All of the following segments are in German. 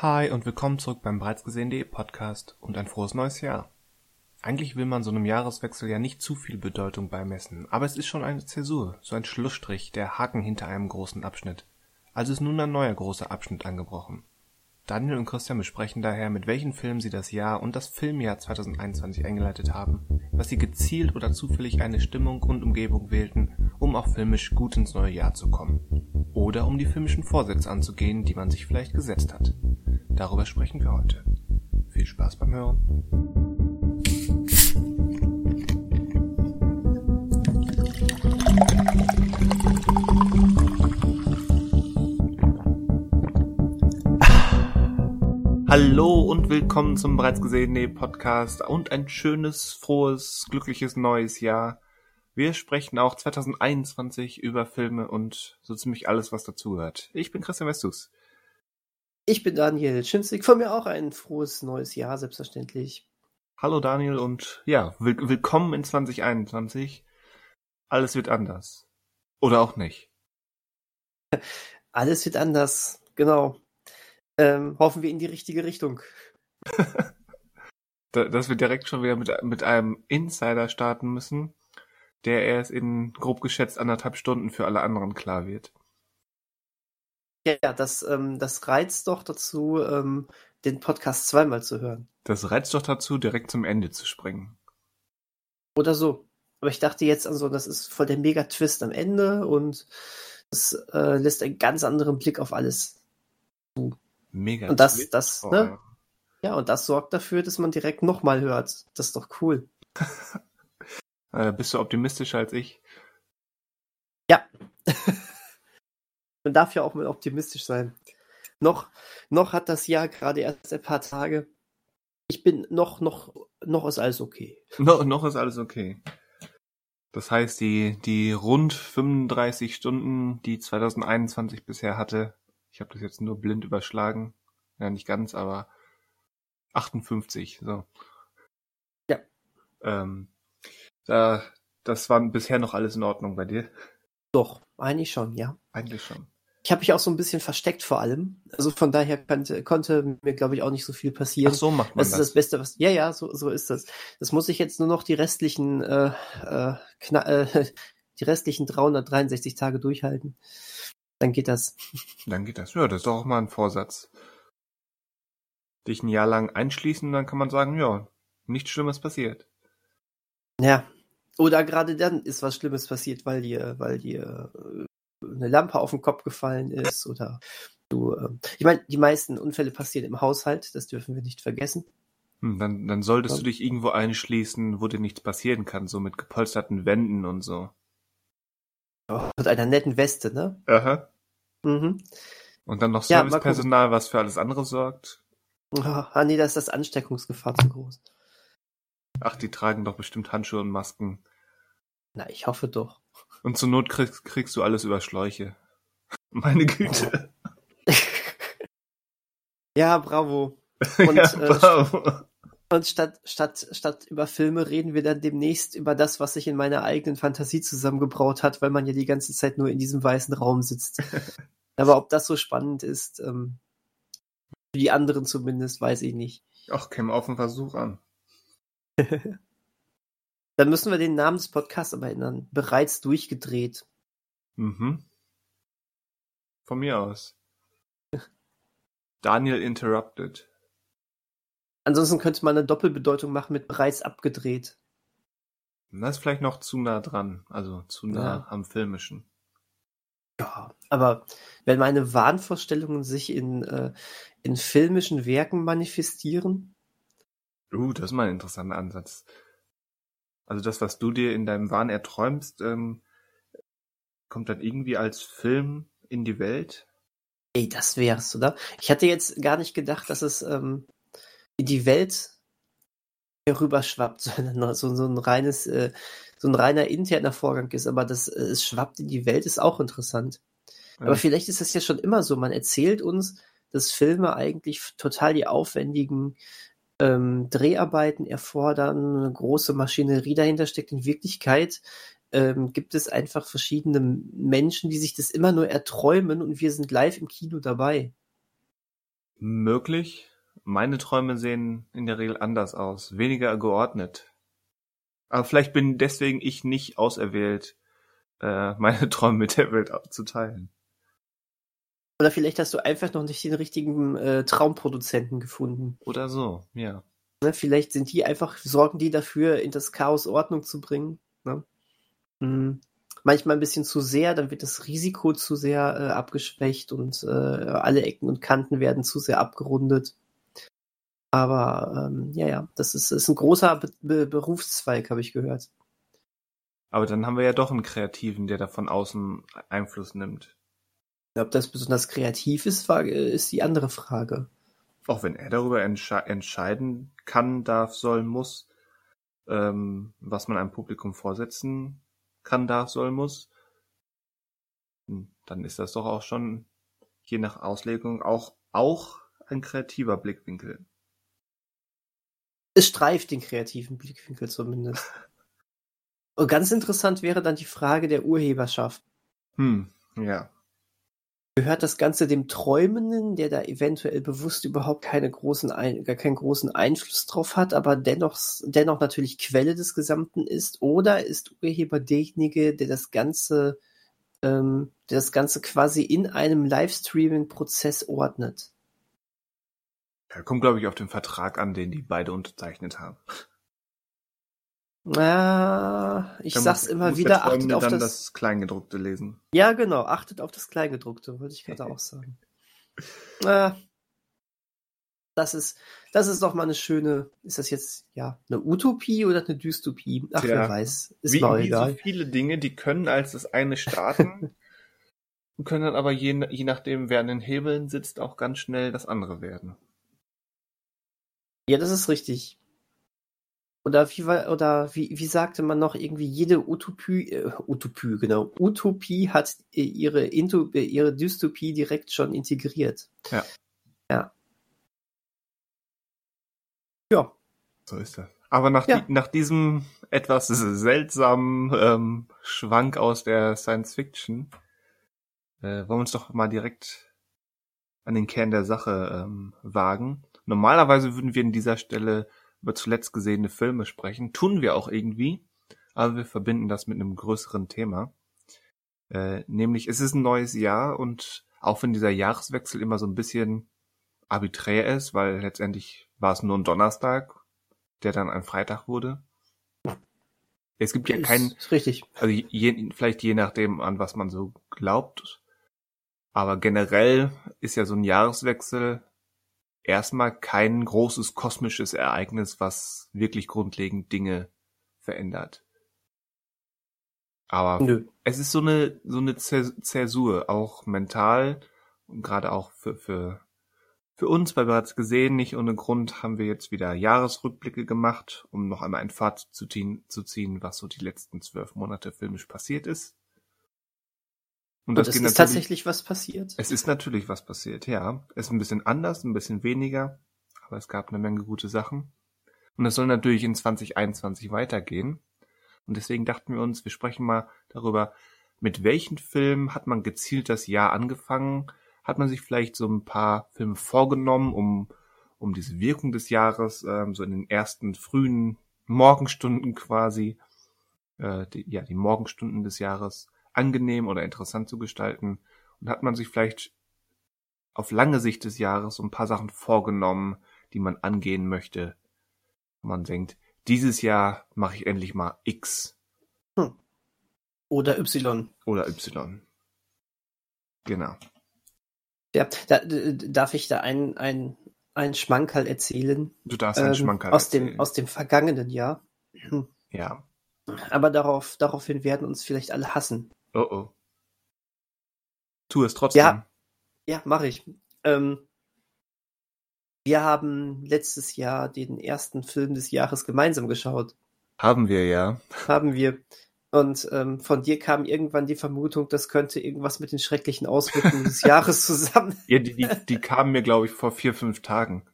Hi und willkommen zurück beim bereits gesehen.de Podcast und ein frohes neues Jahr. Eigentlich will man so einem Jahreswechsel ja nicht zu viel Bedeutung beimessen, aber es ist schon eine Zäsur, so ein Schlussstrich, der Haken hinter einem großen Abschnitt. Also ist nun ein neuer großer Abschnitt angebrochen. Daniel und Christian besprechen daher, mit welchen Filmen sie das Jahr und das Filmjahr 2021 eingeleitet haben, was sie gezielt oder zufällig eine Stimmung und Umgebung wählten, um auch filmisch gut ins neue Jahr zu kommen. Oder um die filmischen Vorsätze anzugehen, die man sich vielleicht gesetzt hat. Darüber sprechen wir heute. Viel Spaß beim Hören. Hallo und willkommen zum bereits gesehenen Podcast und ein schönes, frohes, glückliches neues Jahr. Wir sprechen auch 2021 über Filme und so ziemlich alles, was dazugehört. Ich bin Christian Westus. Ich bin Daniel Schimzig. Von mir auch ein frohes neues Jahr, selbstverständlich. Hallo Daniel und ja, will willkommen in 2021. Alles wird anders. Oder auch nicht. Alles wird anders, genau. Ähm, hoffen wir in die richtige Richtung. Dass wir direkt schon wieder mit, mit einem Insider starten müssen, der erst in grob geschätzt anderthalb Stunden für alle anderen klar wird. Ja, das, ähm, das reizt doch dazu, ähm, den Podcast zweimal zu hören. Das reizt doch dazu, direkt zum Ende zu springen. Oder so. Aber ich dachte jetzt an so, das ist voll der Mega-Twist am Ende und das äh, lässt einen ganz anderen Blick auf alles zu. Mega. Und das, das, oh, ne? Ja, und das sorgt dafür, dass man direkt nochmal hört. Das ist doch cool. äh, bist du optimistischer als ich? Ja. man darf ja auch mal optimistisch sein. Noch, noch hat das Jahr gerade erst ein paar Tage. Ich bin noch, noch, noch ist alles okay. No, noch ist alles okay. Das heißt, die, die rund 35 Stunden, die 2021 bisher hatte, ich habe das jetzt nur blind überschlagen. Ja, nicht ganz, aber 58, so. Ja. Ähm, da, das war bisher noch alles in Ordnung bei dir? Doch, eigentlich schon, ja. Eigentlich schon. Ich habe mich auch so ein bisschen versteckt vor allem. Also von daher konnte, konnte mir, glaube ich, auch nicht so viel passieren. Ach so macht man das. Das ist das Beste, was. Ja, ja, so, so ist das. Das muss ich jetzt nur noch die restlichen, äh, äh, äh, die restlichen 363 Tage durchhalten. Dann geht das. Dann geht das. Ja, das ist doch auch mal ein Vorsatz. Dich ein Jahr lang einschließen, dann kann man sagen, ja, nichts Schlimmes passiert. Ja. Oder gerade dann ist was Schlimmes passiert, weil dir, weil dir äh, eine Lampe auf den Kopf gefallen ist oder du. Äh, ich meine, die meisten Unfälle passieren im Haushalt, das dürfen wir nicht vergessen. Hm, dann, dann solltest ja. du dich irgendwo einschließen, wo dir nichts passieren kann, so mit gepolsterten Wänden und so. Oh, mit einer netten Weste, ne? Aha. Mhm. Und dann noch Servicepersonal, ja, was für alles andere sorgt. Oh, ah, nee, da ist das Ansteckungsgefahr zu groß. Ach, die tragen doch bestimmt Handschuhe und Masken. Na, ich hoffe doch. Und zur Not kriegst, kriegst du alles über Schläuche. Meine Güte. ja, bravo. Und, ja, bravo. Äh, und statt, statt, statt über Filme reden wir dann demnächst über das, was sich in meiner eigenen Fantasie zusammengebraut hat, weil man ja die ganze Zeit nur in diesem weißen Raum sitzt. Aber ob das so spannend ist, ähm, für die anderen zumindest, weiß ich nicht. Ach, käme auf den Versuch an. dann müssen wir den Namen des Podcasts aber ändern. Bereits durchgedreht. Mhm. Von mir aus. Daniel Interrupted. Ansonsten könnte man eine Doppelbedeutung machen mit bereits abgedreht. Das ist vielleicht noch zu nah dran, also zu nah ja. am Filmischen. Ja, aber wenn meine Wahnvorstellungen sich in, äh, in filmischen Werken manifestieren? Uh, das ist mal ein interessanter Ansatz. Also das, was du dir in deinem Wahn erträumst, ähm, kommt dann irgendwie als Film in die Welt? Ey, das wär's, oder? Ich hatte jetzt gar nicht gedacht, dass es ähm, in die Welt herüberschwappt, sondern so, so ein reines, äh, so ein reiner interner Vorgang ist, aber das äh, es schwappt in die Welt, ist auch interessant. Ja. Aber vielleicht ist das ja schon immer so. Man erzählt uns, dass Filme eigentlich total die aufwendigen ähm, Dreharbeiten erfordern, eine große Maschinerie dahinter steckt. In Wirklichkeit ähm, gibt es einfach verschiedene Menschen, die sich das immer nur erträumen und wir sind live im Kino dabei. Möglich. Meine Träume sehen in der Regel anders aus, weniger geordnet. Aber vielleicht bin deswegen ich nicht auserwählt, äh, meine Träume mit der Welt zu teilen. Oder vielleicht hast du einfach noch nicht den richtigen äh, Traumproduzenten gefunden. Oder so, ja. Ne, vielleicht sind die einfach, sorgen die dafür, in das Chaos Ordnung zu bringen. Ne? Mhm. Manchmal ein bisschen zu sehr, dann wird das Risiko zu sehr äh, abgeschwächt und äh, alle Ecken und Kanten werden zu sehr abgerundet. Aber ähm, ja, ja, das ist, ist ein großer Be Be Berufszweig, habe ich gehört. Aber dann haben wir ja doch einen Kreativen, der da von außen Einfluss nimmt. Ob das besonders kreativ ist, war, ist die andere Frage. Auch wenn er darüber entsche entscheiden kann, darf, soll, muss, ähm, was man einem Publikum vorsetzen kann, darf, soll, muss, hm, dann ist das doch auch schon, je nach Auslegung, auch, auch ein kreativer Blickwinkel. Es streift den kreativen Blickwinkel zumindest. Und ganz interessant wäre dann die Frage der Urheberschaft. Hm, ja. Gehört das Ganze dem Träumenden, der da eventuell bewusst überhaupt keine großen Ein gar keinen großen Einfluss drauf hat, aber dennoch, dennoch natürlich Quelle des Gesamten ist? Oder ist Urheber derjenige, der das Ganze, ähm, der das Ganze quasi in einem Livestreaming-Prozess ordnet? Ja, kommt, glaube ich, auf den Vertrag an, den die beide unterzeichnet haben. Ja, ich dann sag's muss, immer muss wieder, achtet auf das, das, Kleingedruckte lesen. Ja, genau, achtet auf das Kleingedruckte, wollte ich gerade auch sagen. Äh, das ist, das ist doch mal eine schöne, ist das jetzt, ja, eine Utopie oder eine Dystopie? Ach, ja. wer weiß, ist wie, mal wie egal. So viele Dinge, die können als das eine starten und können dann aber je, je nachdem, wer an den Hebeln sitzt, auch ganz schnell das andere werden. Ja, das ist richtig. Oder wie oder wie, wie sagte man noch irgendwie jede Utopie, äh, Utopie, genau, Utopie hat ihre, Into, ihre Dystopie direkt schon integriert. Ja. Ja. Ja. So ist das. Aber nach, ja. die, nach diesem etwas seltsamen ähm, Schwank aus der Science Fiction äh, wollen wir uns doch mal direkt an den Kern der Sache ähm, wagen. Normalerweise würden wir an dieser Stelle über zuletzt gesehene Filme sprechen. Tun wir auch irgendwie, aber wir verbinden das mit einem größeren Thema. Äh, nämlich, es ist ein neues Jahr und auch wenn dieser Jahreswechsel immer so ein bisschen arbiträr ist, weil letztendlich war es nur ein Donnerstag, der dann ein Freitag wurde. Es gibt ja keinen. Ist richtig. Also je, vielleicht je nachdem, an was man so glaubt. Aber generell ist ja so ein Jahreswechsel erstmal kein großes kosmisches Ereignis, was wirklich grundlegend Dinge verändert. Aber Nö. es ist so eine, so eine Zäsur, auch mental und gerade auch für, für, für uns, weil wir bereits gesehen, nicht ohne Grund haben wir jetzt wieder Jahresrückblicke gemacht, um noch einmal ein Fazit zu ziehen, zu ziehen, was so die letzten zwölf Monate filmisch passiert ist. Und, das es ist tatsächlich was passiert. Es ist natürlich was passiert, ja. Es ist ein bisschen anders, ein bisschen weniger, aber es gab eine Menge gute Sachen. Und es soll natürlich in 2021 weitergehen. Und deswegen dachten wir uns, wir sprechen mal darüber, mit welchen Filmen hat man gezielt das Jahr angefangen? Hat man sich vielleicht so ein paar Filme vorgenommen, um, um diese Wirkung des Jahres, ähm, so in den ersten frühen Morgenstunden quasi, äh, die, ja, die Morgenstunden des Jahres angenehm oder interessant zu gestalten und hat man sich vielleicht auf lange Sicht des Jahres so ein paar Sachen vorgenommen, die man angehen möchte. Man denkt, dieses Jahr mache ich endlich mal X. Hm. Oder Y. Oder Y. Genau. Ja, da, darf ich da einen, einen, einen Schmankerl erzählen? Du darfst einen ähm, Schmankerl aus erzählen. Dem, aus dem vergangenen Jahr. Ja. Aber darauf, daraufhin werden uns vielleicht alle hassen. Oh oh. Tu es trotzdem. Ja, ja mache ich. Ähm, wir haben letztes Jahr den ersten Film des Jahres gemeinsam geschaut. Haben wir, ja. Haben wir. Und ähm, von dir kam irgendwann die Vermutung, das könnte irgendwas mit den schrecklichen Auswirkungen des Jahres zusammen. Ja, die, die, die kamen mir, glaube ich, vor vier, fünf Tagen.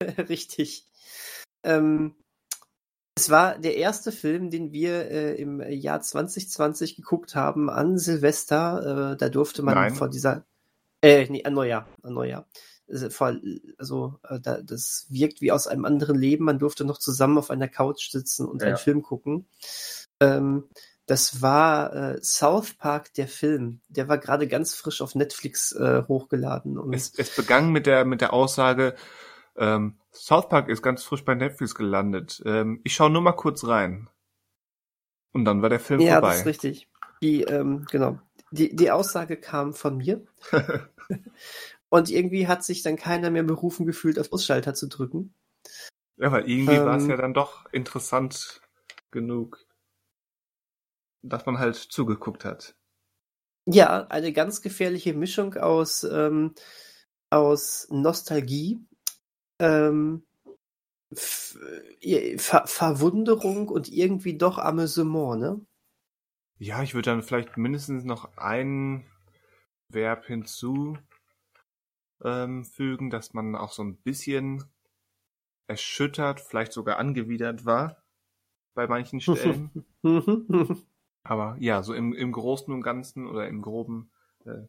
Richtig. Ähm, es war der erste Film, den wir äh, im Jahr 2020 geguckt haben an Silvester. Äh, da durfte man Nein. vor dieser, äh, nee, an Neujahr, an Neujahr. also das wirkt wie aus einem anderen Leben. Man durfte noch zusammen auf einer Couch sitzen und ja. einen Film gucken. Ähm, das war äh, South Park, der Film. Der war gerade ganz frisch auf Netflix äh, hochgeladen. Und es, es begann mit der, mit der Aussage, ähm, South Park ist ganz frisch bei Netflix gelandet. Ähm, ich schaue nur mal kurz rein. Und dann war der Film ja, vorbei. Ja, das ist richtig. Die, ähm, genau. Die, die Aussage kam von mir. und irgendwie hat sich dann keiner mehr berufen gefühlt, auf Ausschalter zu drücken. Ja, weil irgendwie ähm, war es ja dann doch interessant genug dass man halt zugeguckt hat. Ja, eine ganz gefährliche Mischung aus, ähm, aus Nostalgie, ähm, Ver Verwunderung und irgendwie doch Amüsement, ne? Ja, ich würde dann vielleicht mindestens noch ein Verb hinzufügen, ähm, dass man auch so ein bisschen erschüttert, vielleicht sogar angewidert war bei manchen Stellen. Aber ja, so im, im Großen und Ganzen oder im Groben äh,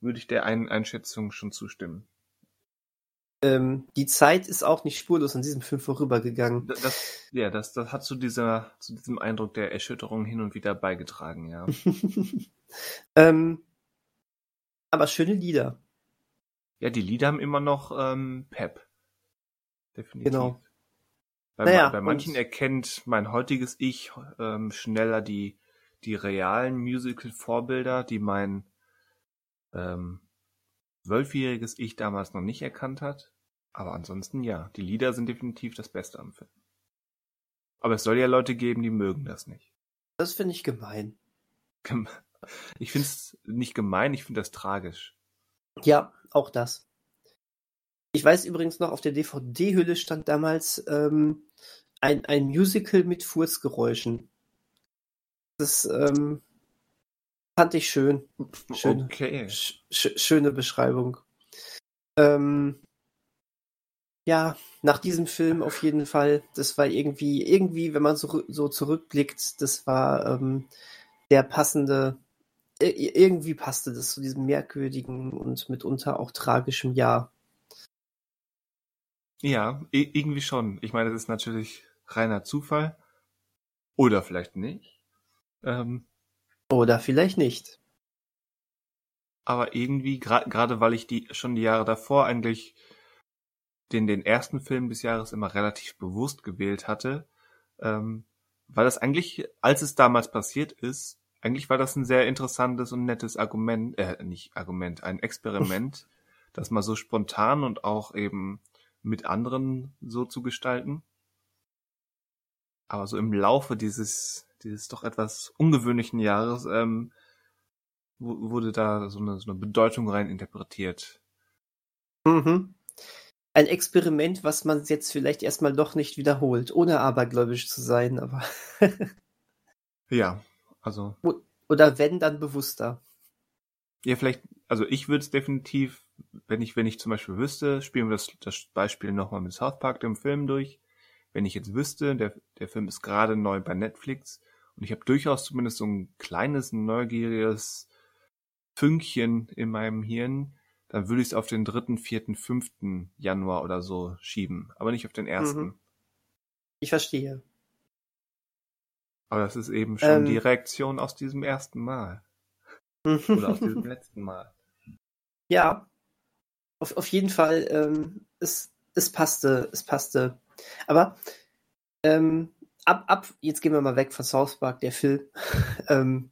würde ich der Ein Einschätzung schon zustimmen. Ähm, die Zeit ist auch nicht spurlos an diesem Film vorübergegangen. Das, ja, das, das hat zu, dieser, zu diesem Eindruck der Erschütterung hin und wieder beigetragen, ja. ähm, aber schöne Lieder. Ja, die Lieder haben immer noch ähm, Pep. Definitiv. Genau. Bei, naja, bei manchen erkennt mein heutiges Ich ähm, schneller die die realen Musical-Vorbilder, die mein ähm, zwölfjähriges Ich damals noch nicht erkannt hat. Aber ansonsten ja, die Lieder sind definitiv das Beste am Film. Aber es soll ja Leute geben, die mögen das nicht. Das finde ich gemein. Ich finde es nicht gemein, ich finde das tragisch. Ja, auch das. Ich weiß übrigens noch, auf der DVD-Hülle stand damals ähm, ein, ein Musical mit Furzgeräuschen. Das ähm, fand ich schön. Schön okay. Sch schöne Beschreibung. Ähm, ja, nach diesem Film auf jeden Fall. Das war irgendwie, irgendwie, wenn man so, so zurückblickt, das war ähm, der passende, irgendwie passte das zu diesem merkwürdigen und mitunter auch tragischen Jahr. Ja, irgendwie schon. Ich meine, das ist natürlich reiner Zufall. Oder vielleicht nicht. Ähm, Oder vielleicht nicht. Aber irgendwie, gerade gra weil ich die schon die Jahre davor eigentlich den, den ersten Film des Jahres immer relativ bewusst gewählt hatte, ähm, war das eigentlich, als es damals passiert ist, eigentlich war das ein sehr interessantes und nettes Argument, äh, nicht Argument, ein Experiment, das mal so spontan und auch eben mit anderen so zu gestalten. Aber so im Laufe dieses, dieses doch etwas ungewöhnlichen Jahres ähm, wurde da so eine, so eine Bedeutung rein interpretiert. Mhm. Ein Experiment, was man jetzt vielleicht erstmal doch nicht wiederholt, ohne abergläubisch zu sein, aber. ja, also. Oder wenn, dann bewusster. Ja, vielleicht, also ich würde es definitiv, wenn ich, wenn ich zum Beispiel wüsste, spielen wir das, das Beispiel nochmal mit South Park, dem Film durch. Wenn ich jetzt wüsste, der, der Film ist gerade neu bei Netflix und ich habe durchaus zumindest so ein kleines, neugieriges Fünkchen in meinem Hirn. Dann würde ich es auf den dritten, vierten, fünften Januar oder so schieben, aber nicht auf den ersten. Mhm. Ich verstehe. Aber das ist eben schon ähm, die Reaktion aus diesem ersten Mal. oder aus diesem letzten Mal. Ja, auf, auf jeden Fall, ähm, es, es passte, es passte. Aber ähm, ab, ab, jetzt gehen wir mal weg von South Park, der Film. ähm,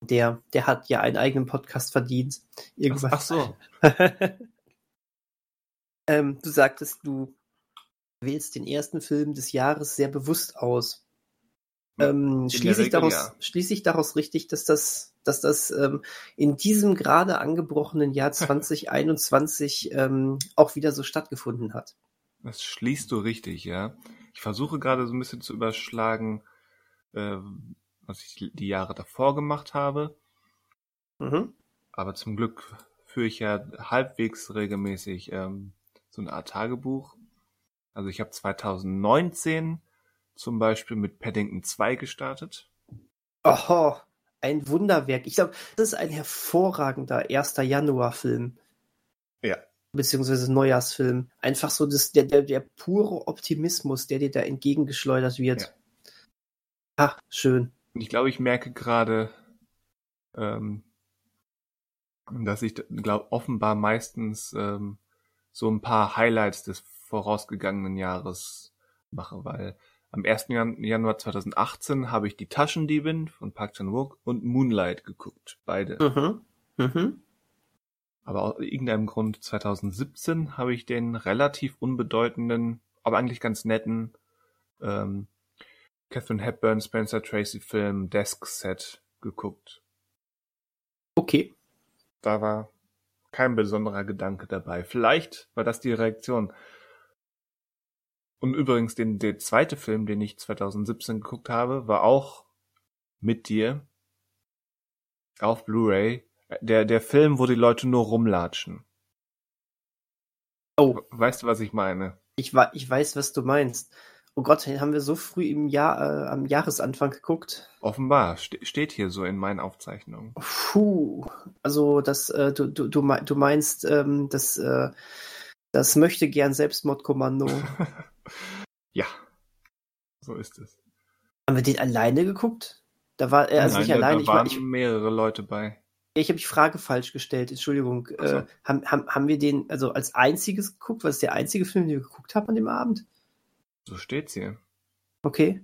der, der hat ja einen eigenen Podcast verdient. Irgendwas. Ach, ach so. ähm, du sagtest, du wählst den ersten Film des Jahres sehr bewusst aus. Ähm, schließe, ich daraus, ja. schließe ich daraus richtig, dass das, dass das ähm, in diesem gerade angebrochenen Jahr 2021 ähm, auch wieder so stattgefunden hat? Das schließt du richtig, ja. Ich versuche gerade so ein bisschen zu überschlagen, äh, was ich die Jahre davor gemacht habe. Mhm. Aber zum Glück führe ich ja halbwegs regelmäßig ähm, so eine Art Tagebuch. Also ich habe 2019 zum Beispiel mit Paddington 2 gestartet. Oho, ein Wunderwerk. Ich glaube, das ist ein hervorragender 1. Januar-Film. Beziehungsweise Neujahrsfilm. Einfach so das, der, der, der pure Optimismus, der dir da entgegengeschleudert wird. Ja. Ah, schön. Ich glaube, ich merke gerade, ähm, dass ich glaube offenbar meistens ähm, so ein paar Highlights des vorausgegangenen Jahres mache, weil am 1. Januar 2018 habe ich Die Taschendiebin von Park Chan-wook und Moonlight geguckt, beide. Mhm. Mhm. Aber aus irgendeinem Grund 2017 habe ich den relativ unbedeutenden, aber eigentlich ganz netten ähm, Catherine Hepburn, Spencer Tracy Film Desk Set geguckt. Okay. Da war kein besonderer Gedanke dabei. Vielleicht war das die Reaktion. Und übrigens, den, der zweite Film, den ich 2017 geguckt habe, war auch mit dir auf Blu-ray der, der Film, wo die Leute nur rumlatschen. Oh. Weißt du, was ich meine? Ich, ich weiß, was du meinst. Oh Gott, haben wir so früh im Jahr, äh, am Jahresanfang geguckt? Offenbar, ste steht hier so in meinen Aufzeichnungen. Puh, also das, äh, du, du, du meinst, ähm, das, äh, das möchte gern Selbstmordkommando. ja, so ist es. Haben wir den alleine geguckt? Da war er also Nein, nicht alleine. Da waren ich, mehrere Leute bei. Ich habe die Frage falsch gestellt, Entschuldigung. So. Äh, haben, haben, haben wir den also als einziges geguckt? Was ist der einzige Film, den wir geguckt haben an dem Abend? So steht's hier. Okay.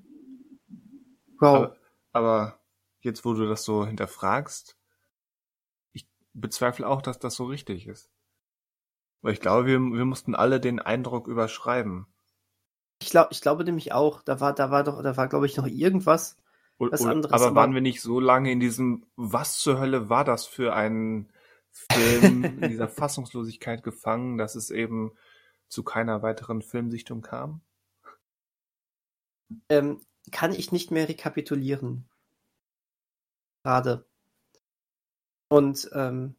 Wow. Aber, aber jetzt, wo du das so hinterfragst, ich bezweifle auch, dass das so richtig ist. Weil ich glaube, wir, wir mussten alle den Eindruck überschreiben. Ich glaube, ich glaube nämlich auch, da war, da war doch, da war, glaube ich, noch irgendwas, was anderes. Aber waren wir nicht so lange in diesem, was zur Hölle war das für ein Film, in dieser Fassungslosigkeit gefangen, dass es eben zu keiner weiteren Filmsichtung kam? Ähm, kann ich nicht mehr rekapitulieren. Gerade. Und, ähm,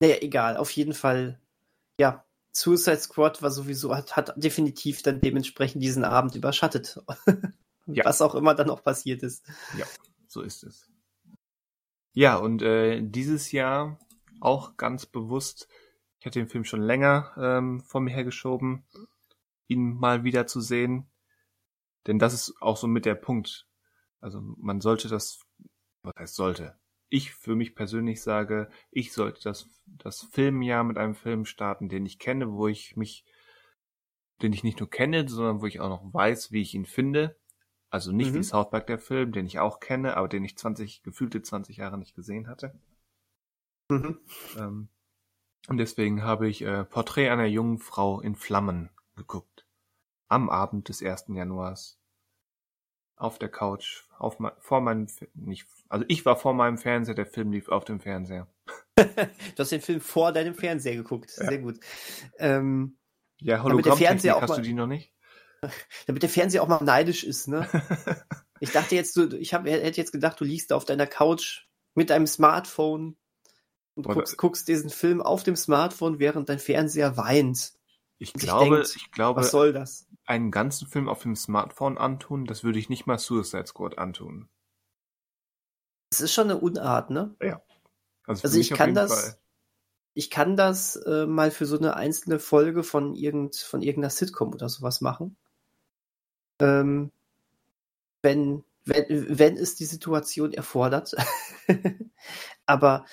naja, egal, auf jeden Fall, ja, Suicide Squad war sowieso, hat, hat definitiv dann dementsprechend diesen Abend überschattet. Ja. Was auch immer dann auch passiert ist. Ja, so ist es. Ja, und äh, dieses Jahr auch ganz bewusst, ich hatte den Film schon länger ähm, vor mir hergeschoben, ihn mal wieder zu sehen. Denn das ist auch so mit der Punkt. Also man sollte das, was heißt sollte? Ich für mich persönlich sage, ich sollte das, das Filmjahr mit einem Film starten, den ich kenne, wo ich mich, den ich nicht nur kenne, sondern wo ich auch noch weiß, wie ich ihn finde also nicht mhm. wie South Park der Film, den ich auch kenne, aber den ich 20, gefühlte 20 Jahre nicht gesehen hatte. Mhm. Ähm, und deswegen habe ich äh, Porträt einer jungen Frau in Flammen geguckt. Am Abend des 1. Januars. Auf der Couch, auf vor meinem, nicht, also ich war vor meinem Fernseher, der Film lief auf dem Fernseher. du hast den Film vor deinem Fernseher geguckt, ja. sehr gut. Ähm, ja, Hologrammtechnik, hast du die noch nicht? Damit der Fernseher auch mal neidisch ist, ne? ich dachte jetzt, du, ich hab, hätte jetzt gedacht, du liegst da auf deiner Couch mit deinem Smartphone und guckst, guckst, diesen Film auf dem Smartphone, während dein Fernseher weint. Ich glaube, denkt, ich glaube, was soll das? Einen ganzen Film auf dem Smartphone antun, das würde ich nicht mal Suicide Squad antun. Das ist schon eine Unart, ne? Ja. Also, also ich kann das, Fall. ich kann das äh, mal für so eine einzelne Folge von irgend, von irgendeiner Sitcom oder sowas machen ähm, wenn, wenn, wenn es die Situation erfordert. Aber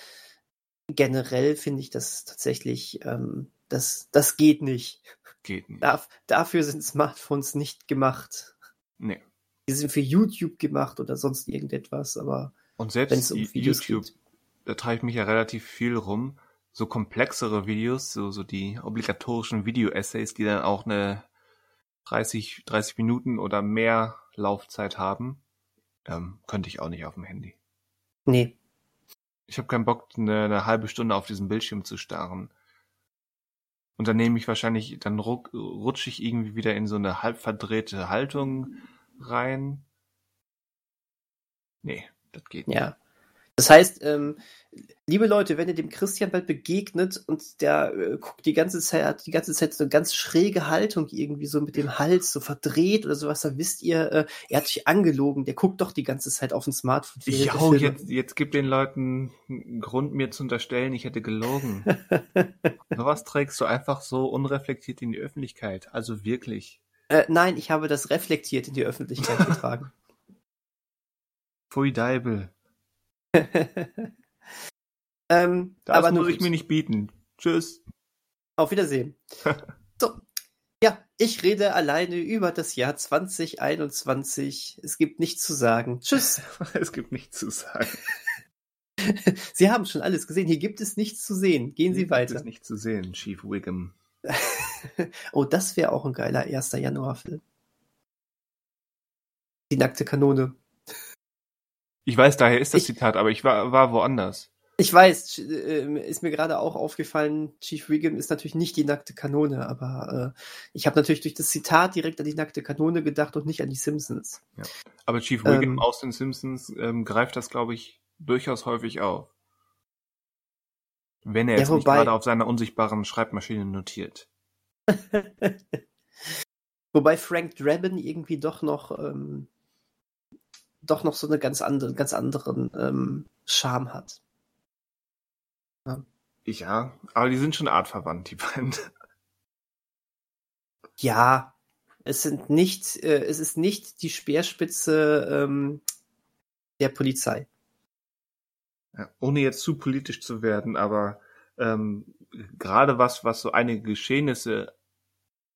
generell finde ich das tatsächlich, ähm, das, das geht nicht. Geht nicht. Darf, dafür sind Smartphones nicht gemacht. Nee. Die sind für YouTube gemacht oder sonst irgendetwas, aber und selbst um YouTube, geht. da treibe ich mich ja relativ viel rum. So komplexere Videos, so, so die obligatorischen Video-Essays, die dann auch eine 30, 30 Minuten oder mehr Laufzeit haben, ähm, könnte ich auch nicht auf dem Handy. Nee. Ich habe keinen Bock, eine, eine, halbe Stunde auf diesen Bildschirm zu starren. Und dann nehme ich wahrscheinlich, dann rutsche ich irgendwie wieder in so eine halb verdrehte Haltung rein. Nee, das geht nicht. Ja. Das heißt, ähm, liebe Leute, wenn ihr dem Christian bald begegnet und der äh, guckt die ganze Zeit, hat die ganze Zeit so eine ganz schräge Haltung irgendwie so mit dem Hals so verdreht oder sowas, dann wisst ihr, äh, er hat sich angelogen, der guckt doch die ganze Zeit auf dem Smartphone. Ja, jetzt, jetzt gibt den Leuten einen Grund, mir zu unterstellen, ich hätte gelogen. Sowas trägst du einfach so unreflektiert in die Öffentlichkeit. Also wirklich. Äh, nein, ich habe das reflektiert in die Öffentlichkeit getragen. Pfui Deibel. ähm, das aber muss ich mir nicht bieten. Tschüss. Auf Wiedersehen. so. Ja, ich rede alleine über das Jahr 2021. Es gibt nichts zu sagen. Tschüss. es gibt nichts zu sagen. Sie haben schon alles gesehen. Hier gibt es nichts zu sehen. Gehen Sie Hier weiter. Gibt es nichts zu sehen, Chief Wiggum. oh, das wäre auch ein geiler 1. Januar-Film. Die nackte Kanone. Ich weiß, daher ist das Ich- Zitat, aber ich war, war woanders. Ich weiß, äh, ist mir gerade auch aufgefallen, Chief Wiggum ist natürlich nicht die nackte Kanone, aber äh, ich habe natürlich durch das Zitat direkt an die nackte Kanone gedacht und nicht an die Simpsons. Aber Chief Wiggum Ähm. aus den Simpsons ähm, greift das, glaube ich, durchaus häufig auf. Wenn er Ja, jetzt nicht wobei- gerade auf seiner unsichtbaren Schreibmaschine notiert. Wobei Frank Drabin irgendwie doch noch ähm, doch noch so eine ganz andere, ganz anderen ähm, Charme hat. Ja, aber die sind schon artverwandt, die beiden. Ja, es sind nicht, äh, es ist nicht die Speerspitze ähm, der Polizei. Ja, ohne jetzt zu politisch zu werden, aber ähm, gerade was, was so einige Geschehnisse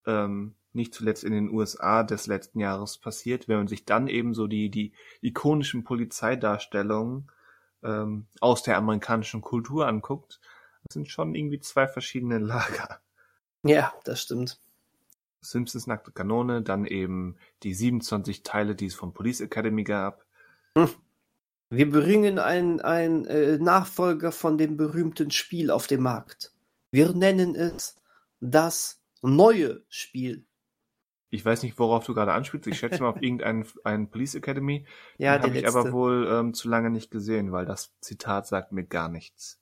ähm, nicht zuletzt in den USA des letzten Jahres passiert, wenn man sich dann eben so die, die ikonischen Polizeidarstellungen ähm, aus der amerikanischen Kultur anguckt, das sind schon irgendwie zwei verschiedene Lager. Ja, das stimmt. Simpsons nackte Kanone, dann eben die 27 Teile, die es von Police Academy gab. Wir bringen einen ein, äh, Nachfolger von dem berühmten Spiel auf den Markt. Wir nennen es das neue Spiel. Ich weiß nicht, worauf du gerade anspielst. Ich schätze mal auf irgendeinen einen Police Academy. Ja, Den habe ich aber wohl ähm, zu lange nicht gesehen, weil das Zitat sagt mir gar nichts.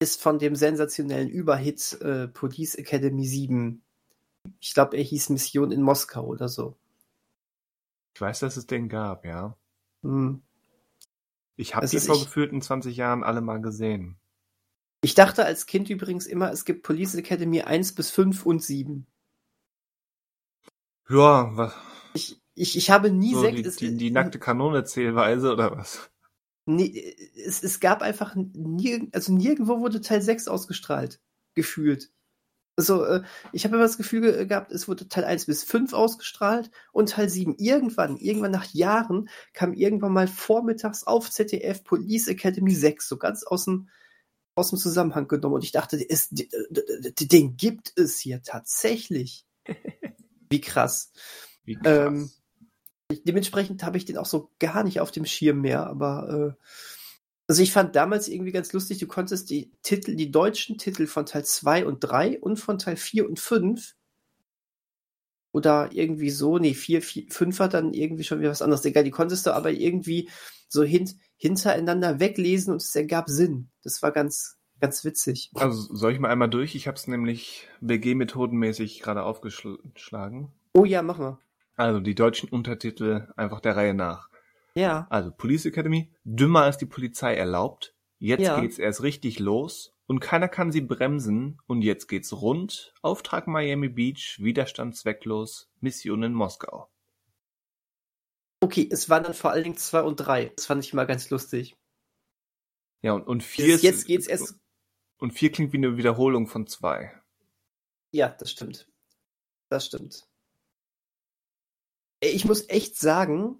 ist von dem sensationellen Überhit äh, Police Academy 7. Ich glaube, er hieß Mission in Moskau oder so. Ich weiß, dass es den gab, ja. Hm. Ich habe die vor gefühlten 20 Jahren alle mal gesehen. Ich dachte als Kind übrigens immer, es gibt Police Academy 1 bis 5 und 7. Ja, was, Ich, ich, ich habe nie so sechs. die, es- die, die nackte Kanone zählweise oder was? Nee, es, es gab einfach nie, also nirgendwo wurde Teil 6 ausgestrahlt, gefühlt. Also, äh, ich habe immer das Gefühl ge- gehabt, es wurde Teil 1 bis 5 ausgestrahlt und Teil 7 irgendwann, irgendwann nach Jahren, kam irgendwann mal vormittags auf ZDF Police Academy 6, so ganz aus dem, aus dem Zusammenhang genommen. Und ich dachte, es, den gibt es hier tatsächlich. Wie krass. Wie krass. Ähm, Dementsprechend habe ich den auch so gar nicht auf dem Schirm mehr, aber äh, also ich fand damals irgendwie ganz lustig, du konntest die Titel, die deutschen Titel von Teil 2 und 3 und von Teil 4 und 5 oder irgendwie so, nee, 4, 4 5 war dann irgendwie schon wieder was anderes. Egal, die konntest du aber irgendwie so hint, hintereinander weglesen und es ergab Sinn. Das war ganz, ganz witzig. also soll ich mal einmal durch? Ich habe es nämlich BG-methodenmäßig gerade aufgeschlagen. Oh ja, mach mal. Also die deutschen Untertitel einfach der Reihe nach. Ja. Also Police Academy, dümmer als die Polizei erlaubt. Jetzt Ja. geht's erst richtig los und keiner kann sie bremsen und jetzt geht's rund. Auftrag Miami Beach, Widerstand zwecklos, Mission in Moskau. Okay, es waren dann vor allen Dingen 2 und 3. Das fand ich mal ganz lustig. Ja, und, und vier Jetzt, ist, jetzt geht's erst. Und vier klingt wie eine Wiederholung von zwei. Ja, das stimmt. Das stimmt. Ich muss echt sagen,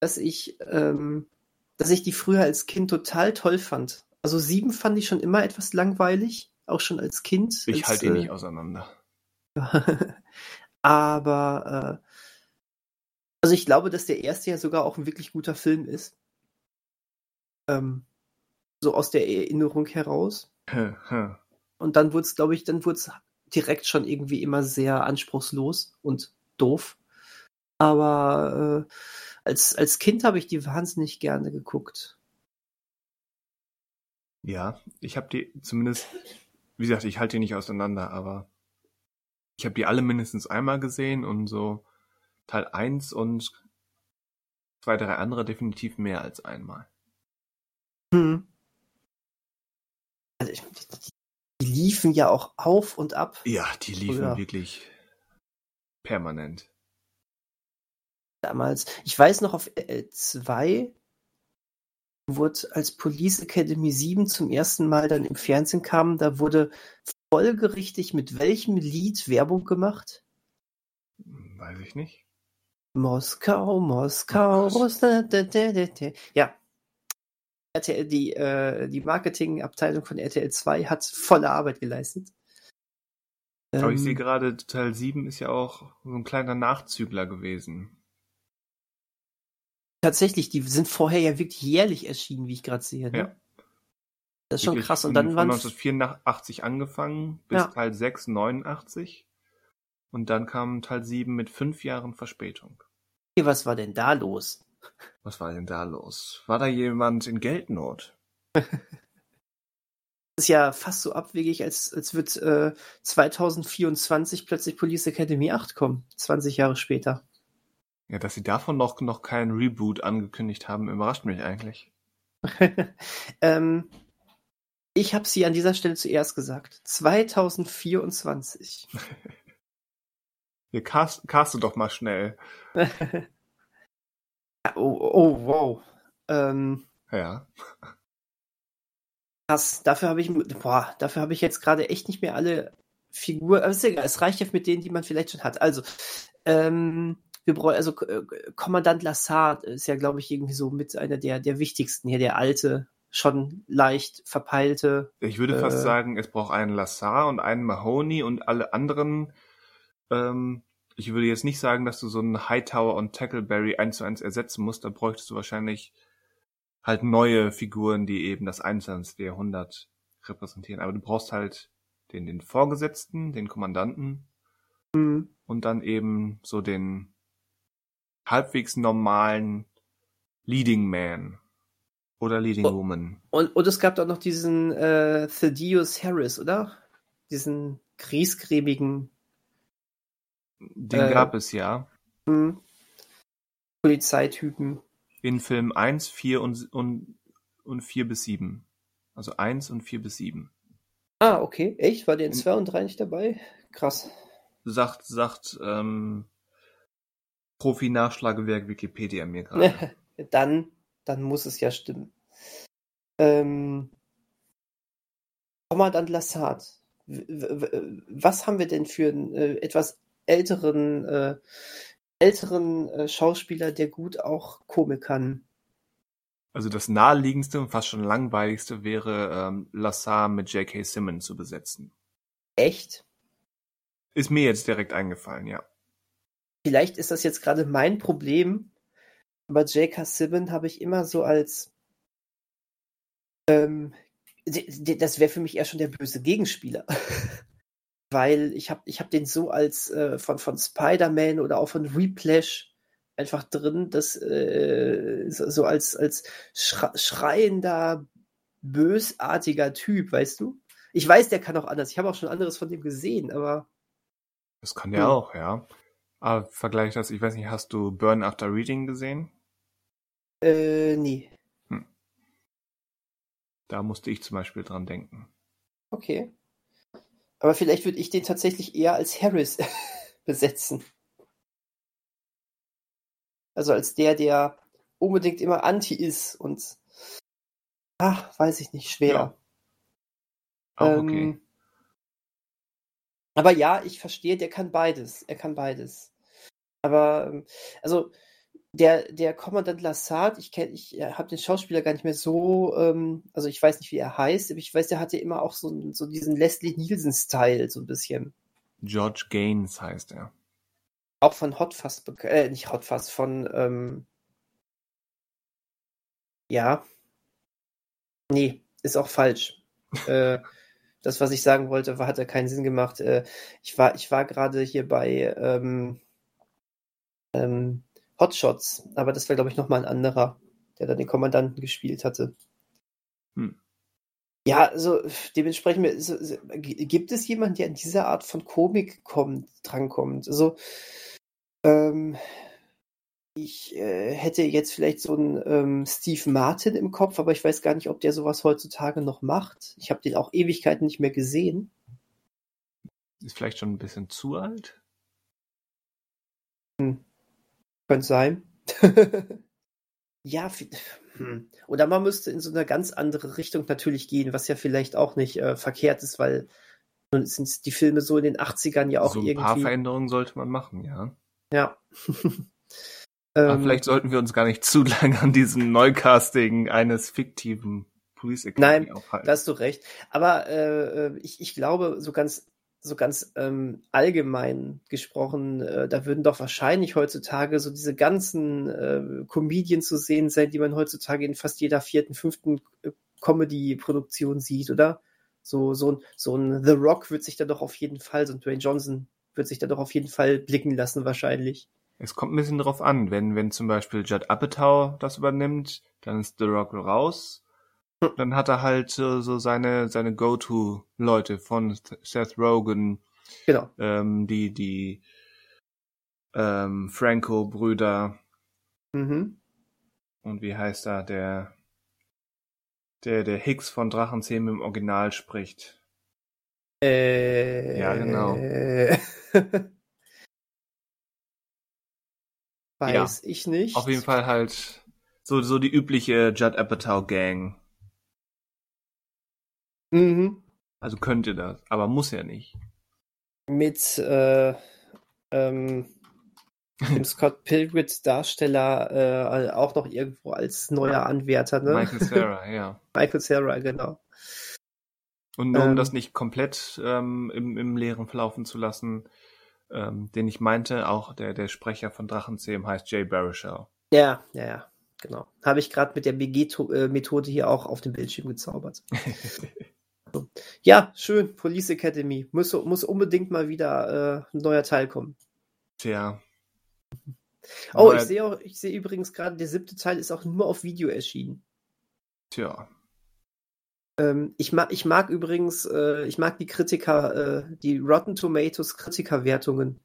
dass ich, ähm, dass ich die früher als Kind total toll fand. Also sieben fand ich schon immer etwas langweilig, auch schon als Kind. Ich als, halte ihn äh, nicht auseinander. Aber äh, also ich glaube, dass der erste ja sogar auch ein wirklich guter Film ist. Ähm, so aus der Erinnerung heraus. Und dann wurde es, glaube ich, dann wurde es direkt schon irgendwie immer sehr anspruchslos und doof. Aber äh, als, als Kind habe ich die wahnsinnig gerne geguckt. Ja, ich habe die zumindest, wie gesagt, ich halte die nicht auseinander, aber ich habe die alle mindestens einmal gesehen und so Teil 1 und zwei, drei andere definitiv mehr als einmal. Hm. Also ich, die, liefen ja auch auf und ab. Ja, die liefen Früher. wirklich permanent. damals. Ich weiß noch, auf RL2 wurde als Police Academy 7 zum ersten Mal dann im Fernsehen kam, da wurde folgerichtig mit welchem Lied Werbung gemacht? Weiß ich nicht. Moskau, Moskau, da. ja. RTL, die, äh, die Marketingabteilung von RTL 2 hat volle Arbeit geleistet. Aber ich Ähm, sehe gerade, Teil 7 ist ja auch so ein kleiner Nachzügler gewesen. Tatsächlich, die sind vorher ja wirklich jährlich erschienen, wie ich gerade sehe. Ne? Ja. Das ist schon Wirklich krass. Und dann waren 1984 angefangen bis Ja. Teil 6 89 und dann kam Teil 7 mit fünf Jahren Verspätung. was war denn da los? Was war denn da los? War da jemand in Geldnot? Das ist ja fast so abwegig, als, als wird äh, 2024 plötzlich Police Academy 8 kommen, 20 Jahre später. Ja, dass sie davon noch, noch keinen Reboot angekündigt haben, überrascht mich eigentlich. ähm, ich habe sie an dieser Stelle zuerst gesagt. 2024. Wir cast, caste doch mal schnell. Oh, oh, wow. Ähm, Ja. krass. Dafür habe ich, boah, dafür habe ich jetzt gerade echt nicht mehr alle Figuren. Aber ist egal, es reicht ja mit denen, die man vielleicht schon hat. Also, ähm, wir brauchen, also äh, Kommandant Lassard ist ja, glaube ich, irgendwie so mit einer der, der wichtigsten hier, der alte, schon leicht verpeilte. Ich würde fast Äh. sagen, es braucht einen Lassar und einen Mahoney und alle anderen. Ähm, ich würde jetzt nicht sagen, dass du so einen Hightower und Tackleberry eins zu eins ersetzen musst. Da bräuchtest du wahrscheinlich halt neue Figuren, die eben das 21. Jahrhundert repräsentieren. Aber du brauchst halt den, den Vorgesetzten, den Kommandanten Hm. und dann eben so den halbwegs normalen Leading Man oder Leading Oh. Woman. Und, und es gab doch noch diesen äh, Thaddeus Harris, oder? Diesen griesgrämigen Den Äh, gab es ja. hm, Polizeitypen. In Film 1, 4 und, und, und 4 bis 7. Also 1 und 4 bis 7. Ah, okay. Echt? War der in In- 2 und 3 nicht dabei? Krass. Sagt, sagt ähm, Profi-Nachschlagewerk Wikipedia mir gerade. dann, dann muss es ja stimmen. Ähm, Kommandant Lassard. Was haben wir denn für einen äh, etwas älteren, äh, älteren äh, Schauspieler, der gut auch Komik kann? Also das naheliegendste und fast schon langweiligste wäre ähm, Lassar mit J.K. Simmons zu besetzen. Echt? Ist mir jetzt direkt eingefallen, ja. Vielleicht ist das jetzt gerade mein Problem, aber J.K. Simmons habe ich immer so als ähm, das wäre für mich eher schon der böse Gegenspieler. Weil ich habe ich hab den so als äh, von, von Spider-Man oder auch von Whiplash einfach drin, das äh, so, als, als schreiender, bösartiger Typ, weißt du? Ich weiß, der kann auch anders. Ich habe auch schon anderes von dem gesehen, aber Das kann der Hm. auch, ja. Aber vergleich das, ich weiß nicht, hast du Burn After Reading gesehen? äh, nee. Da musste ich zum Beispiel dran denken. Okay. Aber vielleicht würde ich den tatsächlich eher als Harris besetzen. Also als der, der unbedingt immer anti ist und ach, weiß ich nicht, schwer. Ja. Auch okay. Ähm, aber ja, ich verstehe, der kann beides. Er kann beides. Aber, ähm, also, der, der Kommandant Lassard, ich kenne, ich habe den Schauspieler gar nicht mehr so, ähm, also ich weiß nicht, wie er heißt, aber ich weiß, der hatte immer auch so, so diesen Leslie Nielsen-Style, so ein bisschen. George Gaines heißt er. Auch von Hot Fuzz, äh, nicht Hot Fuzz, von, ähm, ja. Nee, ist auch falsch. äh, das, was ich sagen wollte, war, hat ja keinen Sinn gemacht. Äh, ich war, ich war gerade hier bei ähm, ähm, Hotshots, aber das war, glaube ich, nochmal ein anderer, der dann den Kommandanten gespielt hatte. Hm. Ja, also dementsprechend so, gibt es jemanden, der in dieser Art von Komik kommt, drankommt. Also ähm, ich äh, hätte jetzt vielleicht so einen ähm, Steve Martin im Kopf, aber ich weiß gar nicht, ob der sowas heutzutage noch macht. Ich habe den auch Ewigkeiten nicht mehr gesehen. Ist vielleicht schon ein bisschen zu alt? Hm. Könnte sein. ja, hm. oder man müsste in so eine ganz andere Richtung natürlich gehen, was ja vielleicht auch nicht äh, verkehrt ist, weil nun sind die Filme so in den 80ern ja auch so ein irgendwie. Ein paar Veränderungen sollte man machen, ja. Ja. Ähm, vielleicht sollten wir uns gar nicht zu lange an diesem Neukasting eines fiktiven Police Academy Nein, aufhalten. da hast du recht. Aber äh, äh, ich, ich glaube, so ganz, so ganz ähm, allgemein gesprochen, äh, da würden doch wahrscheinlich heutzutage so diese ganzen äh, Comedien zu sehen sein, die man heutzutage in fast jeder vierten, fünften äh, Comedy-Produktion sieht, oder? So, so, ein, so ein The Rock wird sich da doch auf jeden Fall, so ein Dwayne Johnson wird sich da doch auf jeden Fall blicken lassen, wahrscheinlich. Es kommt ein bisschen drauf an, wenn, wenn zum Beispiel Judd Apatow das übernimmt, dann ist The Rock raus. Hm. Dann hat er halt so, so seine, seine Go-To-Leute von Seth Rogen, genau. ähm, die, die ähm, Franco-Brüder. Mhm. Und wie heißt er, der, der, der Hicks von Drachenzähmen im Original spricht. Äh, ja, genau. Weiß ja, ich nicht. Auf jeden Fall halt so, so die übliche Judd Apatow Gang. Mhm. Also könnte das, aber muss ja nicht. Mit äh, ähm, dem Scott Pilgrids Darsteller äh, auch noch irgendwo als neuer Anwärter, ne? Michael Sarah, ja. Michael Sarah, genau. Und nur um ähm, das nicht komplett ähm, im, im Leeren verlaufen zu lassen, ähm, den ich meinte, auch der, der Sprecher von Drachenzähmen heißt Jay Baruchel. Ja, ja, ja, genau. Habe ich gerade mit der BG-Methode hier auch auf dem Bildschirm gezaubert. Ja, schön, Police Academy. Muss, muss unbedingt mal wieder äh, ein neuer Teil kommen. Tja. Oh, ich sehe auch, ich sehe übrigens gerade, der siebte Teil ist auch nur auf Video erschienen. Tja. Ähm, ich, mag, ich mag übrigens, äh, ich mag die Kritiker, äh, die Rotten Tomatoes Kritikerwertungen.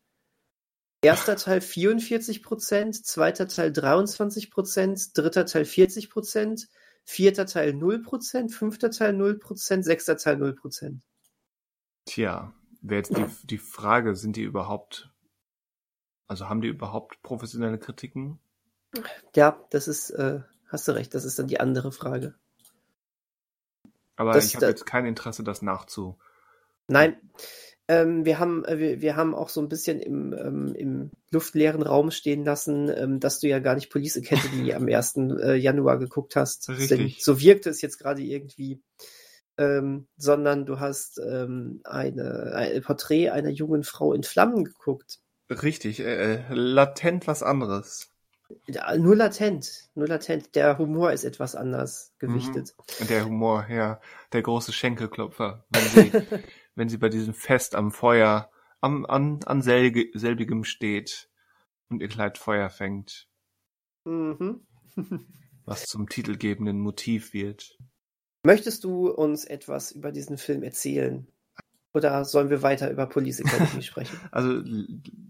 Erster Teil 44%, zweiter Teil 23%, dritter Teil 40%, vierter Teil 0%, fünfter Teil 0%, sechster Teil 0%. Tja, wäre jetzt die, die Frage, sind die überhaupt, also haben die überhaupt professionelle Kritiken? Ja, das ist, äh, hast du recht, das ist dann die andere Frage. Aber das, ich habe jetzt kein Interesse, das nachzu. Nein. Ähm, wir, haben, äh, wir, wir haben auch so ein bisschen im, ähm, im luftleeren Raum stehen lassen, ähm, dass du ja gar nicht Police Academy am 1. Äh, Januar geguckt hast. Richtig. So wirkte es jetzt gerade irgendwie. Ähm, sondern du hast ähm, eine, ein Porträt einer jungen Frau in Flammen geguckt. Richtig, äh, äh latent was anderes. Ja, nur latent, nur latent. Der Humor ist etwas anders gewichtet. Mhm. Der Humor, ja. Der große Schenkelklopfer. Wenn sie, wenn sie bei diesem Fest am Feuer, am, an, an selge, selbigem steht und ihr Kleid Feuer fängt. Mhm. was zum titelgebenden Motiv wird. Möchtest du uns etwas über diesen Film erzählen? Oder sollen wir weiter über Police Academy sprechen? Also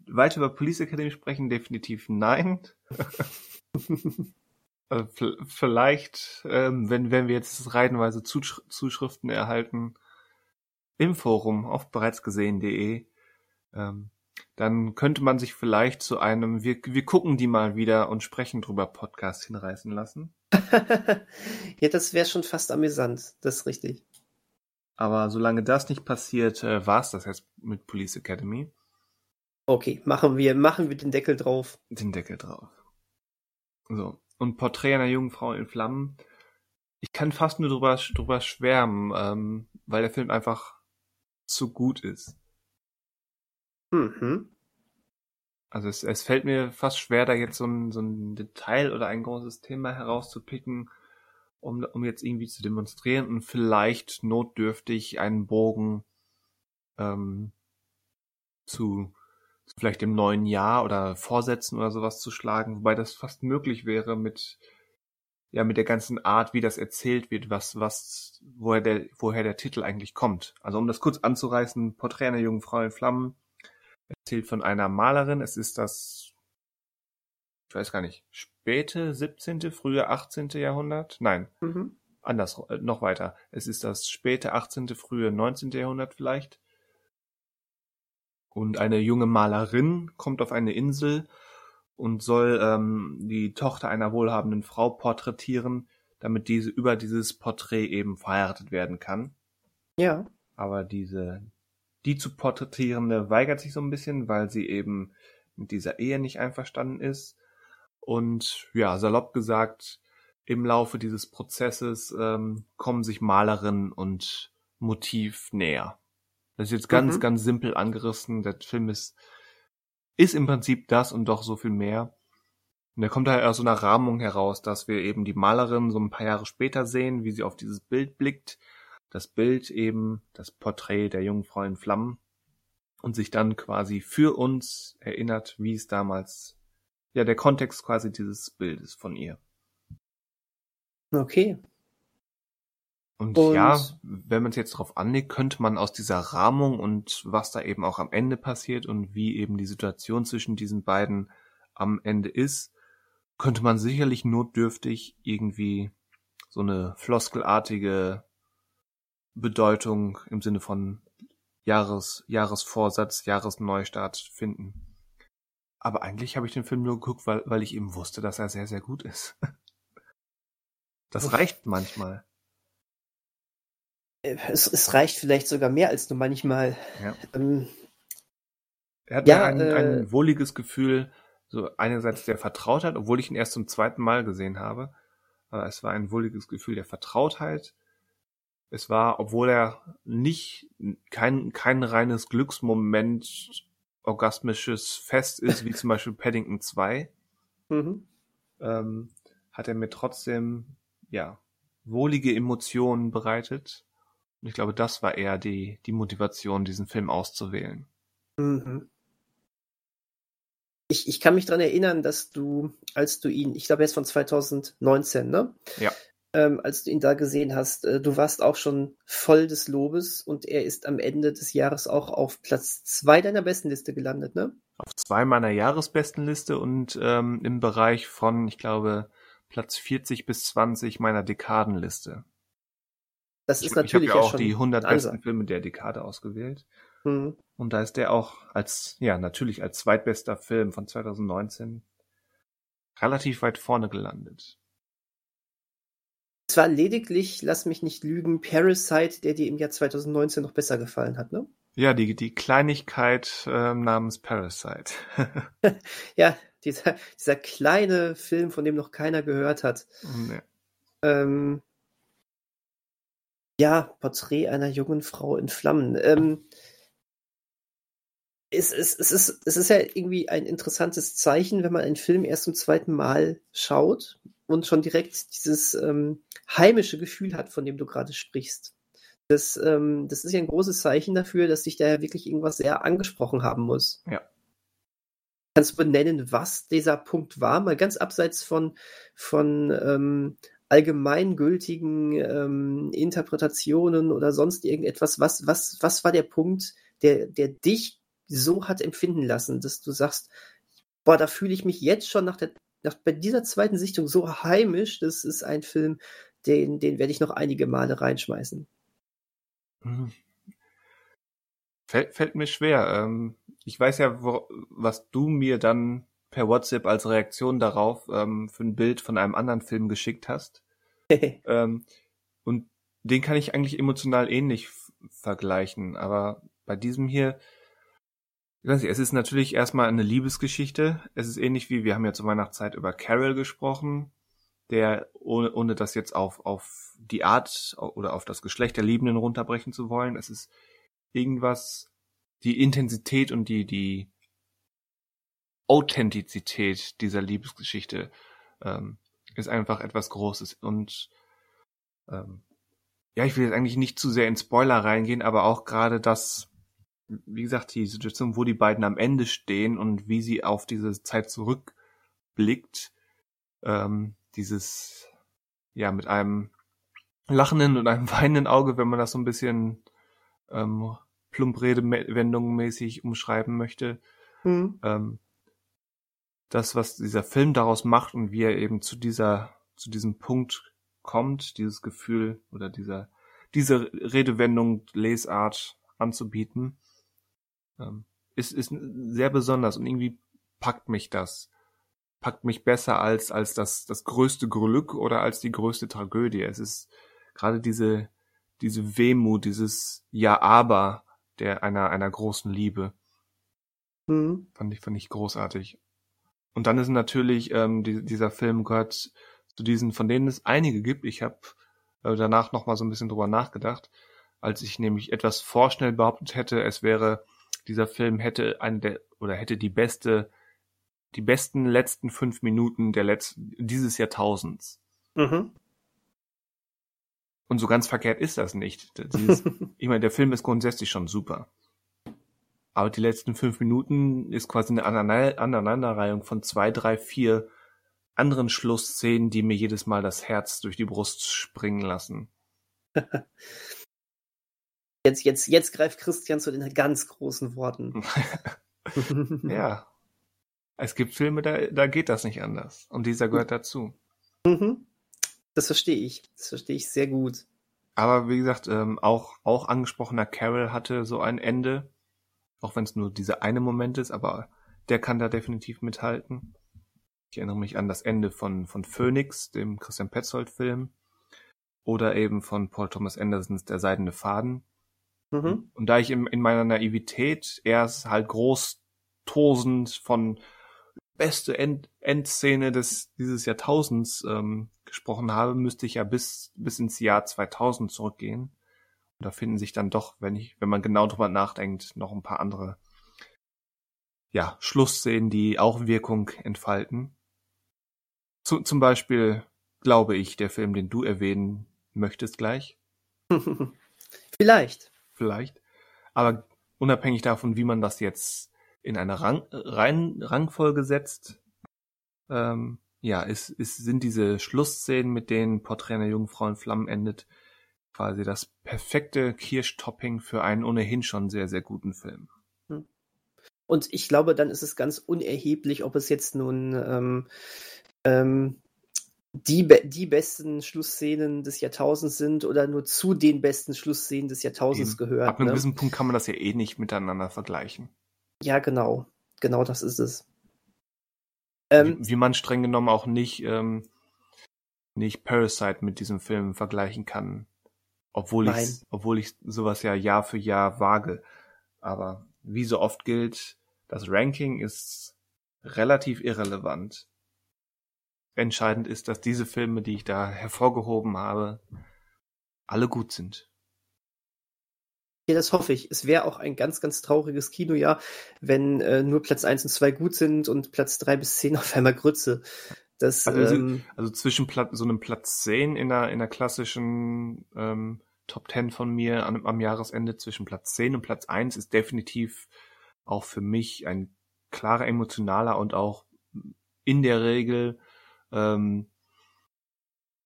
weiter über Police Academy sprechen definitiv nein. also, vielleicht, ähm, wenn, wenn wir jetzt reihenweise Zusch Zuschriften erhalten im Forum auf bereitsgesehen.de, ähm, dann könnte man sich vielleicht zu einem wir, wir gucken die mal wieder und sprechen drüber Podcast hinreißen lassen. ja, das wäre schon fast amüsant, das ist richtig. Aber solange das nicht passiert, äh, war es das jetzt mit Police Academy. Okay, machen wir, machen wir den Deckel drauf. Den Deckel drauf. So. Und Porträt einer jungen Frau in Flammen. Ich kann fast nur drüber, drüber schwärmen, ähm, weil der Film einfach zu gut ist. Mhm. Also es, es fällt mir fast schwer, da jetzt so ein, so ein Detail oder ein großes Thema herauszupicken, um, um jetzt irgendwie zu demonstrieren und vielleicht notdürftig einen Bogen ähm, zu, zu vielleicht dem neuen Jahr oder Vorsätzen oder sowas zu schlagen, wobei das fast möglich wäre mit ja mit der ganzen Art, wie das erzählt wird, was, was, woher der, woher der Titel eigentlich kommt. Also um das kurz anzureißen, Porträt einer jungen Frau in Flammen erzählt von einer Malerin. Es ist das, ich weiß gar nicht, späte 17., frühe 18. Jahrhundert? Nein, Mhm. anders, äh, noch weiter. Es ist das späte 18., frühe 19. Jahrhundert vielleicht. Und eine junge Malerin kommt auf eine Insel und soll ähm, die Tochter einer wohlhabenden Frau porträtieren, damit diese über dieses Porträt eben verheiratet werden kann. Ja. Aber diese, die zu porträtierende weigert sich so ein bisschen, weil sie eben mit dieser Ehe nicht einverstanden ist. Und ja, salopp gesagt, im Laufe dieses Prozesses ähm, kommen sich Malerin und Motiv näher. Das ist jetzt ganz, Mhm. ganz simpel angerissen. Der Film ist, ist im Prinzip das und doch so viel mehr. Und da kommt halt aus so einer Rahmung heraus, dass wir eben die Malerin so ein paar Jahre später sehen, wie sie auf dieses Bild blickt. Das Bild eben, das Porträt der jungen Frau in Flammen. Und sich dann quasi für uns erinnert, wie es damals, ja, der Kontext quasi dieses Bildes von ihr. Okay. Und, Und- ja, wenn man es jetzt drauf anlegt, könnte man aus dieser Rahmung und was da eben auch am Ende passiert und wie eben die Situation zwischen diesen beiden am Ende ist, könnte man sicherlich notdürftig irgendwie so eine floskelartige Bedeutung im Sinne von Jahres, Jahresvorsatz, Jahresneustart finden. Aber eigentlich habe ich den Film nur geguckt, weil, weil ich eben wusste, dass er sehr, sehr gut ist. Das reicht manchmal. Äh, Es, es reicht vielleicht sogar mehr als nur manchmal. Ja. Ähm, Er hat Ja, ein, äh, ein wohliges Gefühl, so einerseits der Vertrautheit, obwohl ich ihn erst zum zweiten Mal gesehen habe. Aber es war ein wohliges Gefühl der Vertrautheit. Es war, obwohl er nicht kein, kein reines Glücksmoment, orgasmisches Fest ist, wie zum Beispiel Paddington 2, mhm. ähm, hat er mir trotzdem, ja, wohlige Emotionen bereitet. Und ich glaube, das war eher die, die Motivation, diesen Film auszuwählen. Mhm. Ich, ich kann mich dran erinnern, dass du, als du ihn, ich glaube, er ist von 2019, ne? Ja. Ähm, als du ihn da gesehen hast, äh, du warst auch schon voll des Lobes und er ist am Ende des Jahres auch auf Platz zwei deiner besten Liste gelandet, ne? auf zwei meiner Jahresbestenliste und ähm, im Bereich von, ich glaube, Platz 40 bis 20 meiner Dekadenliste. Das Ich, ist ich habe natürlich ja ja auch die 100 eine besten Ansage. Filme der Dekade ausgewählt. Mhm. Und da ist der auch als, ja, natürlich als zweitbester Film von 2019 relativ weit vorne gelandet. Es war lediglich, lass mich nicht lügen, Parasite, der dir im Jahr 2019 noch besser gefallen hat, ne? Ja, die, die Kleinigkeit ähm, namens Parasite. Ja, dieser, dieser kleine Film, von dem noch keiner gehört hat. ja. Ähm, ja, Porträt einer jungen Frau in Flammen. Ähm, es, es, es, ist, es ist ja irgendwie ein interessantes Zeichen, wenn man einen Film erst zum zweiten Mal schaut und schon direkt dieses ähm, heimische Gefühl hat, von dem du gerade sprichst. Das, ähm, das ist ja ein großes Zeichen dafür, dass sich da ja wirklich irgendwas sehr angesprochen haben muss. Ja. Kannst du benennen, was dieser Punkt war? Mal ganz abseits von, von ähm, allgemeingültigen ähm, Interpretationen oder sonst irgendetwas. Was, was, was war der Punkt, der, der dich so hat empfinden lassen, dass du sagst, boah, da fühle ich mich jetzt schon nach der, nach, bei dieser zweiten Sichtung so heimisch, das ist ein Film, den, den werde ich noch einige Male reinschmeißen. Hm. Fällt, fällt mir schwer. Ähm, ich weiß ja, wo, was du mir dann per WhatsApp als Reaktion darauf ähm, für ein Bild von einem anderen Film geschickt hast. ähm, und den kann ich eigentlich emotional ähnlich vergleichen. Aber bei diesem hier, ich weiß nicht, es ist natürlich erstmal eine Liebesgeschichte. Es ist ähnlich wie, wir haben ja zur Weihnachtszeit über Carol gesprochen, der, ohne, ohne das jetzt auf, auf die Art oder auf das Geschlecht der Liebenden runterbrechen zu wollen, es ist irgendwas, die Intensität und die, die Authentizität dieser Liebesgeschichte ähm, ist einfach etwas Großes. Und ähm, ja, ich will jetzt eigentlich nicht zu sehr in Spoiler reingehen, aber auch gerade das, wie gesagt, die Situation, wo die beiden am Ende stehen und wie sie auf diese Zeit zurückblickt, ähm, dieses ja, mit einem lachenden und einem weinenden Auge, wenn man das so ein bisschen ähm, plump-Redewendungen mäßig umschreiben möchte. Mhm. Ähm, das, was dieser Film daraus macht und wie er eben zu dieser, zu diesem Punkt kommt, dieses Gefühl oder dieser, diese Redewendung, Lesart anzubieten, ähm, ist, ist sehr besonders und irgendwie packt mich das. Packt mich besser als, als das, das größte Glück oder als die größte Tragödie. Es ist gerade diese, diese Wehmut, dieses Ja-Aber der einer, einer großen Liebe. Mhm. Fand ich, fand ich großartig. Und dann ist natürlich, ähm, die, dieser Film gehört zu diesen, von denen es einige gibt. Ich habe äh, danach noch mal so ein bisschen drüber nachgedacht, als ich nämlich etwas vorschnell behauptet hätte, es wäre, dieser Film hätte eine der, oder hätte die beste, die besten letzten fünf Minuten der letzten, dieses Jahrtausends. Mhm. Und so ganz verkehrt ist das nicht. Dieses, ich meine, der Film ist grundsätzlich schon super. Aber die letzten fünf Minuten ist quasi eine Aneinanderreihung von zwei, drei, vier anderen Schlussszenen, die mir jedes Mal das Herz durch die Brust springen lassen. Jetzt, jetzt, jetzt greift Christian zu den ganz großen Worten. ja. Es gibt Filme, da, da geht das nicht anders. Und dieser gehört dazu. Mhm. Das verstehe ich. Das verstehe ich sehr gut. Aber wie gesagt, ähm, auch, auch angesprochener Carol hatte so ein Ende. Auch wenn es nur dieser eine Moment ist, aber der kann da definitiv mithalten. Ich erinnere mich an das Ende von, von Phoenix, dem Christian Petzold-Film. Oder eben von Paul Thomas Andersons Der seidene Faden. Mhm. Und da ich in, in meiner Naivität erst halt groß tosend von beste End Endszene des dieses Jahrtausends ähm, gesprochen habe, müsste ich ja bis bis ins Jahr 2000 zurückgehen. Und da finden sich dann doch, wenn ich wenn man genau drüber nachdenkt, noch ein paar andere ja Schlussszenen, die auch Wirkung entfalten. Zu, zum Beispiel glaube ich der Film, den du erwähnen möchtest gleich. Vielleicht. Vielleicht. Aber unabhängig davon, wie man das jetzt in eine Rang, Rein, Rangfolge setzt, ähm, ja, ist, ist, sind diese Schlussszenen, mit denen Porträt einer Jungfrau in Flammen endet, quasi das perfekte Kirschtopping für einen ohnehin schon sehr, sehr guten Film. Hm. Und ich glaube, dann ist es ganz unerheblich, ob es jetzt nun ähm, ähm, die, die besten Schlussszenen des Jahrtausends sind oder nur zu den besten Schlussszenen des Jahrtausends Eben. gehören. Ab einem ne? gewissen Punkt kann man das ja eh nicht miteinander vergleichen. Ja, genau. Genau das ist es. Ähm, wie, wie, man streng genommen auch nicht, ähm, nicht Parasite mit diesem Film vergleichen kann. Obwohl ich, obwohl ich sowas ja Jahr für Jahr wage. Aber wie so oft gilt, das Ranking ist relativ irrelevant. Entscheidend ist, dass diese Filme, die ich da hervorgehoben habe, alle gut sind. Ja, das hoffe ich. Es wäre auch ein ganz, ganz trauriges Kinojahr, wenn äh, nur Platz 1 und 2 gut sind und Platz 3 bis 10 auf einmal Grütze. Das, also, ähm, also zwischen Platz, so einem Platz 10 in der, in der klassischen ähm, Top 10 von mir am, am Jahresende, zwischen Platz 10 und Platz 1 ist definitiv auch für mich ein klarer emotionaler und auch in der Regel ähm,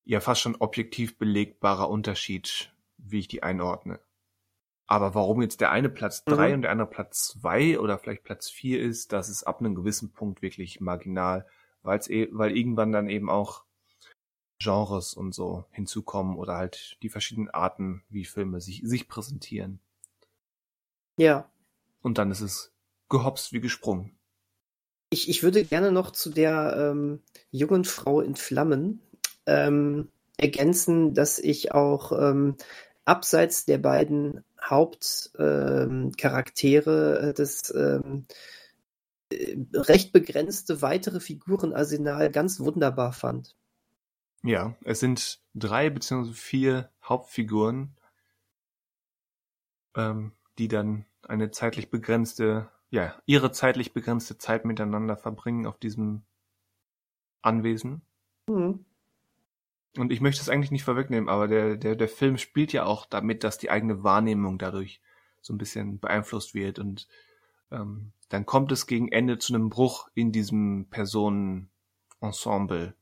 ja fast schon objektiv belegbarer Unterschied, wie ich die einordne. Aber warum jetzt der eine Platz drei mhm. und der andere Platz zwei oder vielleicht Platz vier ist, das ist ab einem gewissen Punkt wirklich marginal, weil's eh, weil irgendwann dann eben auch Genres und so hinzukommen oder halt die verschiedenen Arten, wie Filme sich, sich präsentieren. Ja. Und dann ist es gehopst wie gesprungen. Ich, ich würde gerne noch zu der ähm, jungen Frau in Flammen ähm, ergänzen, dass ich auch ähm, abseits der beiden Hauptcharaktere äh, das ähm, äh, recht begrenzte weitere Figurenarsenal ganz wunderbar fand. Ja, es sind drei beziehungsweise vier Hauptfiguren, ähm, die dann eine zeitlich begrenzte, ja, ihre zeitlich begrenzte Zeit miteinander verbringen auf diesem Anwesen. Mhm. Und ich möchte es eigentlich nicht vorwegnehmen, aber der, der, der Film spielt ja auch damit, dass die eigene Wahrnehmung dadurch so ein bisschen beeinflusst wird. Und ähm, dann kommt es gegen Ende zu einem Bruch in diesem Personenensemble.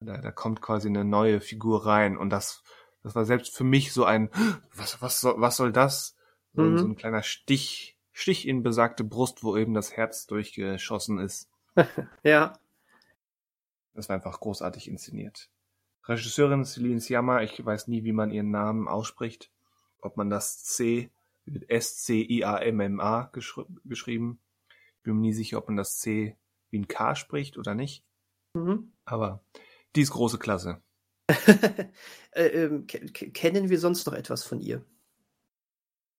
Da, da kommt quasi eine neue Figur rein und das, das war selbst für mich so ein, was, was soll, was soll das? So, Mhm. so ein kleiner Stich, Stich in besagte Brust, wo eben das Herz durchgeschossen ist. Ja. Das war einfach großartig inszeniert. Regisseurin Celine Sciamma, ich weiß nie, wie man ihren Namen ausspricht. Ob man das C mit S-C-I-A-M-M-A geschri geschrieben. Ich bin mir nie sicher, ob man das C wie ein K spricht oder nicht. Mhm. Aber die ist große Klasse. äh, ähm, ke- ke- kennen wir sonst noch etwas von ihr?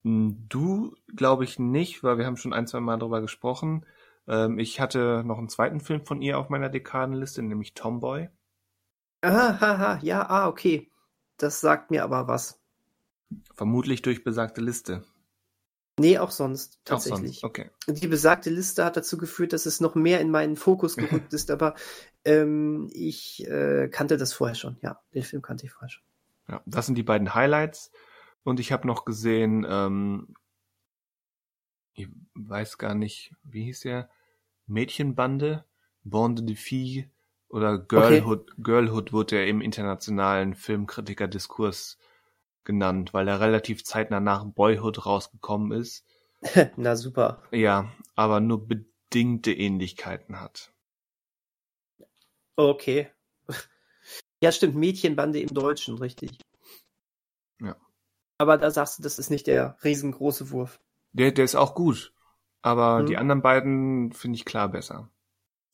Hm, Du glaube ich nicht, weil wir haben schon ein, zwei Mal drüber gesprochen. Ähm, ich hatte noch einen zweiten Film von ihr auf meiner Dekadenliste, nämlich Tomboy. Ah, haha, ja, ah, okay. Das sagt mir aber was. Vermutlich durch besagte Liste. Nee, auch sonst, Auch sonst, tatsächlich. Okay. Die besagte Liste hat dazu geführt, dass es noch mehr in meinen Fokus gerückt ist, aber ähm, ich äh, kannte das vorher schon. Ja, den Film kannte ich vorher schon. Ja, das sind die beiden Highlights. Und ich habe noch gesehen, ähm, ich weiß gar nicht, wie hieß der? Mädchenbande? Bande de Filles oder Girlhood, Girlhood wurde er im internationalen Filmkritikerdiskurs genannt, weil er relativ zeitnah nach Boyhood rausgekommen ist. Na super. Ja, aber nur bedingte Ähnlichkeiten hat. Okay. Ja, stimmt, Mädchenbande im Deutschen, richtig. Ja. Aber da sagst du, das ist nicht der riesengroße Wurf. Der, der ist auch gut. Aber Mhm. die anderen beiden finde ich klar besser.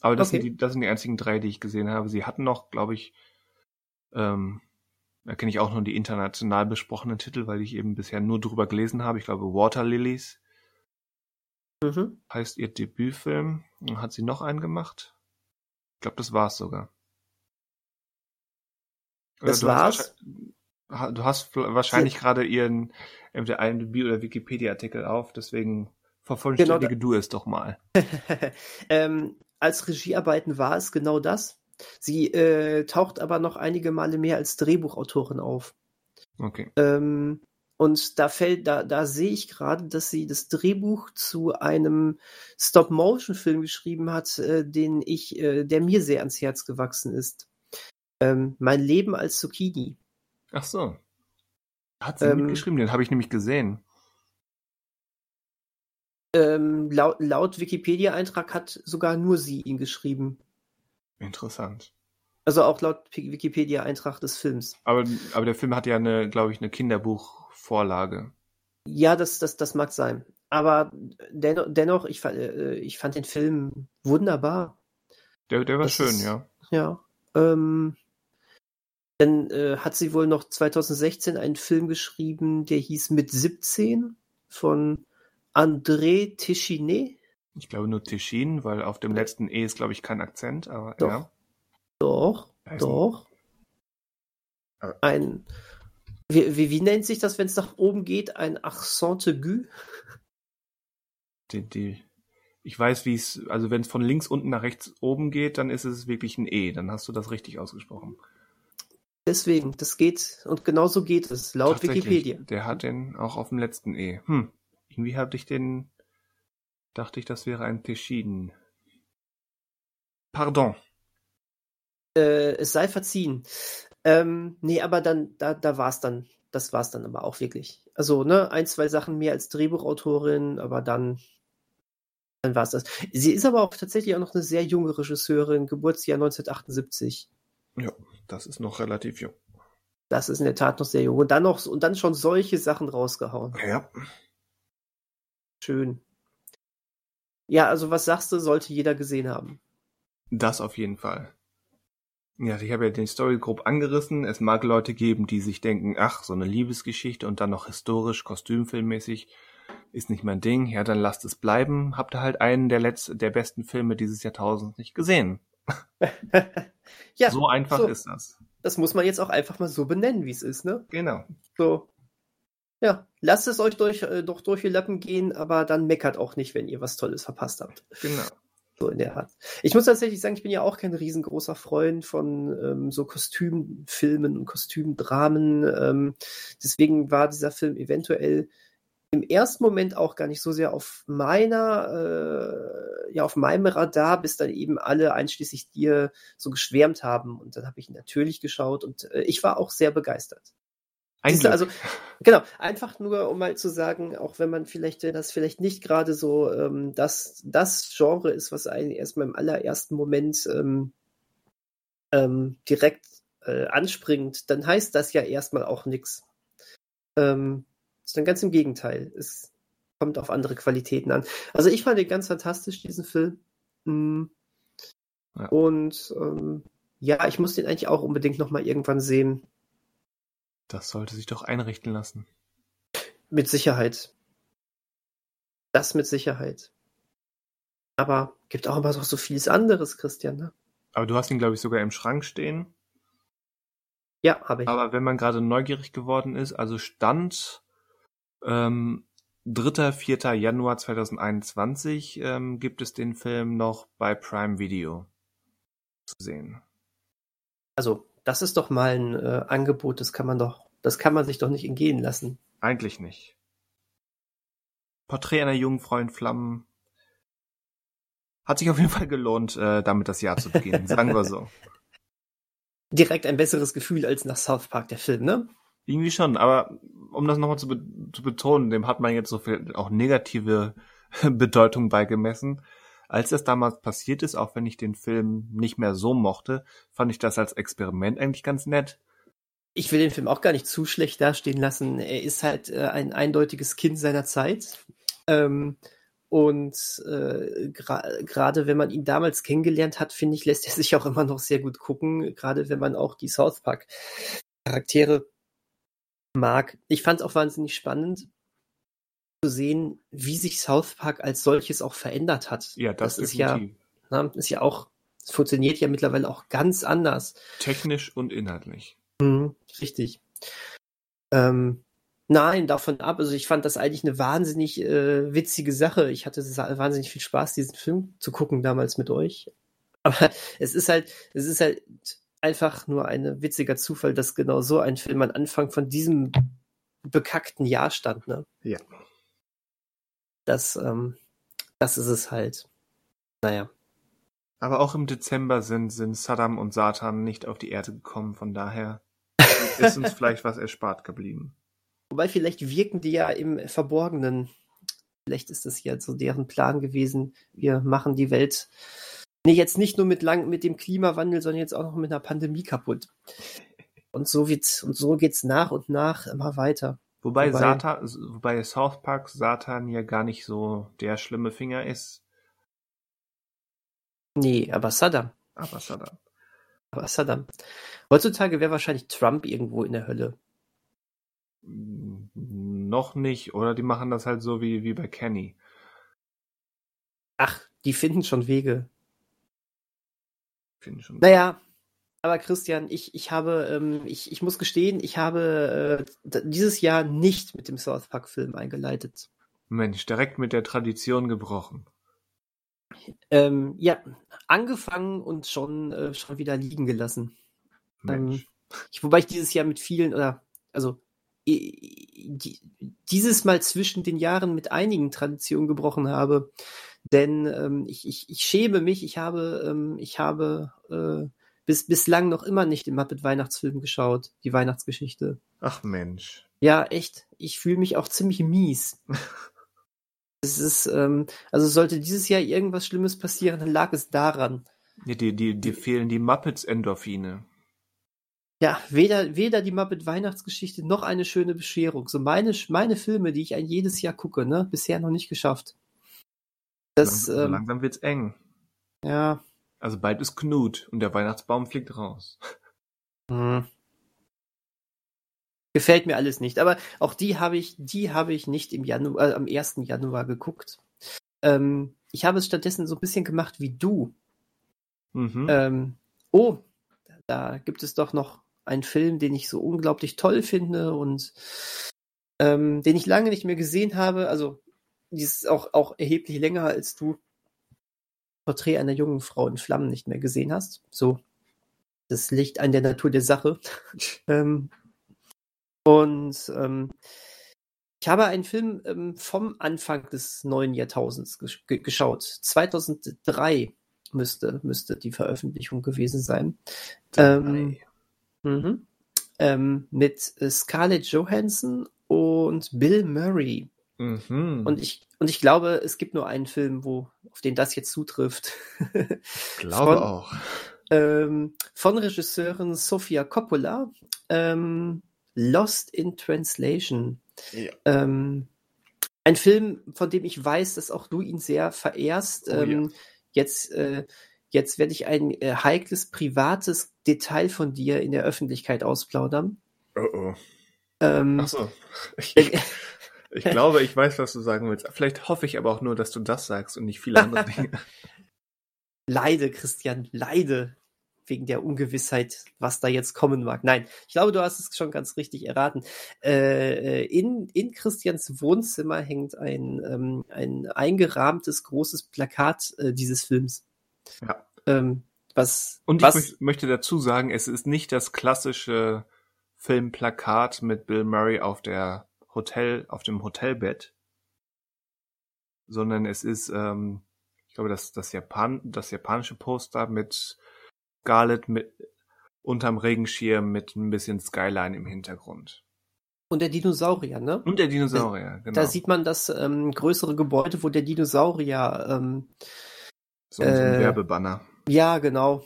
Aber das, Okay. sind die, das sind die einzigen drei, die ich gesehen habe. Sie hatten noch, glaube ich, ähm, da kenne ich auch nur die international besprochenen Titel, weil ich eben bisher nur drüber gelesen habe. Ich glaube, Water Lilies Mhm. heißt ihr Debütfilm. Und Hat sie noch einen gemacht? Ich glaube, das war's sogar. Oder Das hast war's? wahrscheinlich- ha- Du hast wahrscheinlich gerade ihren entweder IMDb oder Wikipedia-Artikel auf, deswegen vervollständige Genau, du es doch mal. ähm, als Regiearbeiten war es genau das. Sie äh, taucht aber noch einige Male mehr als Drehbuchautorin auf. Okay. Ähm, und da fällt, da, da sehe ich gerade, dass sie das Drehbuch zu einem Stop-Motion-Film geschrieben hat, äh, den ich, äh, der mir sehr ans Herz gewachsen ist. Ähm, mein Leben als Zucchini. Ach so. Hat sie Ähm, mitgeschrieben, den habe ich nämlich gesehen. Ähm, laut, laut Wikipedia-Eintrag hat sogar nur sie ihn geschrieben. Interessant. Also auch laut Wikipedia-Eintrag des Films. Aber, aber der Film hat ja eine, glaube ich, eine Kinderbuchvorlage. Ja, das, das, das mag sein. Aber dennoch, dennoch ich, äh, ich fand den Film wunderbar. Der, der war Das schön, ist- ja. Ja. Ähm, dann äh, hat sie wohl noch 2016 einen Film geschrieben, der hieß Mit 17 von André Téchiné. Ich glaube nur Tischin, weil auf dem letzten E ist, glaube ich, kein Akzent, aber Doch. ja. Doch, doch. Ein, wie, wie, wie nennt sich das, wenn es nach oben geht? Ein Accent aigu? Die, die, ich weiß, wie es, also wenn es von links unten nach rechts oben geht, dann ist es wirklich ein E. Dann hast du das richtig ausgesprochen. Deswegen, das geht, und genau so geht es, laut Wikipedia. Der hat den auch auf dem letzten E. Hm. Irgendwie hatte ich den, dachte ich, das wäre ein Tischin. Pardon. Äh, es sei verziehen. Ähm, nee, aber dann, da, da war's dann. Das war's dann aber auch wirklich. Also, ne, ein, zwei Sachen mehr als Drehbuchautorin, aber dann, dann war's das. Sie ist aber auch tatsächlich auch noch eine sehr junge Regisseurin, Geburtsjahr 1978. Ja, das ist noch relativ jung. Das ist in der Tat noch sehr jung. Und dann noch, und dann schon solche Sachen rausgehauen. Ja. Schön. Ja, also was sagst du, sollte jeder gesehen haben. Das auf jeden Fall. Ja, ich habe ja den Story grob angerissen. Es mag Leute geben, die sich denken, ach, so eine Liebesgeschichte und dann noch historisch, kostümfilmmäßig ist nicht mein Ding. Ja, dann lasst es bleiben. Habt ihr halt einen der letzten, der besten Filme dieses Jahrtausends nicht gesehen. ja, so einfach so. ist das. das muss man jetzt auch einfach mal so benennen, wie es ist, ne? Genau. So. Ja, lasst es euch durch, äh, doch durch die Lappen gehen, aber dann meckert auch nicht, wenn ihr was Tolles verpasst habt. Genau. So in der Art. Ich muss tatsächlich sagen, ich bin ja auch kein riesengroßer Freund von ähm, so Kostümfilmen und Kostümdramen. Ähm, deswegen war dieser Film eventuell im ersten Moment auch gar nicht so sehr auf meiner, äh, ja, auf meinem Radar, bis dann eben alle, einschließlich dir, so geschwärmt haben. Und dann habe ich natürlich geschaut und äh, ich war auch sehr begeistert. Siehst du, also, genau, einfach nur, um mal zu sagen, auch wenn man vielleicht, das vielleicht nicht gerade so ähm, das, das Genre ist, was einen erstmal im allerersten Moment ähm, ähm, direkt äh, anspringt, dann heißt das ja erstmal auch nichts. Ähm, sondern ganz im Gegenteil. Es kommt auf andere Qualitäten an. Also ich fand den ganz fantastisch, diesen Film. Mm. Ja. Und ähm, ja, ich muss den eigentlich auch unbedingt nochmal irgendwann sehen. Das sollte sich doch einrichten lassen. Mit Sicherheit. Das mit Sicherheit. Aber gibt auch immer noch so vieles anderes, Christian, ne? Aber du hast ihn, glaube ich, sogar im Schrank stehen. Ja, habe ich. Aber wenn man gerade neugierig geworden ist, also Stand ähm, 3. 4. Januar 2021 ähm, gibt es den Film noch bei Prime Video zu sehen. Also, das ist doch mal ein äh, Angebot, das kann man doch, das kann man sich doch nicht entgehen lassen. Eigentlich nicht. Porträt einer jungen Frau in Flammen. Hat sich auf jeden Fall gelohnt, äh, damit das Jahr zu beginnen, sagen wir so. Direkt ein besseres Gefühl als nach South Park, der Film, ne? Irgendwie schon, aber um das nochmal zu, be zu betonen, dem hat man jetzt so viel auch negative Bedeutung beigemessen. Als das damals passiert ist, auch wenn ich den Film nicht mehr so mochte, fand ich das als Experiment eigentlich ganz nett. Ich will den Film auch gar nicht zu schlecht dastehen lassen. Er ist halt äh, ein eindeutiges Kind seiner Zeit. Ähm, und äh, gerade wenn man ihn damals kennengelernt hat, finde ich, lässt er sich auch immer noch sehr gut gucken. Gerade wenn man auch die South Park Charaktere mag. Ich fand es auch wahnsinnig spannend zu sehen, wie sich South Park als solches auch verändert hat. Ja, das, ist ja, na, ist ja auch, es funktioniert ja mittlerweile auch ganz anders. Technisch und inhaltlich. Mhm, richtig. Ähm, nein, davon ab. Also ich fand das eigentlich eine wahnsinnig äh, witzige Sache. Ich hatte wahnsinnig viel Spaß, diesen Film zu gucken damals mit euch. Aber es ist halt, es ist halt einfach nur ein witziger Zufall, dass genau so ein Film am Anfang von diesem bekackten Jahr stand, ne? Ja. Das, ähm, das ist es halt. Naja. Aber auch im Dezember sind, sind Saddam und Satan nicht auf die Erde gekommen, von daher ist uns vielleicht was erspart geblieben. Wobei vielleicht wirken die ja im Verborgenen. Vielleicht ist das ja so deren Plan gewesen. Wir machen die Welt nee, jetzt nicht nur mit lang, mit dem Klimawandel, sondern jetzt auch noch mit einer Pandemie kaputt. Und so wird's, und so geht's nach und nach immer weiter. Wobei, Wobei- Satan, wobei South Park Satan ja gar nicht so der schlimme Finger ist, Nee, aber Saddam. aber Saddam. Aber Saddam. Heutzutage wäre wahrscheinlich Trump irgendwo in der Hölle. Noch nicht, oder die machen das halt so wie, wie bei Kenny. Ach, die finden schon Wege. Finde schon. Naja, aber Christian, ich, ich habe, ähm, ich, ich muss gestehen, ich habe äh, dieses Jahr nicht mit dem South Park-Film eingeleitet. Mensch, direkt mit der Tradition gebrochen. Ähm, ja, angefangen und schon, äh, schon wieder liegen gelassen. Mensch. Ich, wobei ich dieses Jahr mit vielen, oder, also, die, dieses Mal zwischen den Jahren mit einigen Traditionen gebrochen habe. Denn ähm, ich, ich, ich schäme mich, ich habe, ähm, ich habe äh, bis, bislang noch immer nicht den Muppet-Weihnachtsfilm geschaut, die Weihnachtsgeschichte. Ach Mensch. Ja, echt. Ich fühle mich auch ziemlich mies. es ist, ähm, also sollte dieses Jahr irgendwas Schlimmes passieren, dann lag es daran. Ja, dir, dir, dir fehlen die Muppets-Endorphine. Ja, weder, weder die Muppet Weihnachtsgeschichte noch eine schöne Bescherung. So meine, meine Filme, die ich ein jedes Jahr gucke, ne, bisher noch nicht geschafft. Das, Lang, so ähm, langsam wird's eng. ja, Also bald ist Knut und der Weihnachtsbaum fliegt raus. hm. gefällt mir alles nicht. Aber auch die habe ich, die habe ich nicht im Januar, äh, am 1. Januar geguckt. Ähm, ich habe es stattdessen so ein bisschen gemacht wie du. Mhm. Ähm, oh, da gibt es doch noch einen Film, den ich so unglaublich toll finde und ähm, den ich lange nicht mehr gesehen habe. Also, die ist auch, auch erheblich länger als du Porträt einer jungen Frau in Flammen nicht mehr gesehen hast. So, das liegt an der Natur der Sache. ähm, und ähm, Ich habe einen Film ähm, vom Anfang des neuen Jahrtausends gesch geschaut. 2003 müsste, müsste die Veröffentlichung gewesen sein. Ähm, mhm. ähm, mit Scarlett Johansson und Bill Murray. Mhm. Und ich, und ich glaube, es gibt nur einen Film, wo, auf den das jetzt zutrifft. Glaube Von- auch. ähm, von Regisseurin Sofia Coppola. Ähm, Lost in Translation. Ja. Ähm, ein Film, von dem ich weiß, dass auch du ihn sehr verehrst. Oh ja. ähm, Jetzt, äh, jetzt werde ich ein äh, heikles, privates Detail von dir in der Öffentlichkeit ausplaudern. Oh oh. Ähm, Ach so. Ich, ich, glaube, ich weiß, was du sagen willst. Vielleicht hoffe ich aber auch nur, dass du das sagst und nicht viele andere Dinge. leide, Christian, leide wegen der Ungewissheit, was da jetzt kommen mag. Nein, ich glaube, du hast es schon ganz richtig erraten. Äh, in, in Christians Wohnzimmer hängt ein, ähm, ein eingerahmtes großes Plakat äh, dieses Films. Ja. Ähm, was, Und was, ich möcht- möchte dazu sagen, es ist nicht das klassische Filmplakat mit Bill Murray auf der Hotel, auf dem Hotelbett, sondern es ist, ähm, ich glaube, das, das, Japan, das japanische Poster mit Scarlett mit unterm Regenschirm mit ein bisschen Skyline im Hintergrund. und der Dinosaurier, ne? Und der Dinosaurier, genau. Da sieht man das ähm, größere Gebäude, wo der Dinosaurier, ähm, so, so ein äh, Werbebanner. ja, genau.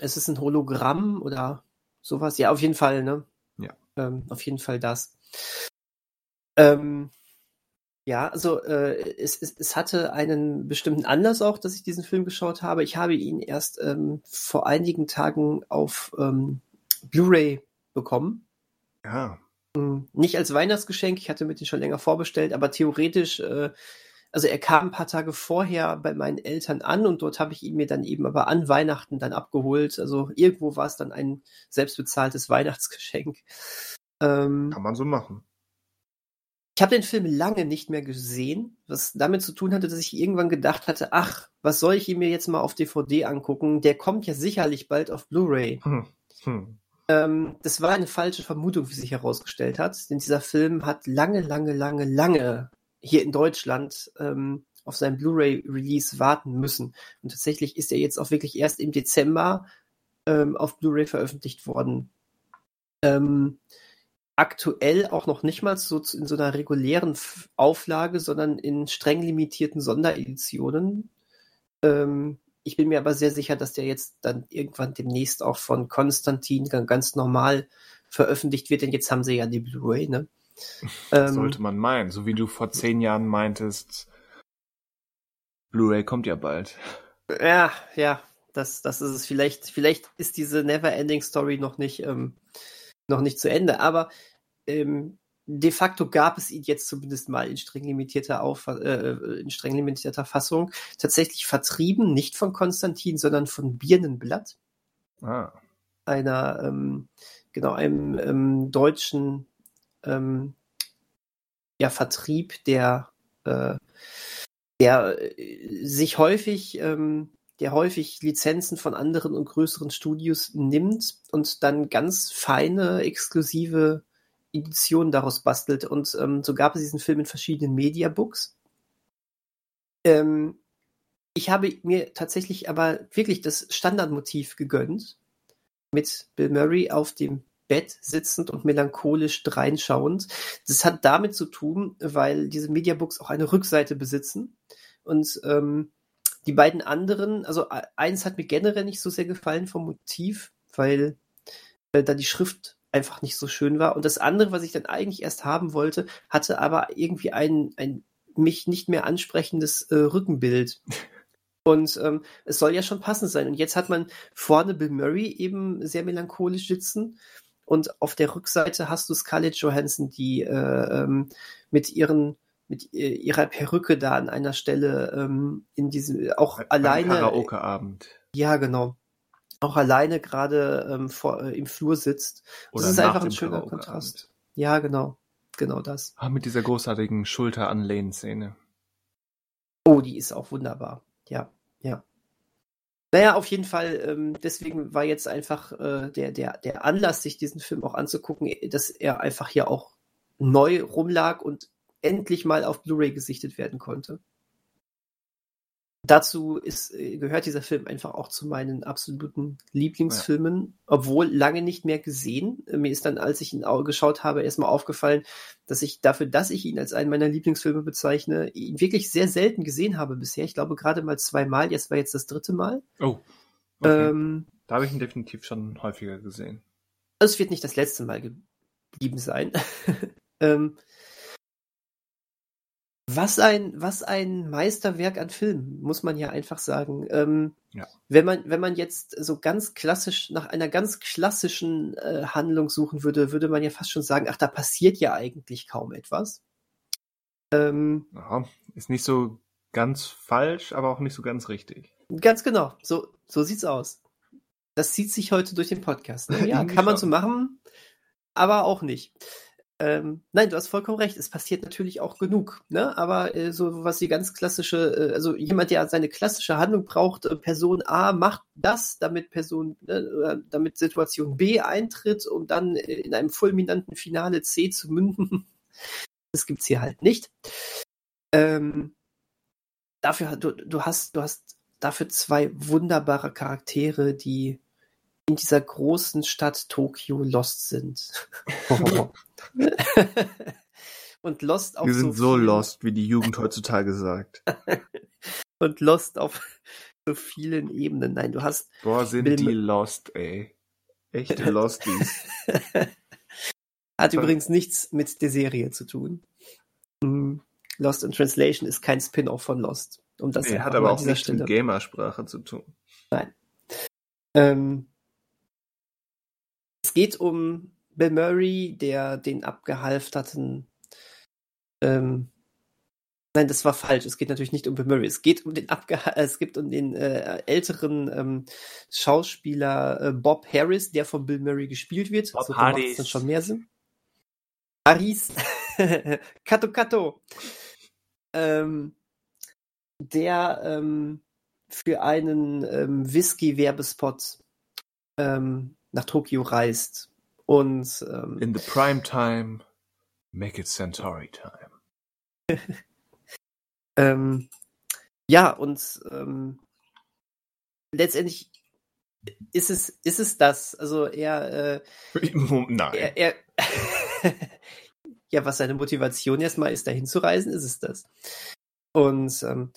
Es ist ein Hologramm oder sowas. Ja, auf jeden Fall, ne? Ja. Ähm, auf jeden Fall das. Ähm, ja, also äh, es, es, es hatte einen bestimmten Anlass auch, dass ich diesen Film geschaut habe. Ich habe ihn erst ähm, vor einigen Tagen auf ähm, Blu-ray bekommen. Ja. Mm, Nicht als Weihnachtsgeschenk, ich hatte mir den schon länger vorbestellt, aber theoretisch, äh, also er kam ein paar Tage vorher bei meinen Eltern an und dort habe ich ihn mir dann eben aber an Weihnachten dann abgeholt. Also irgendwo war es dann ein selbstbezahltes Weihnachtsgeschenk. Ähm, Kann man so machen. Ich habe den Film lange nicht mehr gesehen, was damit zu tun hatte, dass ich irgendwann gedacht hatte, ach, was soll ich ihn mir jetzt mal auf DVD angucken? Der kommt ja sicherlich bald auf Blu-ray. Hm. Hm. Ähm, das war eine falsche Vermutung, wie sich herausgestellt hat, denn dieser Film hat lange, lange, lange, lange hier in Deutschland ähm, auf seinen Blu-ray-Release warten müssen. Und tatsächlich ist er jetzt auch wirklich erst im Dezember ähm, auf Blu-ray veröffentlicht worden. Ähm, aktuell auch noch nicht mal so in so einer regulären Auflage, sondern in streng limitierten Sondereditionen. Ähm, ich bin mir aber sehr sicher, dass der jetzt dann irgendwann demnächst auch von Konstantin gan- ganz normal veröffentlicht wird, denn jetzt haben sie ja die Blu-ray, ne? Ähm, Sollte man meinen. So wie du vor zehn Jahren meintest, Blu-ray kommt ja bald. ja, ja, das, das ist es. Vielleicht, vielleicht ist diese Never-Ending Story noch nicht, ähm, noch nicht zu Ende, aber ähm, de facto gab es ihn jetzt zumindest mal in streng limitierter Auf äh, in streng limitierter Fassung tatsächlich vertrieben, nicht von Konstantin, sondern von Birnenblatt. Ah. einer, ähm, genau, einem ähm, deutschen ähm, ja, Vertrieb, der, äh, der äh, sich häufig, ähm, der häufig Lizenzen von anderen und größeren Studios nimmt und dann ganz feine, exklusive Editionen daraus bastelt. Und ähm, so gab es diesen Film in verschiedenen Mediabooks. Ähm, ich habe mir tatsächlich aber wirklich das Standardmotiv gegönnt mit Bill Murray auf dem Bett sitzend und melancholisch dreinschauend. Das hat damit zu tun, weil diese Mediabooks auch eine Rückseite besitzen. Und ähm, die beiden anderen, also eins hat mir generell nicht so sehr gefallen vom Motiv, weil äh, da die Schrift einfach nicht so schön war. Und das andere, was ich dann eigentlich erst haben wollte, hatte aber irgendwie ein, ein mich nicht mehr ansprechendes äh, Rückenbild. Und ähm, es soll ja schon passend sein. Und jetzt hat man vorne Bill Murray eben sehr melancholisch sitzen. Und auf der Rückseite hast du Scarlett Johansson, die äh, ähm, mit ihren mit äh, ihrer Perücke da an einer Stelle ähm, in diesem auch Beim alleine Karaoke-Abend. ja genau auch alleine gerade ähm, vor äh, im Flur sitzt. Das Oder ist nach einfach ein schöner. Kontrast. Ja genau genau das. Ah, mit dieser großartigen Schulter-Anlehnen-Szene. Oh, die ist auch wunderbar. Ja, ja. Naja, auf jeden Fall, ähm, deswegen war jetzt einfach äh, der, der, der Anlass, sich diesen Film auch anzugucken, dass er einfach hier auch neu rumlag und endlich mal auf Blu-ray gesichtet werden konnte. Dazu ist, äh, gehört dieser Film einfach auch zu meinen absoluten Lieblingsfilmen, ja. obwohl lange nicht mehr gesehen. Mir ist dann, als ich ihn geschaut habe, erstmal aufgefallen, dass ich dafür, dass ich ihn als einen meiner Lieblingsfilme bezeichne, ihn wirklich sehr selten gesehen habe bisher. Ich glaube gerade mal zweimal, jetzt war jetzt das dritte Mal. Oh. Okay. Ähm, da habe ich ihn definitiv schon häufiger gesehen. Es wird nicht das letzte Mal geblieben sein. ähm, was ein, was ein Meisterwerk an Film, muss man ja einfach sagen. Ähm, ja. Wenn man, wenn man jetzt so ganz klassisch nach einer ganz klassischen äh, Handlung suchen würde, würde man ja fast schon sagen, ach, da passiert ja eigentlich kaum etwas. Ähm, ja, ist nicht so ganz falsch, aber auch nicht so ganz richtig. Ganz genau, so, so sieht's aus. Das zieht sich heute durch den Podcast. Ne? Ja, kann man so machen, aber auch nicht. Ähm, nein, du hast vollkommen recht. Es passiert natürlich auch genug, ne? Aber äh, so was die ganz klassische, äh, also jemand, der seine klassische Handlung braucht, äh, Person A macht das, damit Person, äh, damit Situation B eintritt, um dann äh, in einem fulminanten Finale C zu münden. das gibt's hier halt nicht. Ähm, dafür du, du hast, du hast dafür zwei wunderbare Charaktere, die in dieser großen Stadt Tokio lost sind. und lost auf Wir sind so, so lost, wie die Jugend heutzutage sagt. und lost auf so vielen Ebenen. Nein, du hast. Boah, sind Bill die lost, ey. Echte Losties. Hat übrigens nichts mit der Serie zu tun. Hm, lost in Translation ist kein Spin-off von Lost. Um das nee, hat aber auch nichts mit Gamersprache zu tun. Nein. Ähm, es geht um Bill Murray, der den abgehalfterten ähm, Nein, das war falsch. Es geht natürlich nicht um Bill Murray. Es geht um den Abge es geht um den äh, älteren ähm, Schauspieler äh, Bob Harris, der von Bill Murray gespielt wird. Bob so Harris. dann schon mehr Sinn. Harris. Kato Kato. Ähm, der ähm, für einen ähm, Whisky-Werbespot ähm, nach Tokio reist. Und ähm, in the prime time, make it Centauri time. ähm, ja, und ähm, letztendlich ist es, ist es das. Also er, äh, Nein. Er, er ja, was seine Motivation erstmal ist, dahin zu reisen, ist es das. Und ähm,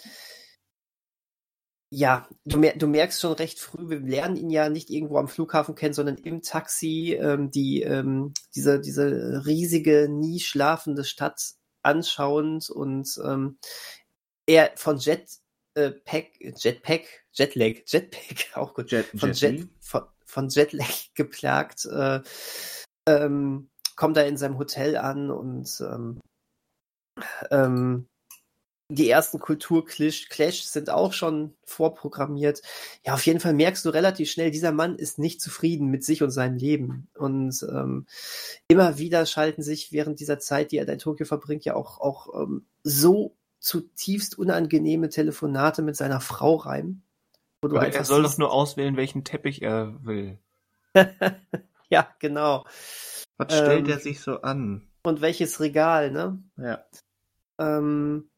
ja, du, mer du, merkst schon recht früh, wir lernen ihn ja nicht irgendwo am Flughafen kennen, sondern im Taxi ähm, die ähm, diese, diese riesige, nie schlafende Stadt anschauend und ähm, er von Jet äh, Pack, Jetpack, Jetlag, Jetpack, auch gut, Jet, von, Jet, von, von Jetlag geplagt, äh, ähm, kommt er in seinem Hotel an und ähm, ähm, die ersten Kulturclashs sind auch schon vorprogrammiert. Ja, auf jeden Fall merkst du relativ schnell, dieser Mann ist nicht zufrieden mit sich und seinem Leben. Und ähm, immer wieder schalten sich während dieser Zeit, die er in Tokio verbringt, ja auch, auch ähm, so zutiefst unangenehme Telefonate mit seiner Frau rein. Wo du er soll doch nur auswählen, welchen Teppich er will. ja, genau. Was stellt ähm, er sich so an? Und welches Regal, ne? Ja. Ähm,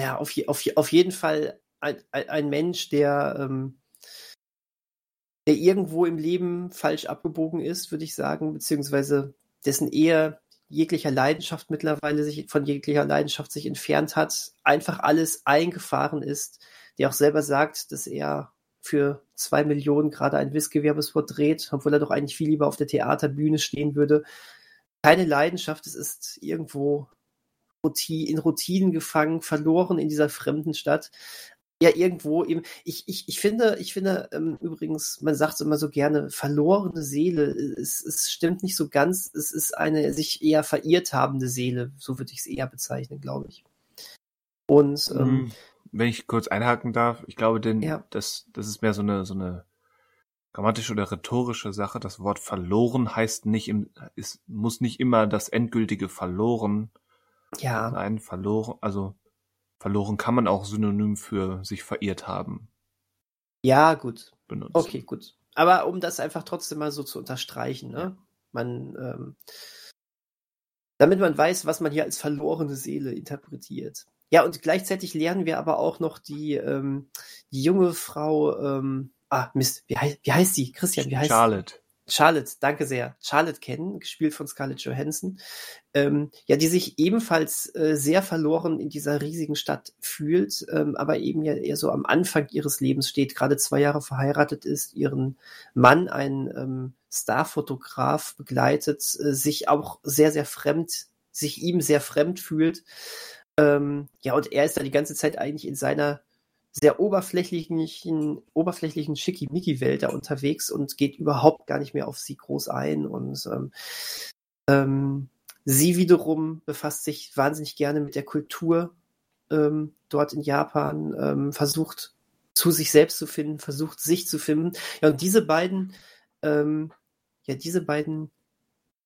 ja, auf, je, auf, auf jeden Fall ein, ein Mensch, der, ähm, der irgendwo im Leben falsch abgebogen ist, würde ich sagen, beziehungsweise dessen eher jeglicher Leidenschaft mittlerweile sich von jeglicher Leidenschaft sich entfernt hat, einfach alles eingefahren ist, der auch selber sagt, dass er für zwei Millionen gerade ein Wissgewerbespot dreht, obwohl er doch eigentlich viel lieber auf der Theaterbühne stehen würde. Keine Leidenschaft, es ist irgendwo in Routinen gefangen, verloren in dieser fremden Stadt. Ja, irgendwo eben. Ich, ich, ich finde, ich finde ähm, übrigens, man sagt es immer so gerne, verlorene Seele. Es, es stimmt nicht so ganz. Es ist eine sich eher verirrt habende Seele. So würde ich es eher bezeichnen, glaube ich. Und ähm, hm, wenn ich kurz einhaken darf, ich glaube, denn ja. das, das ist mehr so eine, so eine grammatische oder rhetorische Sache. Das Wort verloren heißt nicht im, ist, muss nicht immer das endgültige verloren ja. Nein, verloren, also verloren kann man auch synonym für sich verirrt haben. Ja, gut. Benutzen. Okay, gut. Aber um das einfach trotzdem mal so zu unterstreichen, ne? Man, ähm, damit man weiß, was man hier als verlorene Seele interpretiert. Ja, und gleichzeitig lernen wir aber auch noch die, ähm, die junge Frau, ähm, ah, Mist, wie, heißt, wie heißt sie? Christian, wie heißt Charlotte. Charlotte, danke sehr. Charlotte kennen, gespielt von Scarlett Johansson. Ähm, ja, die sich ebenfalls äh, sehr verloren in dieser riesigen Stadt fühlt, ähm, aber eben ja eher so am Anfang ihres Lebens steht, gerade zwei Jahre verheiratet ist, ihren Mann, ein ähm, Starfotograf, begleitet, äh, sich auch sehr, sehr fremd, sich ihm sehr fremd fühlt. Ähm, ja, und er ist da die ganze Zeit eigentlich in seiner sehr oberflächlichen, oberflächlichen Schickimicki-Welt da unterwegs und geht überhaupt gar nicht mehr auf sie groß ein. Und ähm, ähm, sie wiederum befasst sich wahnsinnig gerne mit der Kultur ähm, dort in Japan, ähm, versucht zu sich selbst zu finden, versucht sich zu finden. Ja, und diese beiden, ähm, ja, diese beiden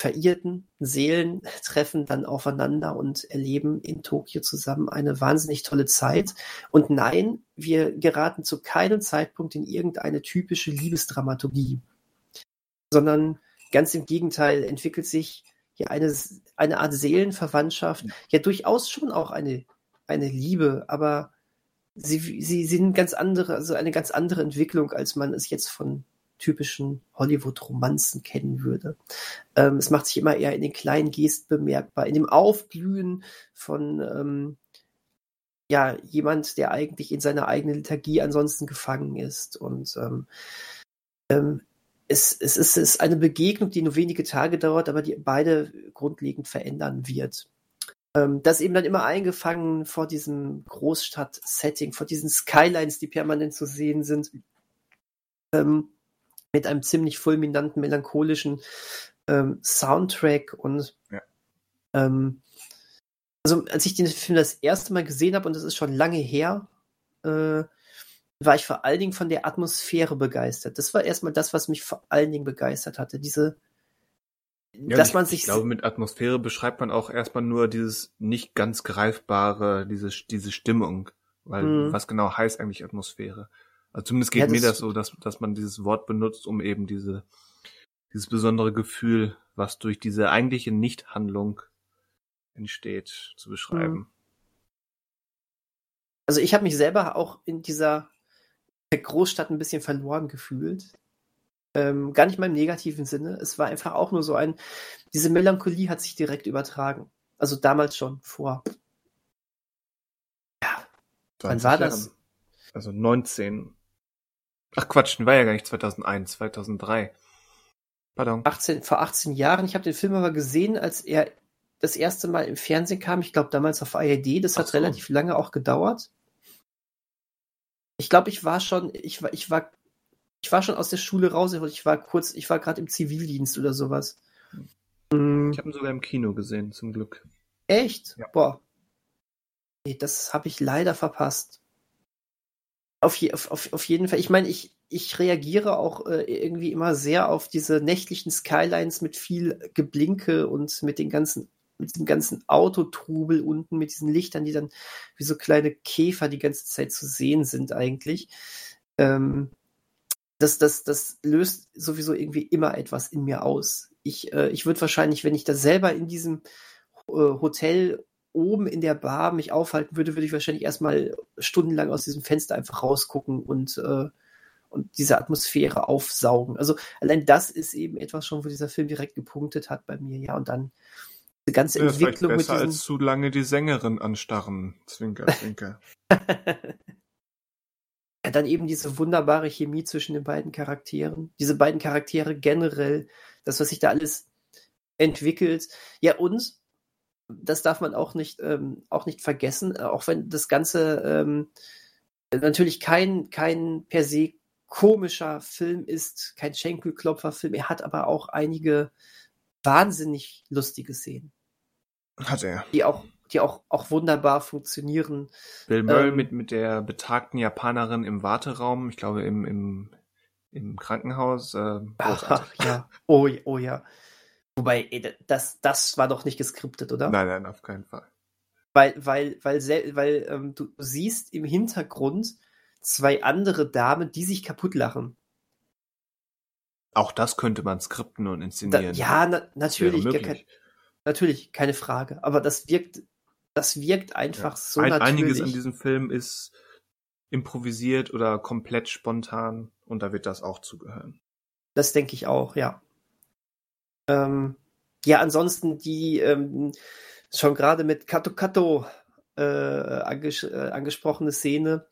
verirrten Seelen treffen dann aufeinander und erleben in Tokio zusammen eine wahnsinnig tolle Zeit. Und nein, wir geraten zu keinem Zeitpunkt in irgendeine typische Liebesdramaturgie, sondern ganz im Gegenteil entwickelt sich hier eine, eine Art Seelenverwandtschaft, ja durchaus schon auch eine, eine Liebe, aber sie, sie sind ganz andere, also eine ganz andere Entwicklung, als man es jetzt von typischen Hollywood-Romanzen kennen würde. Ähm, es macht sich immer eher in den kleinen Gesten bemerkbar, in dem Aufblühen von ähm, ja, jemand, der eigentlich in seiner eigenen Liturgie ansonsten gefangen ist. Und ähm, ähm, es, es, ist, es ist eine Begegnung, die nur wenige Tage dauert, aber die beide grundlegend verändern wird. Ähm, das eben dann immer eingefangen vor diesem Großstadt-Setting, vor diesen Skylines, die permanent zu sehen sind. Ähm, mit einem ziemlich fulminanten, melancholischen ähm, Soundtrack und ja. ähm, also als ich den Film das erste Mal gesehen habe, und das ist schon lange her, äh, war ich vor allen Dingen von der Atmosphäre begeistert. Das war erstmal das, was mich vor allen Dingen begeistert hatte. Diese, ja, dass ich, man sich. Ich glaube, mit Atmosphäre beschreibt man auch erstmal nur dieses nicht ganz greifbare, diese, diese Stimmung. Weil mhm. was genau heißt eigentlich Atmosphäre? Also zumindest geht ja, mir das so, dass, dass man dieses Wort benutzt, um eben diese, dieses besondere Gefühl, was durch diese eigentliche Nichthandlung entsteht, zu beschreiben. Mhm. Also ich habe mich selber auch in dieser Großstadt ein bisschen verloren gefühlt. Ähm, gar nicht mal im negativen Sinne. Es war einfach auch nur so ein, diese Melancholie hat sich direkt übertragen. Also damals schon, vor. Ja. Wann war das? Also 19. Ach Quatsch, war ja gar nicht 2001, 2003. Pardon. 18, vor 18 Jahren. Ich habe den Film aber gesehen, als er das erste Mal im Fernsehen kam. Ich glaube damals auf ARD. Das hat so. relativ lange auch gedauert. Ich glaube, ich war schon, ich war, ich war, ich war schon aus der Schule raus. Ich war kurz, ich war gerade im Zivildienst oder sowas. Hm. Ich habe ihn sogar im Kino gesehen, zum Glück. Echt? Ja. Boah. Nee, das habe ich leider verpasst. Auf, auf, auf jeden Fall. Ich meine, ich, ich reagiere auch äh, irgendwie immer sehr auf diese nächtlichen Skylines mit viel Geblinke und mit den ganzen mit dem ganzen Autotrubel unten, mit diesen Lichtern, die dann wie so kleine Käfer die ganze Zeit zu sehen sind eigentlich. Ähm, das, das, das löst sowieso irgendwie immer etwas in mir aus. Ich, äh, ich würde wahrscheinlich, wenn ich da selber in diesem äh, Hotel oben in der Bar mich aufhalten würde, würde ich wahrscheinlich erstmal stundenlang aus diesem Fenster einfach rausgucken und, äh, und diese Atmosphäre aufsaugen. Also allein das ist eben etwas schon, wo dieser Film direkt gepunktet hat bei mir, ja, und dann die ganze ja, Entwicklung besser mit diesen... als zu lange die Sängerin anstarren. Zwinker, zwinker. ja, dann eben diese wunderbare Chemie zwischen den beiden Charakteren. Diese beiden Charaktere generell, das, was sich da alles entwickelt. Ja, und das darf man auch nicht, ähm, auch nicht vergessen, äh, auch wenn das Ganze ähm, natürlich kein, kein per se komischer Film ist, kein Schenkelklopferfilm. Er hat aber auch einige wahnsinnig lustige Szenen. Hat er. Die auch, die auch, auch wunderbar funktionieren. Bill Murray ähm, mit, mit der betagten Japanerin im Warteraum, ich glaube im, im, im Krankenhaus. Äh, ach, ja. Oh, oh ja. Wobei, das, das war doch nicht geskriptet, oder? Nein, nein, auf keinen Fall. Weil, weil, weil, weil ähm, du siehst im Hintergrund zwei andere Damen, die sich kaputt lachen. Auch das könnte man skripten und inszenieren. Da, ja, na, natürlich. natürlich, keine Frage. Aber das wirkt, das wirkt einfach ja. so Ein, natürlich. Einiges in diesem Film ist improvisiert oder komplett spontan und da wird das auch zugehören. Das denke ich auch, ja. Ähm, ja, ansonsten die ähm, schon gerade mit Kato Kato äh, anges äh, angesprochene Szene,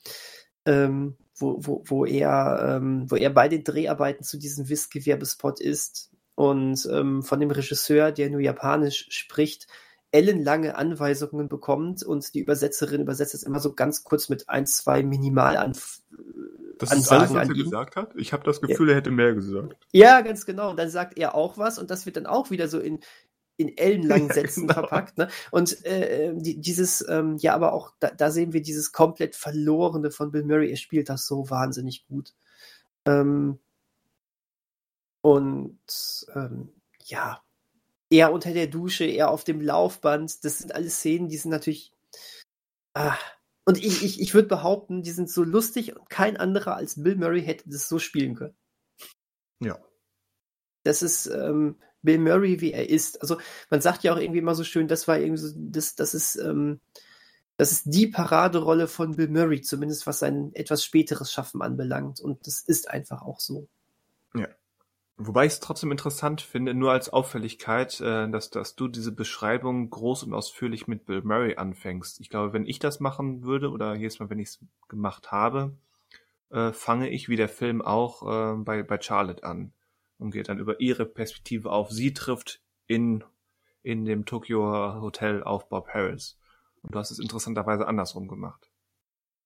ähm, wo, wo, wo, er, ähm, wo er bei den Dreharbeiten zu diesem Whisky-Werbespot ist und ähm, von dem Regisseur, der nur Japanisch spricht, ellenlange Anweisungen bekommt und die Übersetzerin übersetzt es immer so ganz kurz mit ein, zwei Minimalanf das ist alles, was er gesagt hat? Ich habe das Gefühl, ja. er hätte mehr gesagt. Ja, ganz genau. Und dann sagt er auch was und das wird dann auch wieder so in, in ellenlangen Sätzen genau. verpackt. Ne? Und äh, die, dieses, ähm, ja, aber auch da, da, sehen wir dieses komplett Verlorene von Bill Murray. Er spielt das so wahnsinnig gut. Ähm, und ähm, ja, er unter der Dusche, er auf dem Laufband, das sind alles Szenen, die sind natürlich. Ah, und ich, ich, ich würde behaupten, die sind so lustig und kein anderer als Bill Murray hätte das so spielen können. Ja. Das ist ähm, Bill Murray, wie er ist. Also man sagt ja auch irgendwie immer so schön, das war irgendwie so, das, das ist, ähm, das ist die Paraderolle von Bill Murray, zumindest was sein etwas späteres Schaffen anbelangt. Und das ist einfach auch so. Ja. Wobei ich es trotzdem interessant finde, nur als Auffälligkeit, äh, dass, dass du diese Beschreibung groß und ausführlich mit Bill Murray anfängst. Ich glaube, wenn ich das machen würde, oder jedes Mal, wenn ich es gemacht habe, äh, fange ich wie der Film auch äh, bei, bei Charlotte an und geht dann über ihre Perspektive auf. Sie trifft in, in dem Tokyo Hotel auf Bob Harris. Und du hast es interessanterweise andersrum gemacht.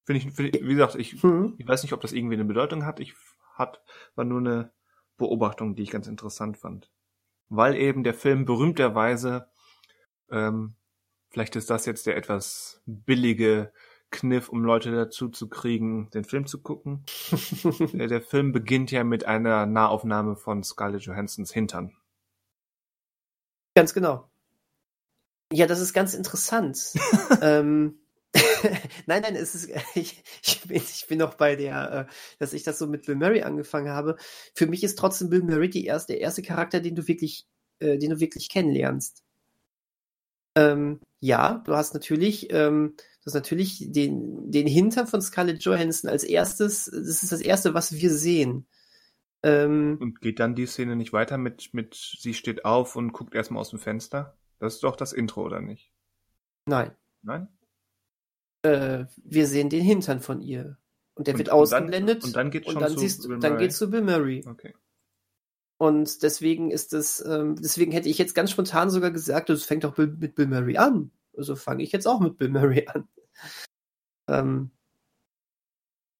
Finde ich, find wie gesagt, ich, mhm. ich weiß nicht, ob das irgendwie eine Bedeutung hat. Ich hat, war nur eine Beobachtung, die ich ganz interessant fand. Weil eben der Film berühmterweise, ähm, vielleicht ist das jetzt der etwas billige Kniff, um Leute dazu zu kriegen, den Film zu gucken. der, der Film beginnt ja mit einer Nahaufnahme von Scarlett Johansons Hintern. Ganz genau. Ja, das ist ganz interessant. ähm, nein, nein, es ist, ich, ich, bin, ich bin noch bei der, äh, dass ich das so mit Bill Murray angefangen habe. Für mich ist trotzdem Bill Murray die erste, der erste Charakter, den du wirklich, äh, den du wirklich kennenlernst. Ähm, ja, du hast natürlich, ähm, du hast natürlich den, den Hintern von Scarlett Johansson als erstes, das ist das erste, was wir sehen. Ähm, und geht dann die Szene nicht weiter mit, mit, sie steht auf und guckt erstmal aus dem Fenster? Das ist doch das Intro, oder nicht? Nein. Nein? Äh, wir sehen den Hintern von ihr. Und der und, wird ausgeblendet. Und dann, und dann geht's und dann zu siehst, Bill dann geht's zu Bill Murray. Okay. Und deswegen ist es, ähm, deswegen hätte ich jetzt ganz spontan sogar gesagt, es fängt doch mit Bill Murray an. Also fange ich jetzt auch mit Bill Murray an. Ähm,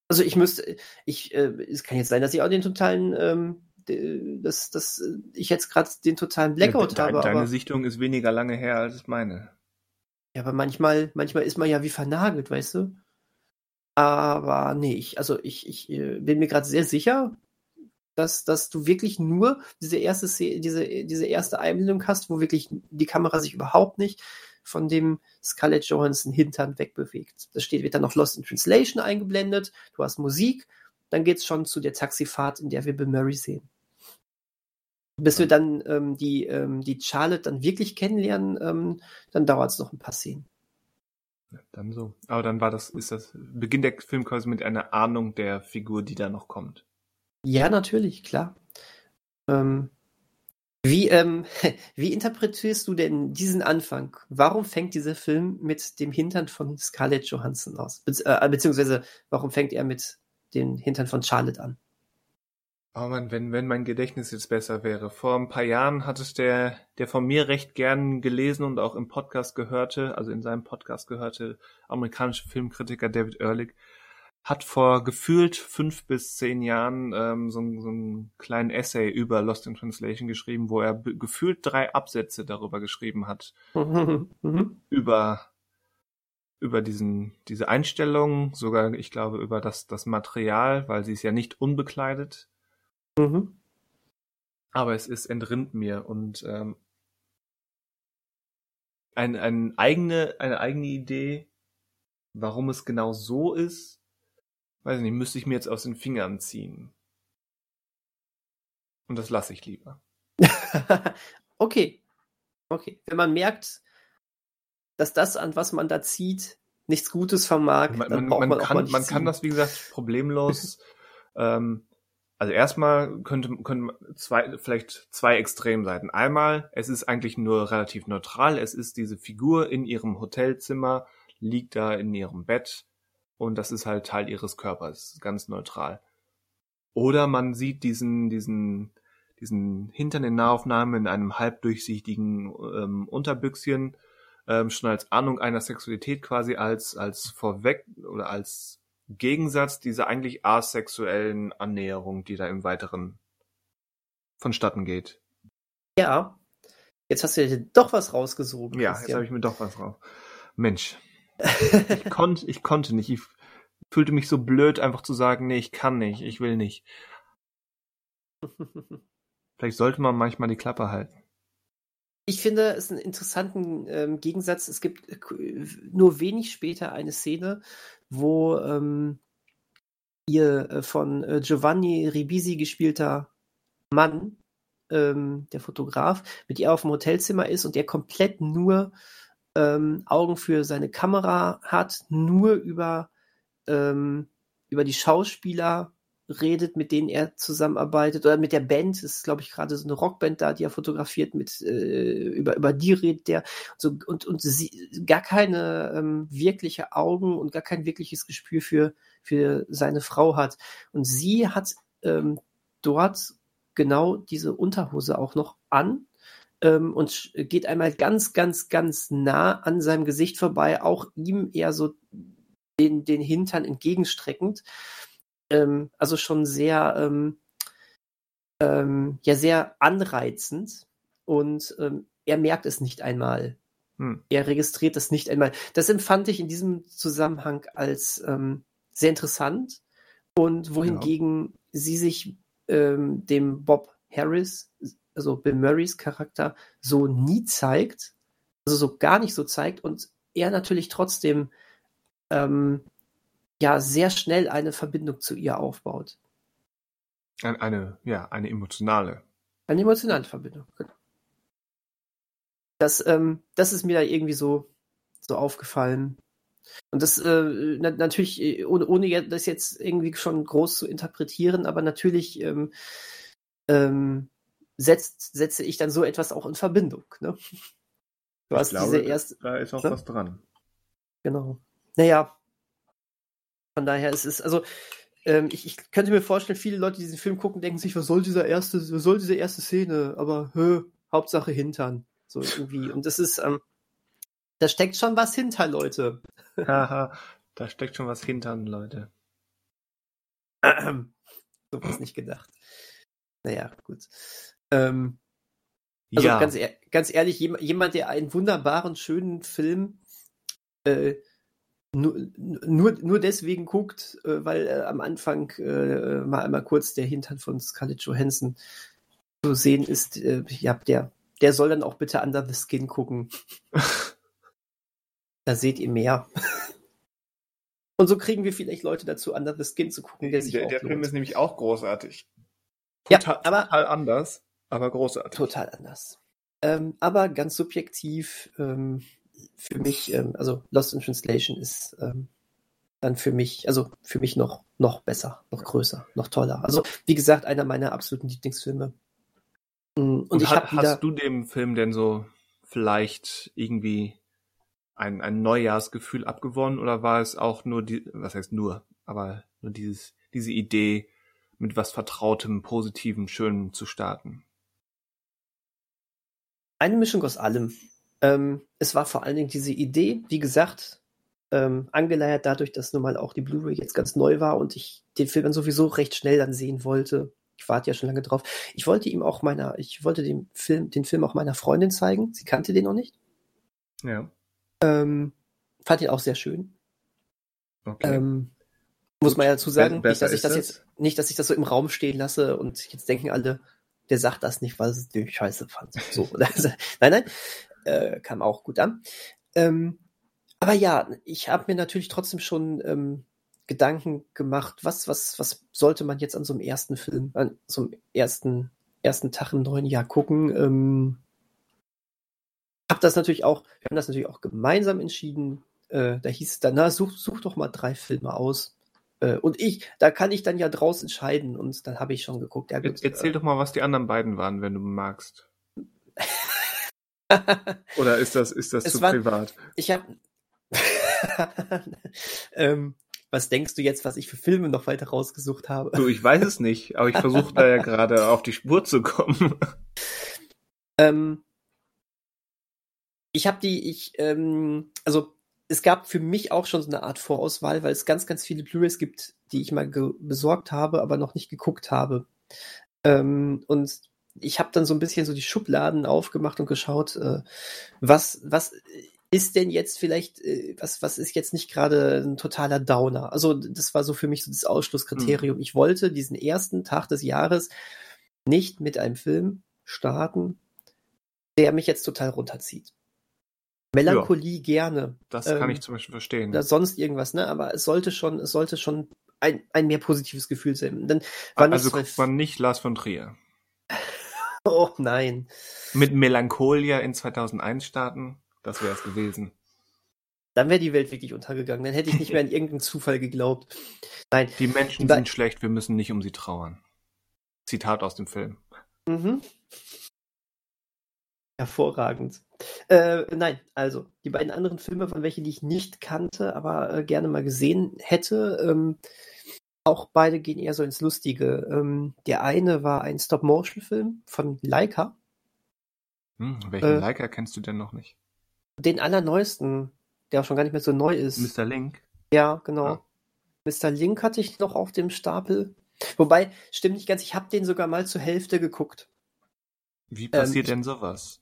also ich müsste, ich, äh, es kann jetzt sein, dass ich auch den totalen, ähm, dass, dass ich jetzt gerade den totalen Blackout ja, habe. Deine aber, Sichtung ist weniger lange her als meine. Ja, aber manchmal, manchmal ist man ja wie vernagelt, weißt du? Aber nee, ich, also ich, ich äh, bin mir gerade sehr sicher, dass, dass du wirklich nur diese erste, diese, diese erste Einblendung hast, wo wirklich die Kamera sich überhaupt nicht von dem Scarlett Johansson Hintern wegbewegt. Das steht, wird dann noch Lost in Translation eingeblendet, du hast Musik, dann geht's schon zu der Taxifahrt, in der wir Bill Murray sehen. Bis wir dann ähm, die, ähm, die Charlotte dann wirklich kennenlernen, ähm, dann dauert es noch ein paar Szenen. Ja, dann so. Aber dann war das, ist das, beginnt der Film quasi mit einer Ahnung der Figur, die da noch kommt. Ja, natürlich, klar. Ähm, wie, ähm, wie interpretierst du denn diesen Anfang? Warum fängt dieser Film mit dem Hintern von Scarlett Johansson aus? Be äh, beziehungsweise, warum fängt er mit dem Hintern von Charlotte an? Oh man, wenn, wenn mein Gedächtnis jetzt besser wäre. Vor ein paar Jahren hat es der, der von mir recht gern gelesen und auch im Podcast gehörte, also in seinem Podcast gehörte, amerikanische Filmkritiker David Ehrlich, hat vor gefühlt fünf bis zehn Jahren ähm, so, so einen kleinen Essay über Lost in Translation geschrieben, wo er gefühlt drei Absätze darüber geschrieben hat. Mhm. über über diesen diese Einstellung, sogar ich glaube über das das Material, weil sie ist ja nicht unbekleidet Mhm. Aber es ist entrinnt mir und ähm, ein, ein eigene, eine eigene Idee, warum es genau so ist, weiß ich nicht, müsste ich mir jetzt aus den Fingern ziehen. Und das lasse ich lieber. okay. Okay. Wenn man merkt, dass das, an was man da zieht, nichts Gutes vermag, Man, dann man, braucht man, man, auch mal kann, man kann das, wie gesagt, problemlos. ähm, also erstmal könnte, können zwei, vielleicht zwei Extremseiten. Einmal, es ist eigentlich nur relativ neutral. Es ist diese Figur in ihrem Hotelzimmer, liegt da in ihrem Bett und das ist halt Teil ihres Körpers, ganz neutral. Oder man sieht diesen, diesen, diesen Hintern in Nahaufnahme in einem halbdurchsichtigen ähm, Unterbüchschen, ähm, schon als Ahnung einer Sexualität quasi als, als vorweg oder als Gegensatz dieser eigentlich asexuellen Annäherung, die da im Weiteren vonstatten geht. Ja. Jetzt hast du dir doch was rausgesogen. Ja, jetzt habe ich mir doch was drauf. Mensch, ich konnte, ich konnte nicht. Ich fühlte mich so blöd, einfach zu sagen, nee, ich kann nicht, ich will nicht. Vielleicht sollte man manchmal die Klappe halten. Ich finde es einen interessanten ähm, Gegensatz. Es gibt äh, nur wenig später eine Szene, wo ähm, ihr äh, von äh, Giovanni Ribisi gespielter Mann, ähm, der Fotograf, mit ihr auf dem Hotelzimmer ist und der komplett nur ähm, Augen für seine Kamera hat, nur über, ähm, über die Schauspieler redet, mit denen er zusammenarbeitet, oder mit der Band, das ist, glaube ich, gerade so eine Rockband da, die er fotografiert, mit äh, über, über die redet der so, und, und sie gar keine ähm, wirkliche Augen und gar kein wirkliches Gespür für, für seine Frau hat. Und sie hat ähm, dort genau diese Unterhose auch noch an ähm, und geht einmal ganz, ganz, ganz nah an seinem Gesicht vorbei, auch ihm eher so den, den Hintern entgegenstreckend. Ähm, also schon sehr, ähm, ähm, ja, sehr anreizend und ähm, er merkt es nicht einmal. Hm. Er registriert das nicht einmal. Das empfand ich in diesem Zusammenhang als ähm, sehr interessant und wohingegen sie sich ähm, dem Bob Harris, also Bill Murrays Charakter, so nie zeigt, also so gar nicht so zeigt und er natürlich trotzdem ähm, ja sehr schnell eine Verbindung zu ihr aufbaut. Ein- Eine, ja, eine emotionale. Eine emotionale Verbindung. genau. Das, ähm, das ist mir da irgendwie so, so aufgefallen. Und das äh, na, natürlich, äh, ohne, ohne das jetzt irgendwie schon groß zu interpretieren, aber natürlich ähm, ähm, setzt, setze ich dann so etwas auch in Verbindung. Ne? Du Ich hast glaube, diese erste, Da ist auch Ne? was dran. Genau. Naja. Von daher ist es, also, ähm, ich, ich könnte mir vorstellen, viele Leute, die diesen Film gucken, denken sich, was soll dieser erste, was soll diese erste Szene? Aber, hö, Hauptsache Hintern. So irgendwie. Und das ist, ähm, da steckt schon was hinter, Leute. Haha, da steckt schon was hintern, Leute. so was nicht gedacht. Naja, gut. Ähm, also ja, ganz, ganz ehrlich, jem- jemand, der einen wunderbaren, schönen Film äh, nur, nur, nur deswegen guckt, äh, weil äh, am Anfang äh, mal einmal kurz der Hintern von Scarlett Johansson zu sehen ist, ja, der, der soll dann auch bitte Under the Skin gucken. da seht ihr mehr. Und so kriegen wir vielleicht Leute dazu, Under the Skin zu gucken, der sich der, der Film ist nämlich auch großartig. Ja, Total, aber- total anders, aber großartig. total anders. Ähm, aber ganz subjektiv ähm, für mich, ähm, also Lost in Translation ist ähm, dann für mich, also für mich noch, noch besser, noch größer, noch toller. Also wie gesagt, einer meiner absoluten Lieblingsfilme. Mm, Und, Und ich ha- wieder, hast du dem Film denn so vielleicht irgendwie ein, ein Neujahrsgefühl abgewonnen oder war es auch nur die, was heißt nur, aber nur dieses, diese Idee, mit was Vertrautem, Positivem, Schönem zu starten? eine Mischung aus allem. Ähm, es war vor allen Dingen diese Idee, wie gesagt, ähm, angeleiert dadurch, dass nun mal auch die Blu-ray jetzt ganz neu war und ich den Film dann sowieso recht schnell dann sehen wollte. Ich warte ja schon lange drauf. Ich wollte ihm auch meiner, ich wollte den Film, den Film auch meiner Freundin zeigen. Sie kannte den noch nicht. Ja. Ähm, fand ihn auch sehr schön. Okay. Ähm, muss man ja dazu sagen, Be- nicht, dass ich das ist jetzt, nicht, dass ich das so im Raum stehen lasse und jetzt denken alle, der sagt das nicht, weil es die Scheiße fand. So, also, nein, nein, äh, kam auch gut an. Ähm, aber ja, ich habe mir natürlich trotzdem schon ähm, Gedanken gemacht, was, was, was sollte man jetzt an so einem ersten Film, an so einem ersten, ersten Tag im neuen Jahr gucken? Ähm, Hab das natürlich auch, wir haben das natürlich auch gemeinsam entschieden. Äh, da hieß es dann, na, such, such doch mal drei Filme aus. Äh, und ich, da kann ich dann ja draus entscheiden und dann habe ich schon geguckt. Ja, gut, Erzähl äh, doch mal, was die anderen beiden waren, wenn du magst. Oder ist das, ist das Es zu war- privat? ich habe. ähm, was denkst du jetzt, was ich für Filme noch weiter rausgesucht habe? Du, ich weiß es nicht, aber ich versuche da ja gerade auf die Spur zu kommen. Ähm, ich habe die, ich, ähm, also es gab für mich auch schon so eine Art Vorauswahl, weil es ganz, ganz viele Blu-rays gibt, die ich mal besorgt habe, aber noch nicht geguckt habe. Ähm, und ich habe dann so ein bisschen so die Schubladen aufgemacht und geschaut, äh, was, was ist denn jetzt vielleicht, äh, was, was ist jetzt nicht gerade ein totaler Downer? Also das war so für mich so das Ausschlusskriterium. Ich wollte diesen ersten Tag des Jahres nicht mit einem Film starten, der mich jetzt total runterzieht. Melancholie gerne, Das Ähm, kann ich zum Beispiel verstehen. oder sonst irgendwas, ne? Aber es sollte schon, es sollte schon ein, ein mehr positives Gefühl sein. War also guckt man nicht Lars von Trier. oh nein. Mit Melancholia in 2001 starten, das wäre es gewesen. Dann wäre die Welt wirklich untergegangen. Dann hätte ich nicht mehr an irgendeinen Zufall geglaubt. Nein. Die Menschen sind schlecht, wir müssen nicht um sie trauern. Zitat aus dem Film. Mhm. Hervorragend. Äh, nein, also die beiden anderen Filme waren welche, die ich nicht kannte, aber äh, gerne mal gesehen hätte. Ähm, auch beide gehen eher so ins Lustige. Ähm, der eine war ein Stop-Motion-Film von Leica. Hm, welchen Äh, Leica kennst du denn noch nicht? Den allerneuesten, der auch schon gar nicht mehr so neu ist. Mr. Link? Ja, genau. Ja. Mr. Link hatte ich noch auf dem Stapel. Wobei, stimmt nicht ganz, ich habe den sogar mal zur Hälfte geguckt. Wie passiert ich- denn sowas?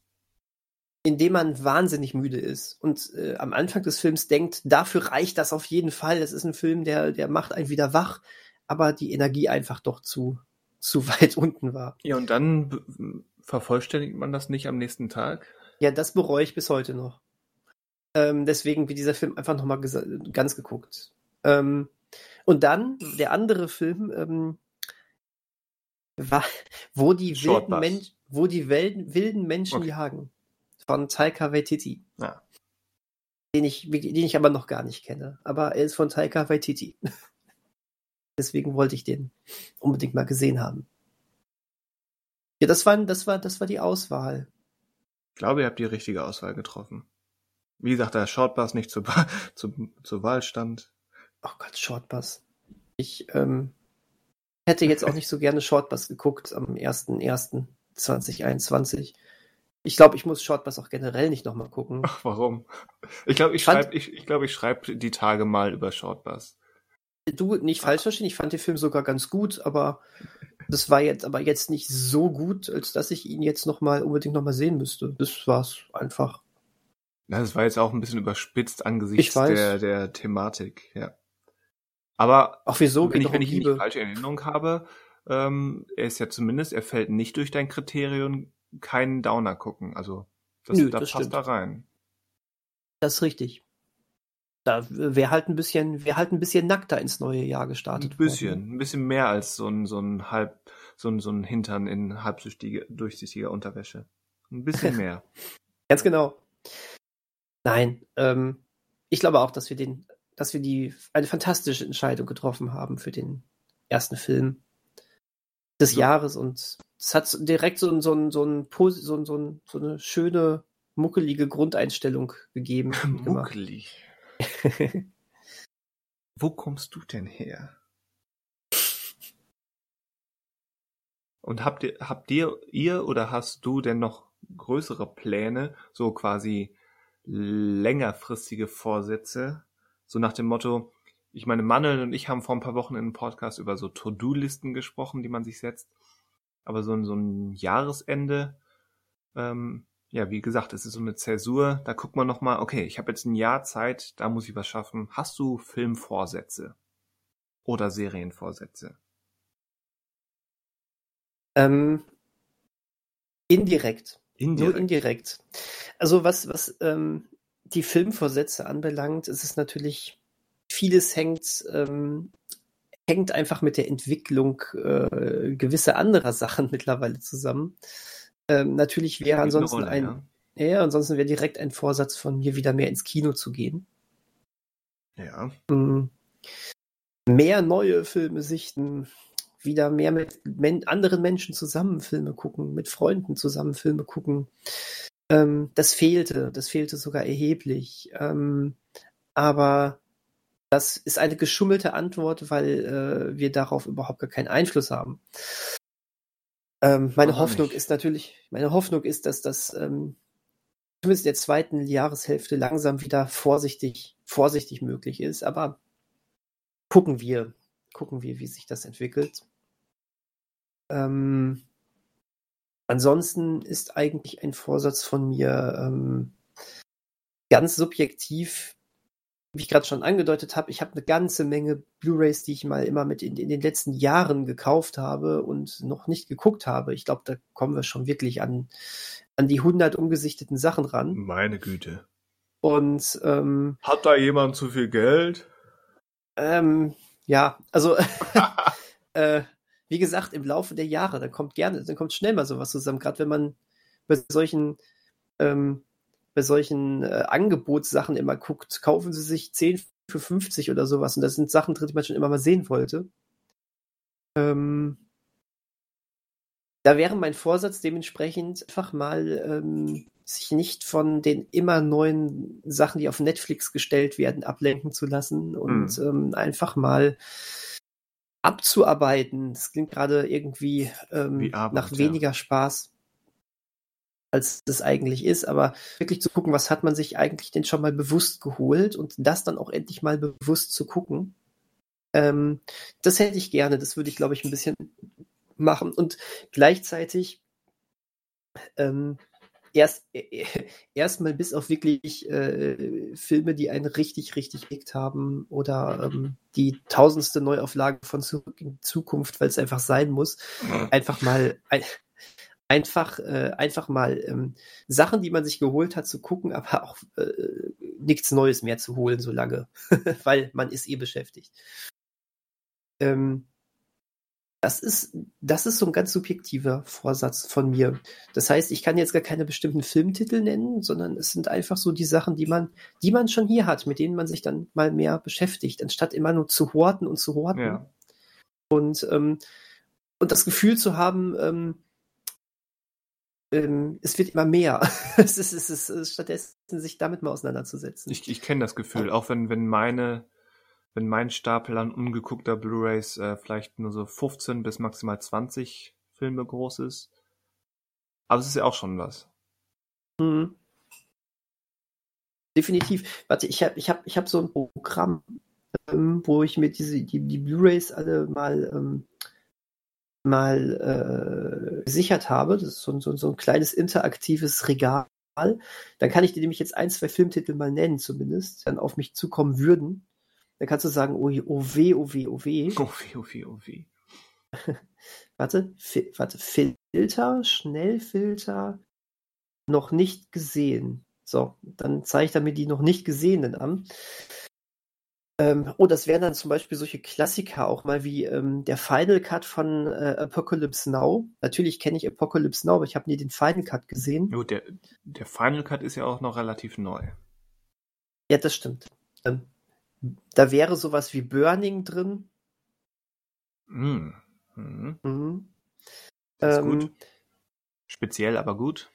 Indem man wahnsinnig müde ist und äh, am Anfang des Films denkt, dafür reicht das auf jeden Fall. Das ist ein Film, der, der macht einen wieder wach, aber die Energie einfach doch zu, zu weit unten war. Ja, und dann vervollständigt man das nicht am nächsten Tag? Ja, das bereue ich bis heute noch. Ähm, deswegen wird dieser Film einfach nochmal ganz geguckt. Ähm, und dann der andere Film, ähm, war, wo die wilden. Men wo die wilden, wilden Menschen Okay. jagen. Von Taika Waititi. Ja. Den ich, den ich aber noch gar nicht kenne. Aber er ist von Taika Waititi. Deswegen wollte ich den unbedingt mal gesehen haben. Ja, das war, das war, das war die Auswahl. Ich glaube, ihr habt die richtige Auswahl getroffen. Wie gesagt, da Shortbus nicht zur, Ba- zu, zur Wahl stand. Oh Gott, Shortbus. Ich ähm, hätte jetzt auch nicht so gerne Shortbus geguckt am 1.1.2021. Ich glaube, ich muss Shortbus auch generell nicht nochmal gucken. Ach, warum? Ich glaube, ich schreibe ich, ich, glaub, ich schreib die Tage mal über Shortbus. Du, nicht falsch verstehen, ich fand den Film sogar ganz gut, aber das war jetzt aber jetzt nicht so gut, als dass ich ihn jetzt nochmal unbedingt nochmal sehen müsste. Das war's einfach. Na, Das war jetzt auch ein bisschen überspitzt angesichts der, der Thematik, ja. Aber Auch wieso? wenn ich, wenn ich ihn nicht falsch in Erinnerung habe, ähm, er ist ja zumindest, er fällt nicht durch dein Kriterium, keinen Downer gucken. Also das, Nö, da das passt stimmt. da rein. Das ist richtig. Da wäre halt ein bisschen, wäre halt ein bisschen nackter ins neue Jahr gestartet. Ein bisschen, ein bisschen mehr als so ein, so ein halb, so ein, so ein Hintern in halbsüchtige, durchsichtiger Unterwäsche. Ein bisschen mehr. Ganz genau. Nein, ähm, ich glaube auch, dass wir den, dass wir die eine fantastische Entscheidung getroffen haben für den ersten Film des So. Jahres und es hat direkt so, so, ein- so, ein, so, ein- so, so eine schöne muckelige Grundeinstellung gegeben. Muckelig. Wo kommst du denn her? Und habt ihr, habt ihr, ihr oder hast du denn noch größere Pläne, so quasi längerfristige Vorsätze? So nach dem Motto, ich meine, Manuel und ich haben vor ein paar Wochen in einem Podcast über so To-Do-Listen gesprochen, die man sich setzt. Aber so, ein- so ein Jahresende, ähm, ja, wie gesagt, es ist so eine Zäsur, da guckt man nochmal, okay, ich habe jetzt ein Jahr Zeit, da muss ich was schaffen. Hast du Filmvorsätze? Oder Serienvorsätze? Ähm, indirekt. Indirekt. Nur indirekt. Also was, was ähm, die Filmvorsätze anbelangt, ist es natürlich, vieles hängt, ähm, hängt einfach mit der Entwicklung äh, gewisser anderer Sachen mittlerweile zusammen. Ähm, natürlich wäre ansonsten Rolle, ein, ja. Ja, ansonsten wäre direkt ein Vorsatz von mir, wieder mehr ins Kino zu gehen. Ja. Mhm. Mehr neue Filme sichten, wieder mehr mit men anderen Menschen zusammen Filme gucken, mit Freunden zusammen Filme gucken. Ähm, das fehlte, das fehlte sogar erheblich. Ähm, aber das ist eine geschummelte Antwort, weil äh, wir darauf überhaupt gar keinen Einfluss haben. Ähm, meine Warum Hoffnung nicht? ist natürlich, meine Hoffnung ist, dass das ähm, zumindest in der zweiten Jahreshälfte langsam wieder vorsichtig, vorsichtig möglich ist. Aber gucken wir, gucken wir, wie sich das entwickelt. Ähm, ansonsten ist eigentlich ein Vorsatz von mir ähm, ganz subjektiv, wie ich gerade schon angedeutet habe. Ich habe eine ganze Menge Blu-rays, die ich mal immer mit in, in den letzten Jahren gekauft habe und noch nicht geguckt habe. Ich glaube, da kommen wir schon wirklich an, an die 100 umgesichteten Sachen ran. Meine Güte. Und ähm, Hat da jemand zu viel Geld? ähm, ja, also äh, wie gesagt, im Laufe der Jahre, dann kommt gerne, dann kommt schnell mal sowas zusammen, gerade wenn man bei solchen, ähm, bei solchen äh, Angebotssachen immer guckt, kaufen sie sich 10 für 50 oder sowas und das sind Sachen drin, die man schon immer mal sehen wollte. Ähm, da wäre mein Vorsatz dementsprechend einfach mal ähm, sich nicht von den immer neuen Sachen, die auf Netflix gestellt werden, ablenken zu lassen und ähm, einfach mal abzuarbeiten. Das klingt gerade irgendwie ähm, Arbeit, nach ja. weniger Spaß, als das eigentlich ist, aber wirklich zu gucken, was hat man sich eigentlich denn schon mal bewusst geholt und das dann auch endlich mal bewusst zu gucken. Ähm, das hätte ich gerne, das würde ich, glaube ich, ein bisschen machen und gleichzeitig ähm, erst äh, erstmal bis auf wirklich äh, Filme, die einen richtig, richtig gekickt haben oder ähm, die tausendste Neuauflage von Zurück in die Zukunft, weil es einfach sein muss, einfach mal ein, einfach äh, einfach mal ähm, Sachen, die man sich geholt hat, zu gucken, aber auch äh, nichts Neues mehr zu holen, so lange, weil man ist eh beschäftigt. Ähm, das ist, das ist so ein ganz subjektiver Vorsatz von mir. Das heißt, ich kann jetzt gar keine bestimmten Filmtitel nennen, sondern es sind einfach so die Sachen, die man, die man schon hier hat, mit denen man sich dann mal mehr beschäftigt, anstatt immer nur zu horten und zu horten. Ja. Und, ähm, und das Gefühl zu haben, ähm, ähm, es wird immer mehr. es ist, es ist, es ist stattdessen sich damit mal auseinanderzusetzen. Ich, ich kenne das Gefühl, auch wenn, wenn meine, wenn mein Stapel an ungeguckter Blu-rays äh, vielleicht nur so 15 bis maximal 20 Filme groß ist. Aber es ist ja auch schon was. Mhm. Definitiv. Warte, ich habe ich hab, ich hab so ein Programm, ähm, wo ich mir diese, die, die Blu-Rays alle mal, ähm, mal äh, gesichert habe. Das ist so, so, so ein kleines interaktives Regal. Dann kann ich dir nämlich jetzt ein, zwei Filmtitel mal nennen, zumindest, die dann auf mich zukommen würden. Dann kannst du sagen, oh, oh weh, oh weh, oh weh. Oh weh, oh weh, oh weh. Warte, fi warte, Filter, Schnellfilter, noch nicht gesehen. So, dann zeigt er mir die noch nicht gesehenen an. Ähm, oh, das wären dann zum Beispiel solche Klassiker auch mal wie ähm, der Final Cut von äh, Apocalypse Now. Natürlich kenne ich Apocalypse Now, aber ich habe nie den Final Cut gesehen. Gut, der, der Final Cut ist ja auch noch relativ neu. Ja, das stimmt. Ähm, da wäre sowas wie Burning drin. Mm. Mhm. Mhm. Das ist Ähm, gut. Speziell, aber gut.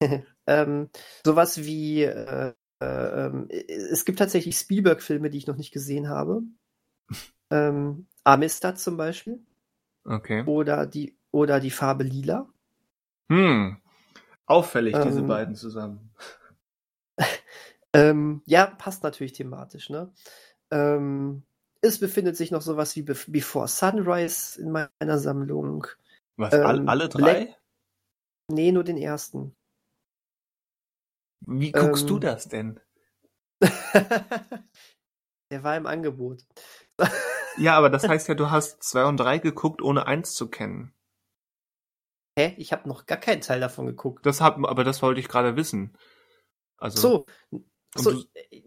ähm, sowas wie, äh, ähm, es gibt tatsächlich Spielberg-Filme, die ich noch nicht gesehen habe. ähm, Amistad zum Beispiel. Okay. Oder die, oder die Farbe Lila. Hm. Auffällig, diese Ähm, beiden zusammen. Ähm, ja, passt natürlich thematisch, ne? Ähm, es befindet sich noch sowas wie Bef Before Sunrise in meiner Sammlung. Was, ähm, alle drei? Black- Nee, nur den ersten. Wie guckst ähm, du das denn? Der war im Angebot. Ja, aber das heißt ja, du hast zwei und drei geguckt, ohne eins zu kennen. Hä? Ich habe noch gar keinen Teil davon geguckt. Das hab, aber das wollte ich gerade wissen. Also, So, so du- äh,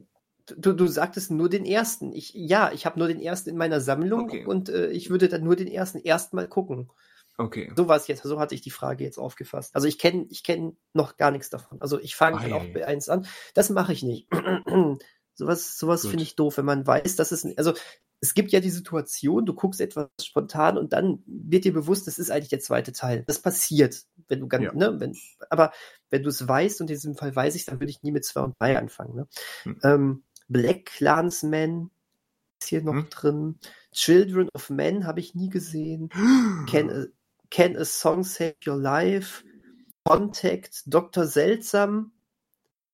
du, du sagtest nur den ersten. Ich, ja, ich habe nur den ersten in meiner Sammlung Okay. und äh, ich würde dann nur den ersten erstmal gucken. Okay. So war es jetzt, so hatte ich die Frage jetzt aufgefasst. Also ich kenne ich kenn noch gar nichts davon. Also ich fange dann auch bei eins an. Das mache ich nicht. sowas sowas finde ich doof, wenn man weiß, dass es, also es gibt ja die Situation, du guckst etwas spontan und dann wird dir bewusst, das ist eigentlich der zweite Teil. Das passiert, wenn du ganz, Ja. ne, wenn, aber wenn du es weißt und in diesem Fall weiß ich, dann würde ich nie mit zwei und drei anfangen. Ne? Hm. Ähm, Black Clansman ist hier noch Hm. drin. Children of Men habe ich nie gesehen. Can a, Can a Song Save Your Life? Contact, Dr. Seltsam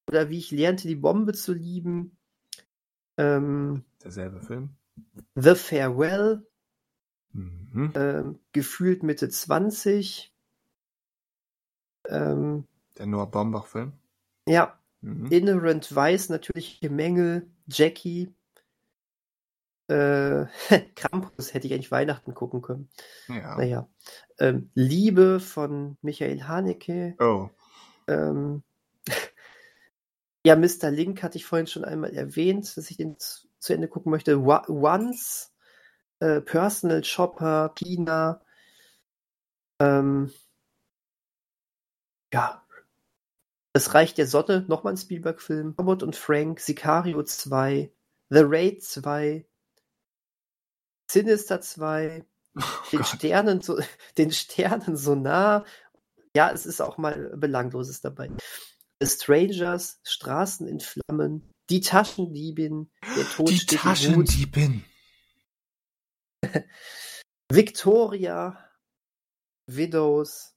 oder wie ich lernte, die Bombe zu lieben. Ähm, Derselbe Film. The Farewell, Mhm. ähm, gefühlt Mitte 20. Ähm, Der Noah Baumbach-Film. ja, Mhm. Inherent Vice, natürliche Mängel, Jackie. Äh, Krampus hätte ich eigentlich Weihnachten gucken können. Ja. Naja. Ähm, Liebe von Michael Haneke. Oh. Ähm, ja, Mr. Link hatte ich vorhin schon einmal erwähnt, dass ich den zu, zu Ende gucken möchte. Once, äh, Personal Shopper, Pina. Ähm, ja. Das Reich der Sonne, nochmal ein Spielberg-Film. Robert und Frank, Sicario 2, The Raid 2, Sinister 2, Oh den Gott. Sternen so, den Sternen so nah. Ja, es ist auch mal Belangloses dabei. The Strangers, Straßen in Flammen, die Taschendiebin, der Tod Die Taschendiebin. Victoria, Widows.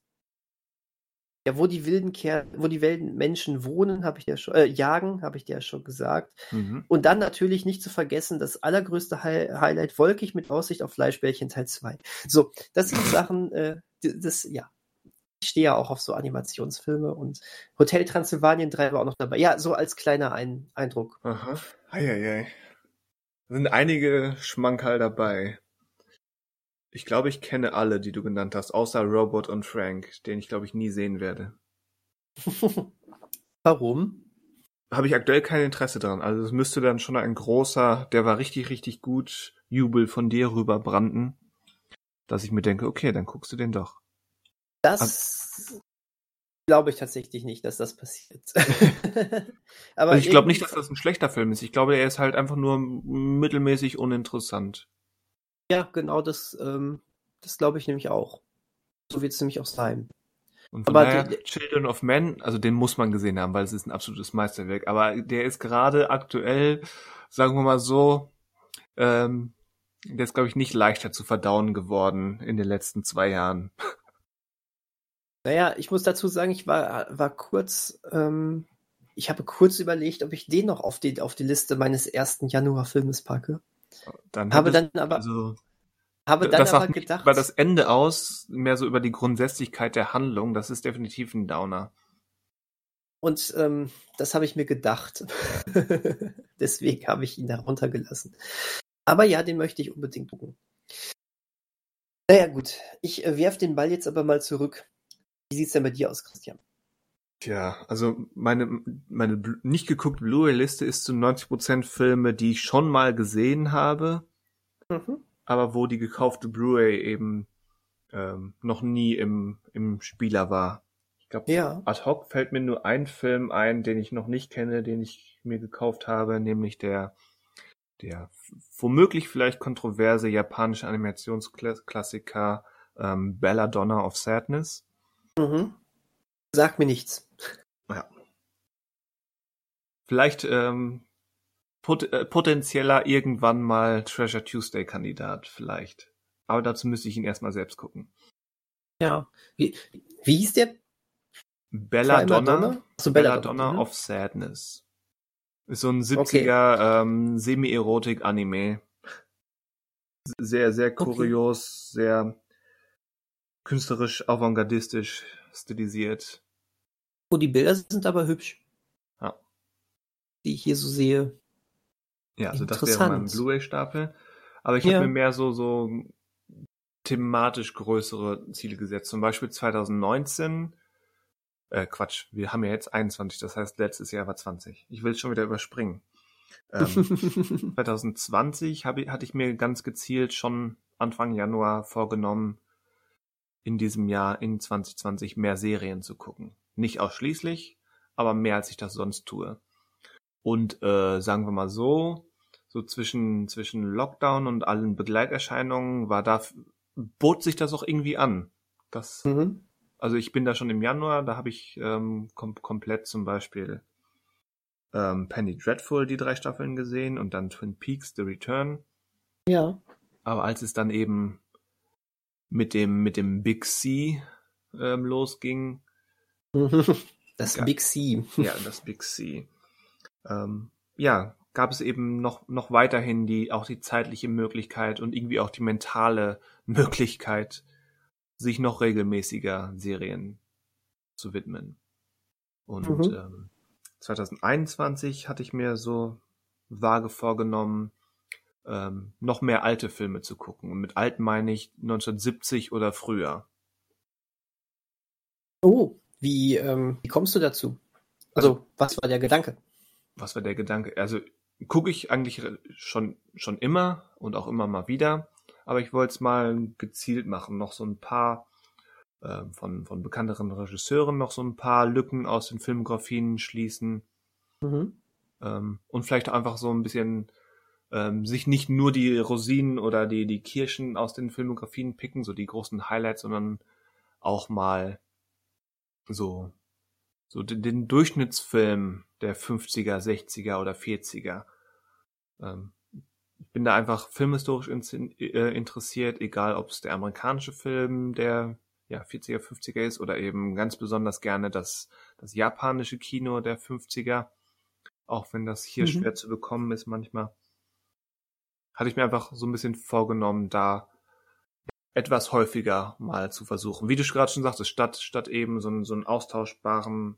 Ja, wo die wilden Kerl, wo die wilden Menschen wohnen, habe ich ja schon, äh, jagen, habe ich dir ja schon gesagt. Mhm. Und dann natürlich nicht zu vergessen, das allergrößte Hi Highlight, wolkig mit Aussicht auf Fleischbällchen Teil 2. So, das sind Sachen, äh, das, ja. Ich stehe ja auch auf so Animationsfilme und Hotel Transylvanien 3 war auch noch dabei. Ja, so als kleiner Ein Eindruck. Aha. Eieiei. Da sind einige Schmankerl dabei. Ich glaube, ich kenne alle, die du genannt hast, außer Robot und Frank, den ich glaube ich nie sehen werde. Warum? Habe ich aktuell kein Interesse dran. Also es müsste dann schon ein großer, der war richtig, richtig gut, Jubel von dir rüber branden, dass ich mir denke, okay, dann guckst du den doch. Das glaube ich tatsächlich nicht, dass das passiert. Aber Also ich glaube nicht, dass das ein schlechter Film ist. Ich glaube, er ist halt einfach nur mittelmäßig uninteressant. Ja, genau das, ähm, das glaube ich nämlich auch. So wird es nämlich auch sein. Und von Aber daher, die- Children of Men, also den muss man gesehen haben, weil es ist ein absolutes Meisterwerk. Aber der ist gerade aktuell, sagen wir mal so, ähm, der ist, glaube ich, nicht leichter zu verdauen geworden in den letzten zwei Jahren. Naja, ich muss dazu sagen, ich war, war kurz, ähm, ich habe kurz überlegt, ob ich den noch auf die, auf die Liste meines ersten Januar-Filmes packe. Dann Habe dann aber, also, habe dann das aber gedacht, über das Ende aus, mehr so über die Grundsätzlichkeit der Handlung. Das ist definitiv ein Downer. und ähm, das habe ich mir gedacht. Deswegen habe ich ihn da runtergelassen. Aber ja, den möchte ich unbedingt gucken. Naja, gut. Ich äh, werf den Ball jetzt aber mal zurück. Wie sieht's denn bei dir aus, Christian? Tja, also meine, meine nicht geguckte Blu-ray-Liste ist zu 90% Filme, die ich schon mal gesehen habe, Mhm. aber wo die gekaufte Blu-ray eben ähm, noch nie im, im Spieler war. Ich glaube, Ja. ad hoc fällt mir nur ein Film ein, den ich noch nicht kenne, den ich mir gekauft habe, nämlich der, der womöglich vielleicht kontroverse japanische Animationsklassiker ähm, Belladonna of Sadness. Mhm. Sag mir nichts. Vielleicht ähm, pot äh, potenzieller irgendwann mal Treasure Tuesday Kandidat, vielleicht. Aber dazu müsste ich ihn erstmal selbst gucken. Ja. Wie, wie hieß der? Belladonna, Madonna? So Belladonna mhm. of Sadness. Ist so ein 70er ähm, Semi-Erotik-Anime. Sehr, sehr kurios, sehr künstlerisch, avantgardistisch stilisiert. Oh, die Bilder sind aber hübsch. Ja. Die ich hier so sehe. Ja, also das wäre mein. Blu-ray-Stapel. Aber ich Ja. habe mir mehr so, so thematisch größere Ziele gesetzt. Zum Beispiel 2019. Äh, Quatsch, wir haben ja jetzt 21, das heißt letztes Jahr war 20. Ich will es schon wieder überspringen. Ähm, 2020 hab, ich- hatte ich mir ganz gezielt schon Anfang Januar vorgenommen, in diesem Jahr, in 2020, mehr Serien zu gucken. Nicht ausschließlich, aber mehr als ich das sonst tue. Und äh, sagen wir mal so, so zwischen, zwischen Lockdown und allen Begleiterscheinungen war da, bot sich das auch irgendwie an. Das, Mhm. also ich bin da schon im Januar, da habe ich ähm, kom komplett zum Beispiel ähm, Penny Dreadful die drei Staffeln gesehen und dann Twin Peaks The Return. Ja. Aber als es dann eben mit dem mit dem Big C ähm, losging, Das. Big C. ja das Big C, ähm, ja gab es eben noch noch weiterhin die auch die zeitliche Möglichkeit und irgendwie auch die mentale Möglichkeit, sich noch regelmäßiger Serien zu widmen. Und Mhm. ähm, 2021 hatte ich mir so vage vorgenommen, ähm, noch mehr alte Filme zu gucken. Und mit alt meine ich 1970 oder früher. Oh, wie, ähm, wie kommst du dazu? Also, was war der Gedanke? Was war der Gedanke? Also gucke ich eigentlich schon, schon immer und auch immer mal wieder. Aber ich wollte es mal gezielt machen. Noch so ein paar ähm, von, von bekannteren Regisseuren, noch so ein paar Lücken aus den Filmografien schließen. Mhm. ähm, und vielleicht einfach so ein bisschen ähm, sich nicht nur die Rosinen oder die, die Kirschen aus den Filmografien picken, so die großen Highlights, sondern auch mal so, so den, den Durchschnittsfilm der 50er, 60er oder 40er. Ähm, ich bin da einfach filmhistorisch in, äh, interessiert, egal ob es der amerikanische Film der ja, 40er, 50er ist oder eben ganz besonders gerne das, das japanische Kino der 50er auch wenn das hier Mhm. schwer zu bekommen ist manchmal, hatte ich mir einfach so ein bisschen vorgenommen, da etwas häufiger mal zu versuchen. Wie du gerade schon sagtest, statt, statt eben so einen, so einen austauschbaren,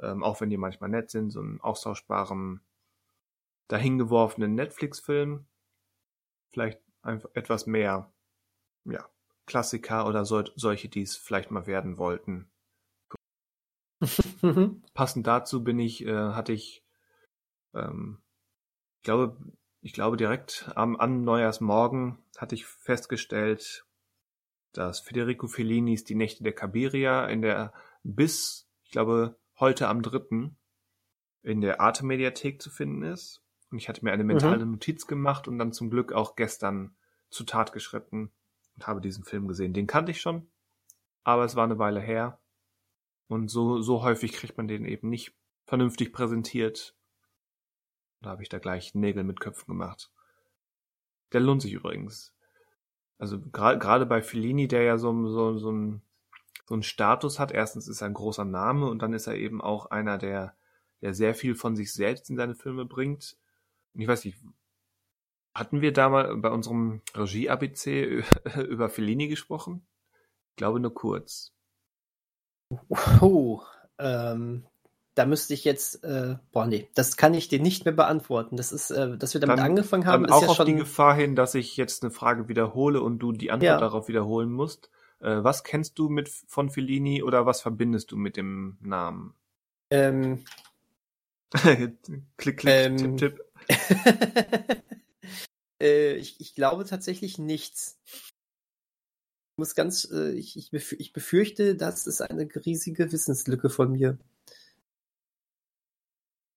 ähm, auch wenn die manchmal nett sind, so einen austauschbaren, dahingeworfenen Netflix-Film, vielleicht einfach etwas mehr, ja, Klassiker oder so, solche, die es vielleicht mal werden wollten. Passend dazu bin ich, äh, hatte ich, ähm, ich glaube, ich glaube direkt am, am Neujahrsmorgen hatte ich festgestellt, dass Federico Fellinis Die Nächte der Kabiria in der bis, ich glaube, heute am dritten in der Arte Mediathek zu finden ist. Und ich hatte mir eine mentale Notiz gemacht und dann zum Glück auch gestern zu Tat geschritten und habe diesen Film gesehen. Den kannte ich schon, aber es war eine Weile her. Und so, so häufig kriegt man den eben nicht vernünftig präsentiert. Da habe ich da gleich Nägel mit Köpfen gemacht. Der lohnt sich übrigens. Also gerade bei Fellini, der ja so, so, so, ein, so einen Status hat. Erstens ist er ein großer Name und dann ist er eben auch einer, der, der sehr viel von sich selbst in seine Filme bringt. Und ich weiß nicht, hatten wir da mal bei unserem Regie-ABC über Fellini gesprochen? Ich glaube nur kurz. Oh, ähm, da müsste ich jetzt, äh, boah, nee, das kann ich dir nicht mehr beantworten. Das ist, äh, dass wir damit Dann- angefangen haben, Dann ist auch ja auf schon. die Gefahr hin, dass ich jetzt eine Frage wiederhole und du die Antwort Ja. darauf wiederholen musst. Äh, was kennst du mit von Fellini oder was verbindest du mit dem Namen? Ähm, klick, klick, Ähm. tipp, tipp. äh, ich, ich glaube tatsächlich nichts. Ich muss ganz, äh, ich, ich befürchte, das ist eine riesige Wissenslücke von mir.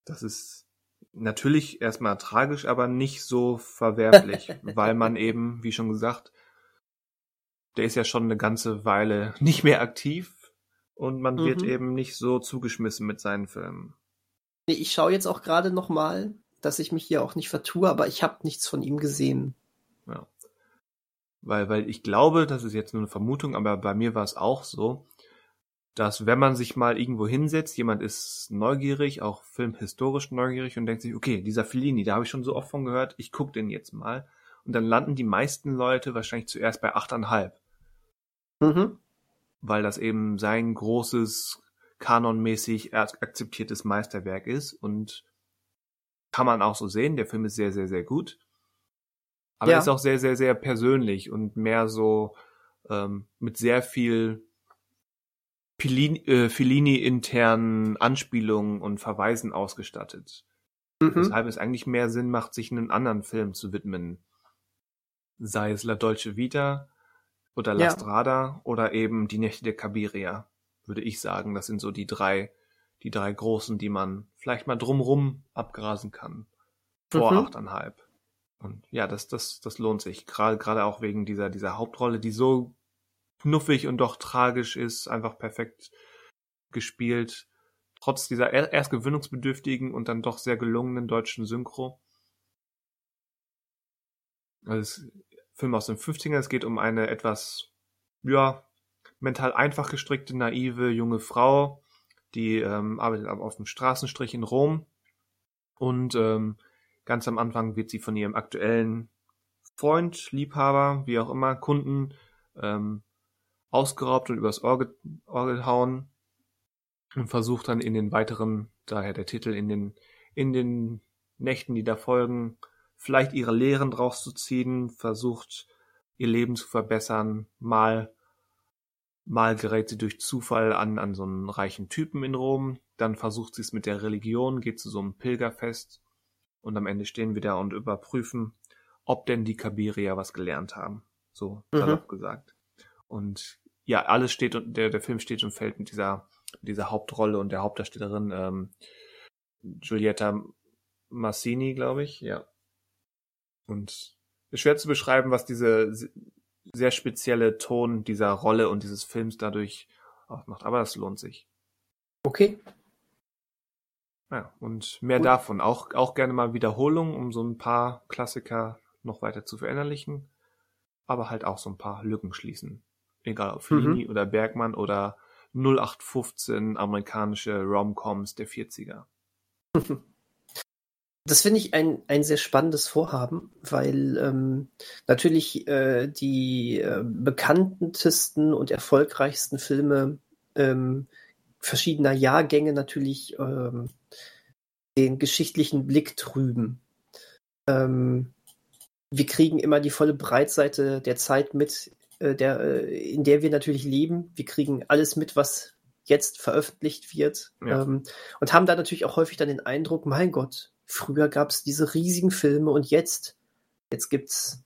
Das ist natürlich erstmal tragisch, aber nicht so verwerflich, weil man eben, wie schon gesagt, der ist ja schon eine ganze Weile nicht mehr aktiv und man wird Mhm. eben nicht so zugeschmissen mit seinen Filmen. Nee, ich schaue jetzt auch gerade noch mal, dass ich mich hier auch nicht vertue, aber ich habe nichts von ihm gesehen. Ja. Weil, weil ich glaube, das ist jetzt nur eine Vermutung, aber bei mir war es auch so, dass wenn man sich mal irgendwo hinsetzt, jemand ist neugierig, auch filmhistorisch neugierig und denkt sich, okay, dieser Fellini, da habe ich schon so oft von gehört, ich gucke den jetzt mal. Und dann landen die meisten Leute wahrscheinlich zuerst bei 8,5, Mhm. weil das eben sein großes, kanonmäßig ak- akzeptiertes Meisterwerk ist und kann man auch so sehen, der Film ist sehr, sehr, sehr gut. Aber Ja. er ist auch sehr, sehr, sehr persönlich und mehr so ähm, mit sehr viel Fellini-internen Anspielungen und Verweisen ausgestattet. Mhm. Weshalb es eigentlich mehr Sinn macht, sich einen anderen Film zu widmen. Sei es La Dolce Vita oder La ja. Strada oder eben Die Nächte der Cabiria, würde ich sagen. Das sind so die drei, die drei großen, die man vielleicht mal drumrum abgrasen kann. Vor mhm. achteinhalb. Und ja, das, das, das lohnt sich. Gerade, gerade auch wegen dieser, dieser Hauptrolle, die so knuffig und doch tragisch ist, einfach perfekt gespielt. Trotz dieser erst gewöhnungsbedürftigen und dann doch sehr gelungenen deutschen Synchro. Also Film aus den 50ern. Es geht um eine etwas, ja, mental einfach gestrickte, naive junge Frau, die ähm, arbeitet auf dem Straßenstrich in Rom. Und ähm, ganz am Anfang wird sie von ihrem aktuellen Freund, Liebhaber, wie auch immer, Kunden ähm, ausgeraubt und übers Orgel, Orgel hauen und versucht dann in den weiteren, daher der Titel, in den, in den Nächten, die da folgen, vielleicht ihre Lehren draus zu ziehen, versucht ihr Leben zu verbessern, mal, mal gerät sie durch Zufall an, an so einen reichen Typen in Rom, dann versucht sie es mit der Religion, geht zu so einem Pilgerfest und am Ende stehen wir da und überprüfen, ob denn die Kabirier was gelernt haben. So salopp mhm. gesagt. Und ja, alles steht und der, der Film steht und fällt mit dieser, dieser Hauptrolle und der Hauptdarstellerin ähm, Giulietta Massini, glaube ich, ja. Und ist schwer zu beschreiben, was diese sehr spezielle Ton dieser Rolle und dieses Films dadurch ausmacht, aber das lohnt sich. Okay. Ja, und mehr Gut. davon. Auch, auch gerne mal Wiederholungen, um so ein paar Klassiker noch weiter zu verinnerlichen, aber halt auch so ein paar Lücken schließen. Egal ob Fellini mhm. oder Bergmann oder 0815 amerikanische Romcoms der 40er. Das finde ich ein, ein sehr spannendes Vorhaben, weil ähm, natürlich äh, die äh, bekanntesten und erfolgreichsten Filme ähm, verschiedener Jahrgänge natürlich ähm, den geschichtlichen Blick trüben. Ähm, wir kriegen immer die volle Breitseite der Zeit mit, äh, der, äh, in der wir natürlich leben. Wir kriegen alles mit, was jetzt veröffentlicht wird. Ja. Ähm, und haben da natürlich auch häufig dann den Eindruck, mein Gott, Früher gab es diese riesigen Filme und jetzt, jetzt gibt's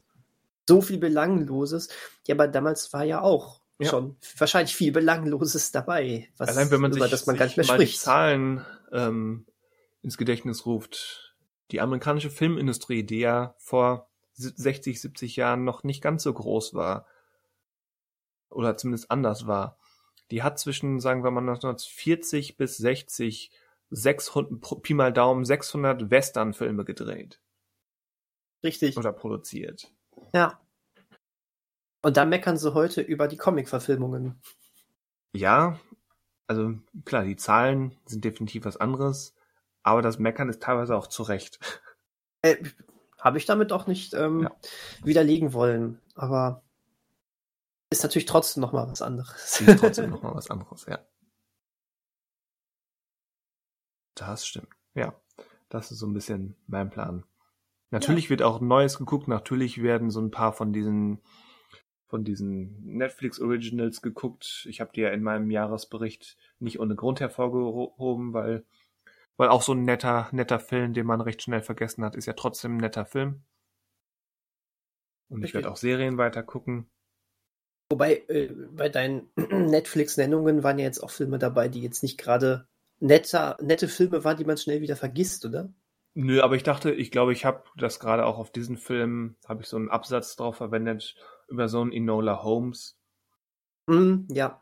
so viel Belangloses. Ja, aber damals war ja auch ja. schon wahrscheinlich viel Belangloses dabei, was, Allein wenn man über sich, das man gar nicht mehr spricht. Die Zahlen ähm, ins Gedächtnis ruft. Die amerikanische Filmindustrie, die ja vor 60, 70 Jahren noch nicht ganz so groß war oder zumindest anders war, die hat zwischen, sagen wir mal, 1940 bis 60 600, Pi mal Daumen 600 Western-Filme gedreht. Richtig. Oder produziert. Ja. Und da meckern sie heute über die Comic-Verfilmungen. Ja, also klar, die Zahlen sind definitiv was anderes, aber das Meckern ist teilweise auch zu Recht. Äh, Habe ich damit auch nicht ähm, ja. widerlegen wollen, aber ist natürlich trotzdem nochmal was anderes. Ist trotzdem nochmal was anderes, ja. Das stimmt. Ja, das ist so ein bisschen mein Plan. Natürlich ja. wird auch Neues geguckt, natürlich werden so ein paar von diesen von diesen Netflix Originals geguckt. Ich habe die ja in meinem Jahresbericht nicht ohne Grund hervorgehoben, weil weil auch so ein netter netter Film, den man recht schnell vergessen hat, ist ja trotzdem ein netter Film. Und ich werde auch Serien weiter gucken. Wobei äh, bei deinen Netflix-Nennungen waren ja jetzt auch Filme dabei, die jetzt nicht gerade netter, nette Filme waren, die man schnell wieder vergisst, oder? Nö, aber ich dachte, ich glaube, ich habe das gerade auch auf diesen Film, habe ich so einen Absatz drauf verwendet, über so einen Enola Holmes. Mm, ja.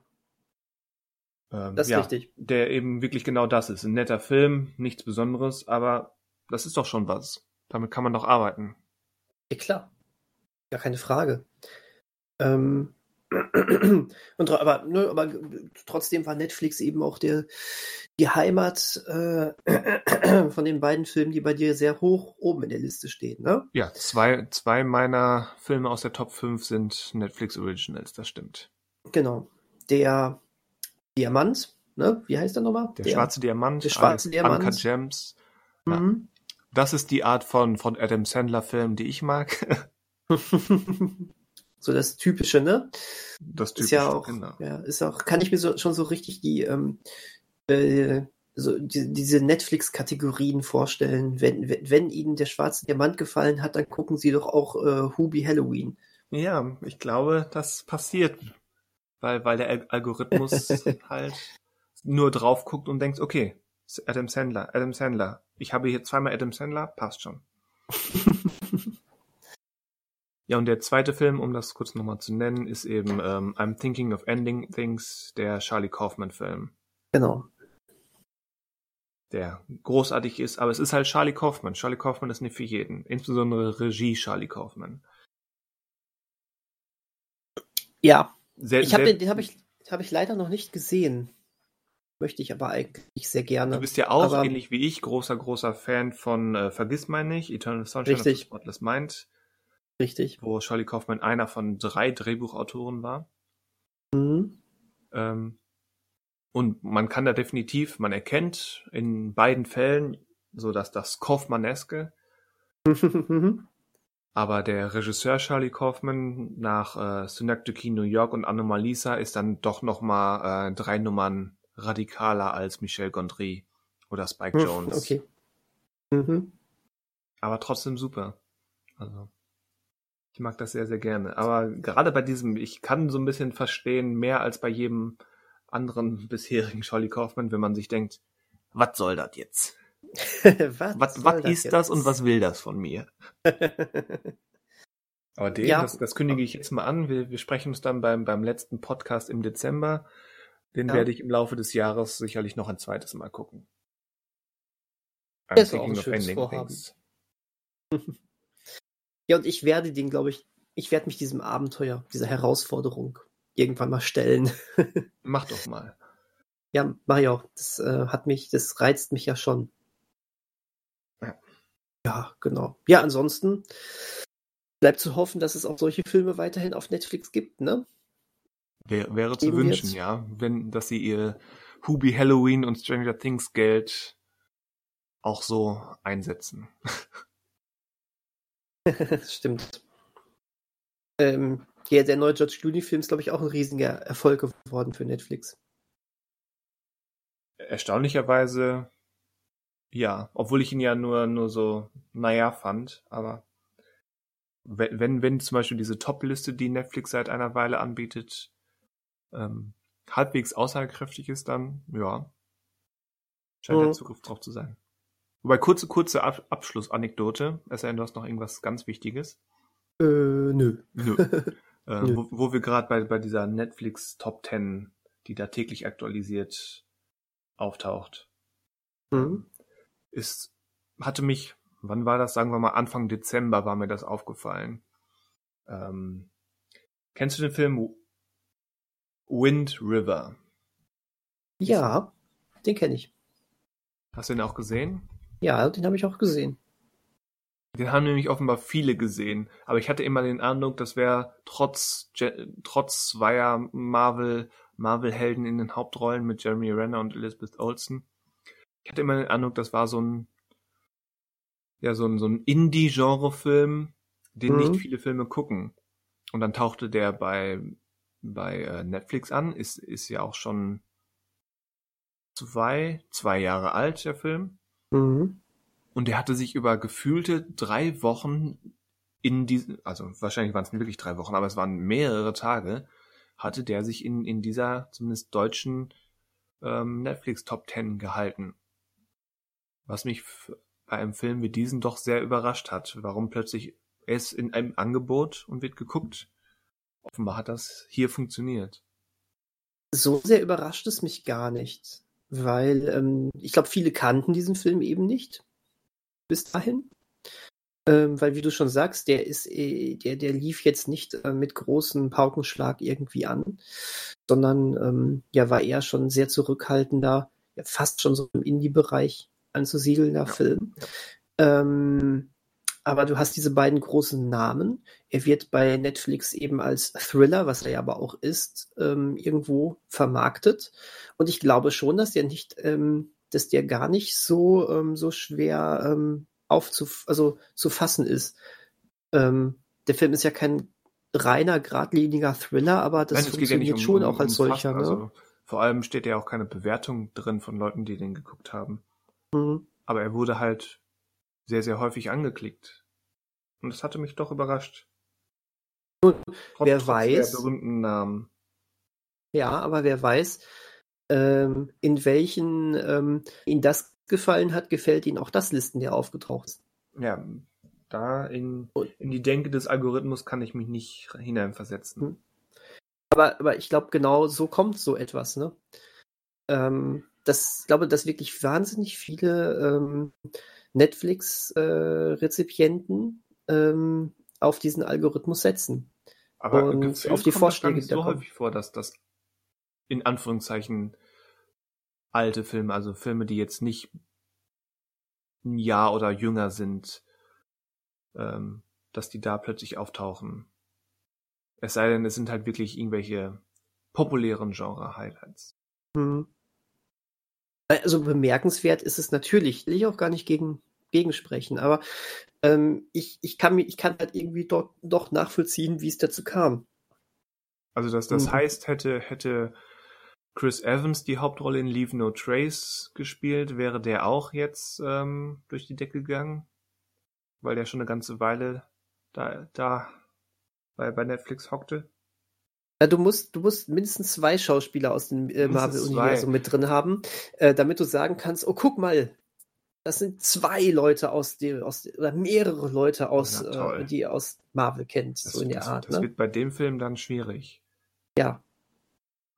Ähm, das ist ja, richtig. Der eben wirklich genau das ist. Ein netter Film, nichts Besonderes, aber das ist doch schon was. Damit kann man doch arbeiten. Ja, klar. Gar keine Frage. Ähm, und, aber, ne, aber trotzdem war Netflix eben auch der, die Heimat äh, von den beiden Filmen, die bei dir sehr hoch oben in der Liste stehen, ne? Ja, zwei, zwei meiner Filme aus der Top 5 sind Netflix Originals, das stimmt. Genau. Der Diamant, ne? Wie heißt der nochmal? Der, der schwarze Diamant. Der schwarze Diamant. Anka Gems. Ja. Mhm. Das ist die Art von, von Adam Sandler-Film, die ich mag. So das Typische, ne? Das Typische, ist ja auch, genau. Ja, ist auch, kann ich mir so, schon so richtig die, ähm, äh, so die, diese Netflix-Kategorien vorstellen. Wenn, wenn, wenn Ihnen der schwarze Diamant gefallen hat, dann gucken Sie doch auch äh, Hubi Halloween. Ja, ich glaube, das passiert, weil, weil der Algorithmus halt nur drauf guckt und denkt, okay, Adam Sandler, Adam Sandler. Ich habe hier zweimal Adam Sandler, passt schon. ja, und der zweite Film, um das kurz nochmal zu nennen, ist eben ähm, I'm Thinking of Ending Things, der Charlie Kaufman-Film. Genau der großartig ist, aber es ist halt Charlie Kaufman. Charlie Kaufman ist nicht für jeden, insbesondere Regie Charlie Kaufman. Ja, sehr, ich hab den, den habe ich, hab ich leider noch nicht gesehen. Möchte ich aber eigentlich sehr gerne. Du bist ja auch, aber, ähnlich wie ich, großer, großer Fan von äh, Vergiss mein nicht, Eternal Sunshine richtig. of the Spotless Mind. Richtig. Wo Charlie Kaufman einer von drei Drehbuchautoren war. Mhm. Ähm, und man kann da definitiv, man erkennt in beiden Fällen so dass das Kaufmanneske. Aber der Regisseur Charlie Kaufman nach äh, Synecdoche, New York und Anomalisa ist dann doch nochmal äh, drei Nummern radikaler als Michel Gondry oder Spike hm, Jones. Okay. Mhm. Aber trotzdem super. Also ich mag das sehr, sehr gerne. Aber gerade bei diesem, ich kann so ein bisschen verstehen, mehr als bei jedem anderen bisherigen Charlie Kaufman, wenn man sich denkt, was soll das jetzt? was was ist jetzt? das und was will das von mir? Aber den, ja. das, das, kündige ich jetzt mal an. Wir, wir sprechen uns dann beim, beim letzten Podcast im Dezember. Den ja. werde ich im Laufe des Jahres sicherlich noch ein zweites Mal gucken. I'm ist auch ein schönes Vorhaben. Ja, und ich werde den, glaube ich, ich werde mich diesem Abenteuer, dieser Herausforderung irgendwann mal stellen. Mach doch mal. Ja, mach ich auch. Das äh, hat mich, das reizt mich ja schon. Ja. ja, genau. Ja, ansonsten bleibt zu hoffen, dass es auch solche Filme weiterhin auf Netflix gibt, ne? Wär, wäre zu wünschen, jetzt. ja, wenn, dass sie ihr Hubi Halloween und Stranger Things Geld auch so einsetzen. Stimmt. Ähm, ja, der neue George Clooney-Film ist, glaube ich, auch ein riesiger Erfolg geworden für Netflix. Erstaunlicherweise, ja, obwohl ich ihn ja nur, nur so, naja, fand, aber wenn, wenn, wenn zum Beispiel diese Top-Liste, die Netflix seit einer Weile anbietet, ähm, halbwegs aussagekräftig ist, dann, ja, scheint mhm. der Zugriff drauf zu sein. Wobei, kurze, kurze Ab Abschlussanekdote, es sei denn, du hast noch irgendwas ganz Wichtiges. Äh, nö. Nö. Äh, wo, wo wir gerade bei, bei dieser Netflix Top 10, die da täglich aktualisiert auftaucht, mhm. ist, hatte mich, wann war das? Sagen wir mal Anfang Dezember war mir das aufgefallen. Ähm, kennst du den Film Wind River? Ja, den kenne ich. Hast du den auch gesehen? Ja, den habe ich auch gesehen. Den haben nämlich offenbar viele gesehen, aber ich hatte immer den Eindruck, das wäre trotz trotz zweier Marvel Marvel Helden in den Hauptrollen mit Jeremy Renner und Elizabeth Olsen. Ich hatte immer den Eindruck, das war so ein ja so ein so ein Indie Genre Film, den mhm. nicht viele Filme gucken. Und dann tauchte der bei bei äh, Netflix an, ist ist ja auch schon zwei zwei Jahre alt der Film. Mhm. Und er hatte sich über gefühlte drei Wochen in diesen, also wahrscheinlich waren es wirklich drei Wochen, aber es waren mehrere Tage, hatte der sich in, in dieser zumindest deutschen ähm, Netflix Top Ten gehalten. Was mich bei einem Film wie diesen doch sehr überrascht hat. Warum plötzlich er ist in einem Angebot und wird geguckt. Offenbar hat das hier funktioniert. So sehr überrascht es mich gar nicht, weil ähm, ich glaube, viele kannten diesen Film eben nicht bis dahin. Ähm, weil, wie du schon sagst, der ist, äh, der, der lief jetzt nicht äh, mit großem Paukenschlag irgendwie an, sondern ähm, ja, war eher schon sehr zurückhaltender, ja, fast schon so im Indie-Bereich anzusiedelnder ja. Film. Ähm, aber du hast diese beiden großen Namen. Er wird bei Netflix eben als Thriller, was er ja aber auch ist, ähm, irgendwo vermarktet. Und ich glaube schon, dass der nicht ähm, dass der gar nicht so, ähm, so schwer ähm, aufzuf also zu fassen ist. Ähm, der Film ist ja kein reiner, geradliniger Thriller, aber das Nein, funktioniert ja um, schon um, auch als solcher. ne? also, Vor allem steht ja auch keine Bewertung drin von Leuten, die den geguckt haben. Mhm. Aber er wurde halt sehr, sehr häufig angeklickt. Und das hatte mich doch überrascht. Nun, wer trotz weiß- Der berühmten Namen. Ja, aber wer weiß, ähm, in welchen ähm, ihn das gefallen hat, gefällt ihnen auch das Listen, der aufgetaucht ist. Ja, da in, in die Denke des Algorithmus kann ich mich nicht hineinversetzen. Hm. Aber, aber ich glaube, genau so kommt so etwas, ne? Ähm, das, ich glaube, dass wirklich wahnsinnig viele ähm, Netflix-Rezipienten ähm, auf diesen Algorithmus setzen. Aber Und gefühlt auf die kommt Vorschläge, da so kommen. häufig vor, dass das in Anführungszeichen alte Filme, also Filme, die jetzt nicht ein Jahr oder jünger sind, ähm, dass die da plötzlich auftauchen. Es sei denn, es sind halt wirklich irgendwelche populären Genre-Highlights. Hm. Also bemerkenswert ist es natürlich, will ich auch gar nicht gegen, gegensprechen, aber ähm, ich, ich, kann mir, ich kann halt irgendwie dort doch nachvollziehen, wie es dazu kam. Also das, das Mhm. heißt, hätte, hätte Chris Evans die Hauptrolle in Leave No Trace gespielt, wäre der auch jetzt ähm, durch die Decke gegangen, weil der schon eine ganze Weile da, da bei, bei Netflix hockte. Ja, du musst, du musst mindestens zwei Schauspieler aus dem äh, Marvel-Universum mit drin haben, äh, damit du sagen kannst, oh, guck mal, das sind zwei Leute aus dem, aus oder mehrere Leute aus, toll. äh, die aus Marvel kennt, Das, so in der das, Art. das ne? wird bei dem Film dann schwierig. Ja.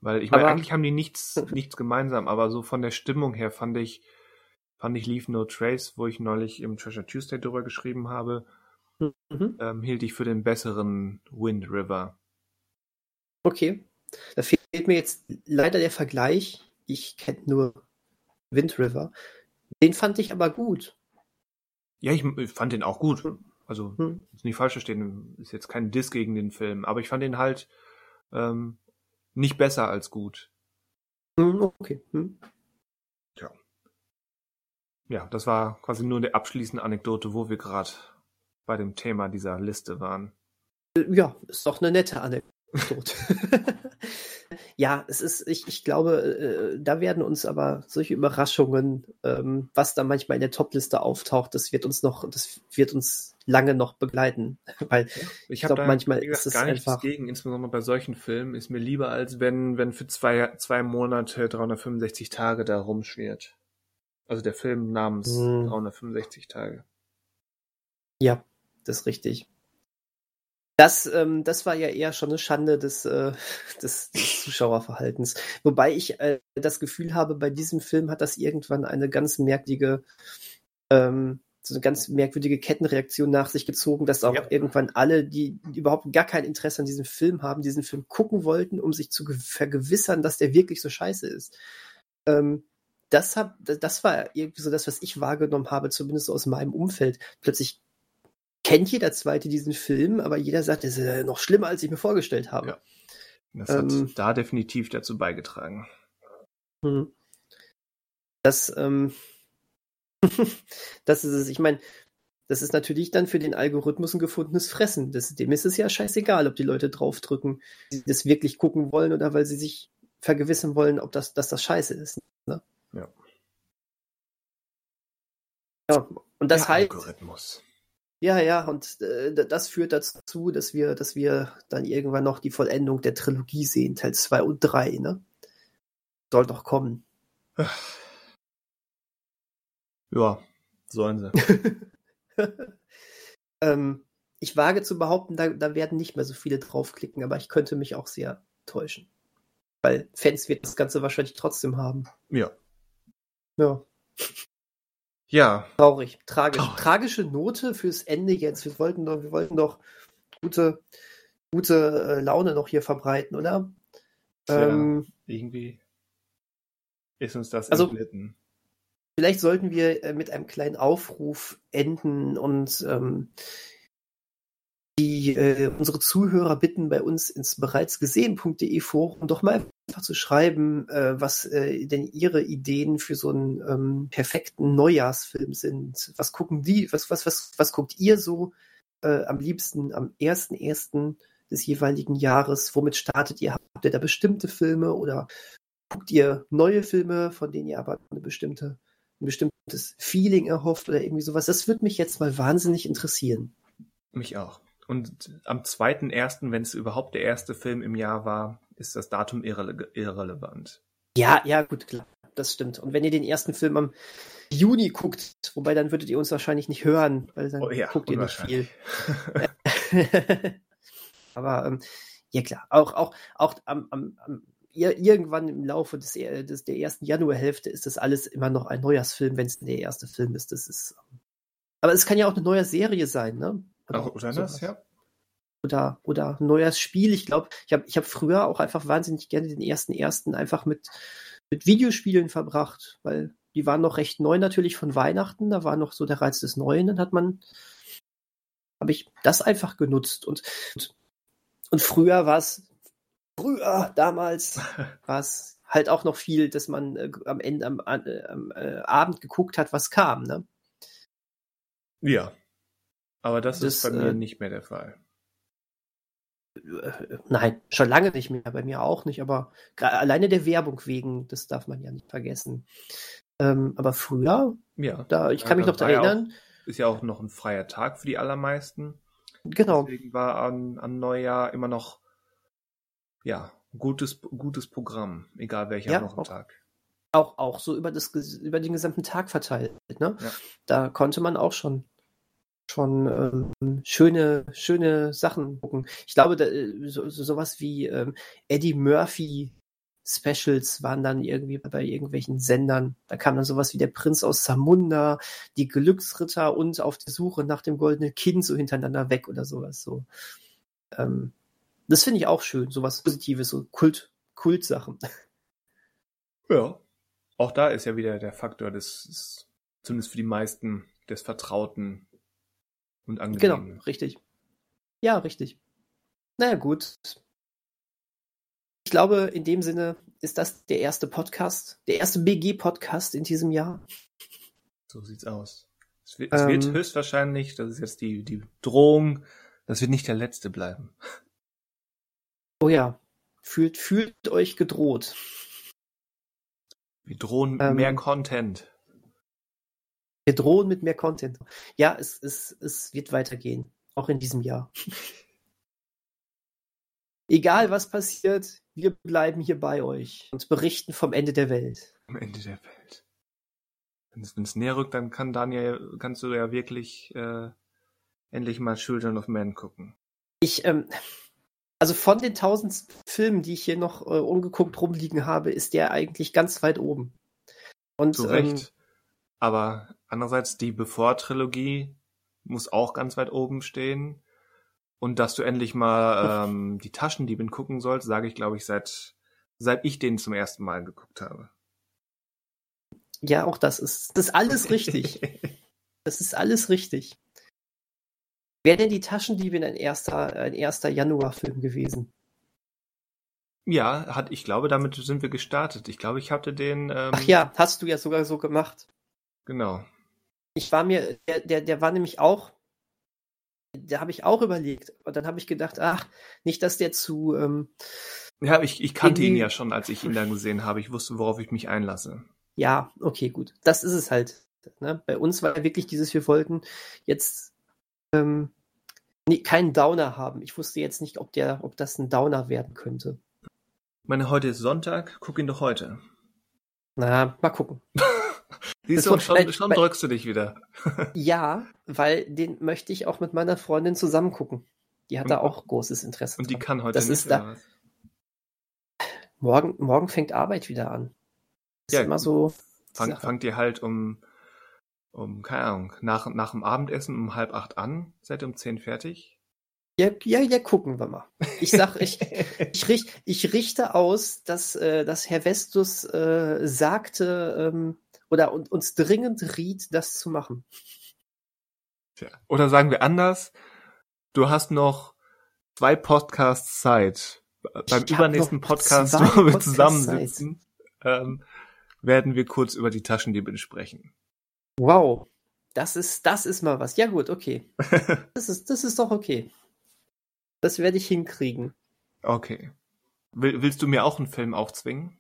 Weil ich meine, eigentlich haben die nichts, nichts gemeinsam, aber so von der Stimmung her fand ich, fand ich Leave No Trace, wo ich neulich im Treasure Tuesday drüber geschrieben habe, Mhm. ähm, hielt ich für den besseren Wind River. Okay. Da fehlt mir jetzt leider der Vergleich. Ich kenne nur Wind River. Den fand ich aber gut. Ja, ich, ich fand den auch gut. Hm. Also, Hm. nicht falsch verstehen, ist jetzt kein Diss gegen den Film, aber ich fand ihn halt ähm, nicht besser als gut. Hm, Okay. Hm. Ja, das war quasi nur eine abschließende Anekdote, wo wir gerade bei dem Thema dieser Liste waren. Ja, ist doch eine nette Anekdote. ja, es ist, ich, ich glaube, äh, da werden uns aber solche Überraschungen, ähm, was da manchmal in der Topliste auftaucht, das wird uns noch, das wird uns lange noch begleiten. Weil Ich glaub, habe da manchmal gesagt, ist es gar nichts einfach- gegen, insbesondere bei solchen Filmen, ist mir lieber, als wenn, wenn für zwei, zwei Monate 365 Tage da rumschwirrt. Also der Film namens Hm. 365 Tage. Ja, das ist richtig. Das, ähm, das war ja eher schon eine Schande des, äh, des, des Zuschauerverhaltens. Wobei ich äh, das Gefühl habe, bei diesem Film hat das irgendwann eine ganz merkwürdige, ähm, so eine ganz merkwürdige Kettenreaktion nach sich gezogen, dass auch Ja. irgendwann alle, die überhaupt gar kein Interesse an diesem Film haben, diesen Film gucken wollten, um sich zu ge- vergewissern, dass der wirklich so scheiße ist. Ähm, das, hab, das war irgendwie so das, was ich wahrgenommen habe, zumindest aus meinem Umfeld. Plötzlich kennt jeder Zweite diesen Film, aber jeder sagt, es ist äh, noch schlimmer, als ich mir vorgestellt habe. Ja. Das Ähm. hat da definitiv dazu beigetragen. Mhm. Das, ähm, das ist es. Ich meine, das ist natürlich dann für den Algorithmus ein gefundenes Fressen. Das, dem ist es ja scheißegal, ob die Leute draufdrücken, die das wirklich gucken wollen oder weil sie sich vergewissern wollen, ob das, dass das scheiße ist. Ne? Ja. Ja, und das Der heißt, Algorithmus. Ja, ja, und äh, das führt dazu, dass wir, dass wir dann irgendwann noch die Vollendung der Trilogie sehen, Teil 2 und 3, ne? Soll doch kommen. Ja, sollen sie. ähm, ich wage zu behaupten, da, da werden nicht mehr so viele draufklicken, aber ich könnte mich auch sehr täuschen. Weil Fans wird das Ganze wahrscheinlich trotzdem haben. Ja. Ja, Ja, traurig, tragisch. Traurig. Tragische Note fürs Ende jetzt. Wir wollten doch, wir wollten doch gute, gute äh, Laune noch hier verbreiten, oder? Tja. Ähm, irgendwie ist uns das Also- entglitten. Vielleicht sollten wir äh, mit einem kleinen Aufruf enden und ähm, die äh, unsere Zuhörer bitten, bei uns ins bereits gesehen.de Forum doch mal einfach zu schreiben, äh, was äh, denn ihre Ideen für so einen ähm, perfekten Neujahrsfilm sind. Was gucken die, was, was, was, was guckt ihr so äh, am liebsten am 1.1. des jeweiligen Jahres? Womit startet ihr? Habt ihr da bestimmte Filme oder Guckt ihr neue Filme, von denen ihr aber eine bestimmte, ein bestimmtes Feeling erhofft oder irgendwie sowas? Das würde mich jetzt mal wahnsinnig interessieren. Mich auch. Und am 2.1., wenn es überhaupt der erste Film im Jahr war, ist das Datum irrele irrelevant. Ja, ja, gut, klar. Das stimmt. Und wenn ihr den ersten Film am Juni guckt, wobei dann würdet ihr uns wahrscheinlich nicht hören, weil dann Oh ja, guckt ihr nicht viel. Aber ähm, ja klar, auch, auch, auch am, am, am, ir- irgendwann im Laufe des, er- des, der ersten Januarhälfte ist das alles immer noch ein Neujahrsfilm, wenn es der erste Film ist. Das ist. ähm, Aber es kann ja auch eine neue Serie sein, ne? Auch, oder das, ja? Oder, oder neues Spiel. Ich glaube, ich habe ich hab früher auch einfach wahnsinnig gerne den ersten ersten einfach mit, mit Videospielen verbracht, weil die waren noch recht neu natürlich von Weihnachten. Da war noch so der Reiz des Neuen. Dann hat man, habe ich das einfach genutzt und, und, und früher war es, früher, damals war es halt auch noch viel, dass man äh, am Ende, am, äh, am äh, Abend geguckt hat, was kam, ne? Ja. Aber das, Das, ist bei mir äh, nicht mehr der Fall. Äh, Nein, schon lange nicht mehr, bei mir auch nicht, aber alleine der Werbung wegen, das darf man ja nicht vergessen. Ähm, aber früher, Ja. da, ich Ja, kann mich noch ja erinnern, Ist ja auch noch ein freier Tag für die allermeisten. genau, Deswegen war an, an Neujahr immer noch, ja, gutes, gutes Programm, egal welcher Ja, Wochentag. auch, auch so über, das, über den gesamten Tag verteilt, ne? Ja. Da konnte man auch schon, schon ähm, schöne, schöne Sachen gucken. Ich glaube, da, äh, so, so, sowas wie ähm, Eddie Murphy Specials waren dann irgendwie bei irgendwelchen Sendern. Da kam dann sowas wie der Prinz aus Zamunda, die Glücksritter und auf der Suche nach dem goldenen Kind so hintereinander weg oder sowas. So. Ähm, das finde ich auch schön, sowas Positives, so Kult, Kultsachen. Ja. Auch da ist ja wieder der Faktor des zumindest für die meisten, des Vertrauten und Genau, Angenehmen. richtig. Ja, richtig. Naja, gut. Ich glaube, in dem Sinne ist das der erste Podcast, der erste BG-Podcast in diesem Jahr. So sieht's aus. Es wird, es wird Ähm. höchstwahrscheinlich, das ist jetzt die, die Drohung, das wird nicht der letzte bleiben. Oh ja, fühlt, fühlt euch gedroht. Wir drohen Ähm. mehr Content. Wir drohen mit mehr Content. Ja, es, es, es wird weitergehen. Auch in diesem Jahr. Egal was passiert, wir bleiben hier bei euch und berichten vom Ende der Welt. am Ende der Welt. Wenn es, näher rückt, dann kann Daniel, kannst du ja wirklich äh, endlich mal Children of Men gucken. Ich, ähm, also von den tausend Filmen, die ich hier noch äh, ungeguckt rumliegen habe, ist der eigentlich ganz weit oben. Und Zu ähm, Recht. Aber andererseits, die Before-Trilogie muss auch ganz weit oben stehen. Und dass du endlich mal ähm, die Taschendiebin gucken sollst, sage ich, glaube ich, seit, seit ich den zum ersten Mal geguckt habe. ja, auch das ist, das ist alles richtig. Das ist alles richtig. Wäre denn die Taschendiebin ein erster, ein erster Januarfilm gewesen? ja, hat, ich glaube, damit sind wir gestartet. Ich glaube, ich hatte den. Ähm, Ach ja, hast du ja sogar so gemacht. Genau. Ich war mir, der, der, der war nämlich auch, da habe ich auch überlegt. Und dann habe ich gedacht, ach, nicht, dass der zu, ähm, Ja, ich, ich kannte ihn ja schon, als ich ihn dann gesehen habe. Ich wusste, worauf ich mich einlasse. ja, okay, gut. Das ist es halt. Ne? Bei uns war ja wirklich dieses, wir wollten jetzt ähm, nee, keinen Downer haben. Ich wusste jetzt nicht, ob der, ob das ein Downer werden könnte. Ich meine, heute ist Sonntag, guck ihn doch heute. Na, mal gucken. Siehst du, schon, schon drückst du dich wieder. Ja, weil den möchte ich auch mit meiner Freundin zusammen gucken. Die hat da auch großes Interesse. Und die dran. kann heute Das nicht. ist da-? Morgen, morgen fängt Arbeit wieder an. Ist Ja, immer so. die Fang, fangt ihr halt um, um, keine Ahnung, nach, nach dem Abendessen um halb acht an, seid ihr um zehn fertig? Ja, ja, ja, gucken wir mal. Ich sag, ich, ich, richt, ich richte aus, dass, äh, dass Herr Vestus äh, sagte ähm, oder un, uns dringend riet, das zu machen. Tja. Oder sagen wir anders, du hast noch zwei Podcasts Zeit. Beim Ich übernächsten Podcast, wo wir zusammensitzen, ähm, werden wir kurz über die Taschendiebe sprechen. Wow. Das ist, das ist mal was. Ja, gut, okay. Das ist, das ist doch okay. Das werde ich hinkriegen. Okay. Will, willst du mir auch einen Film aufzwingen?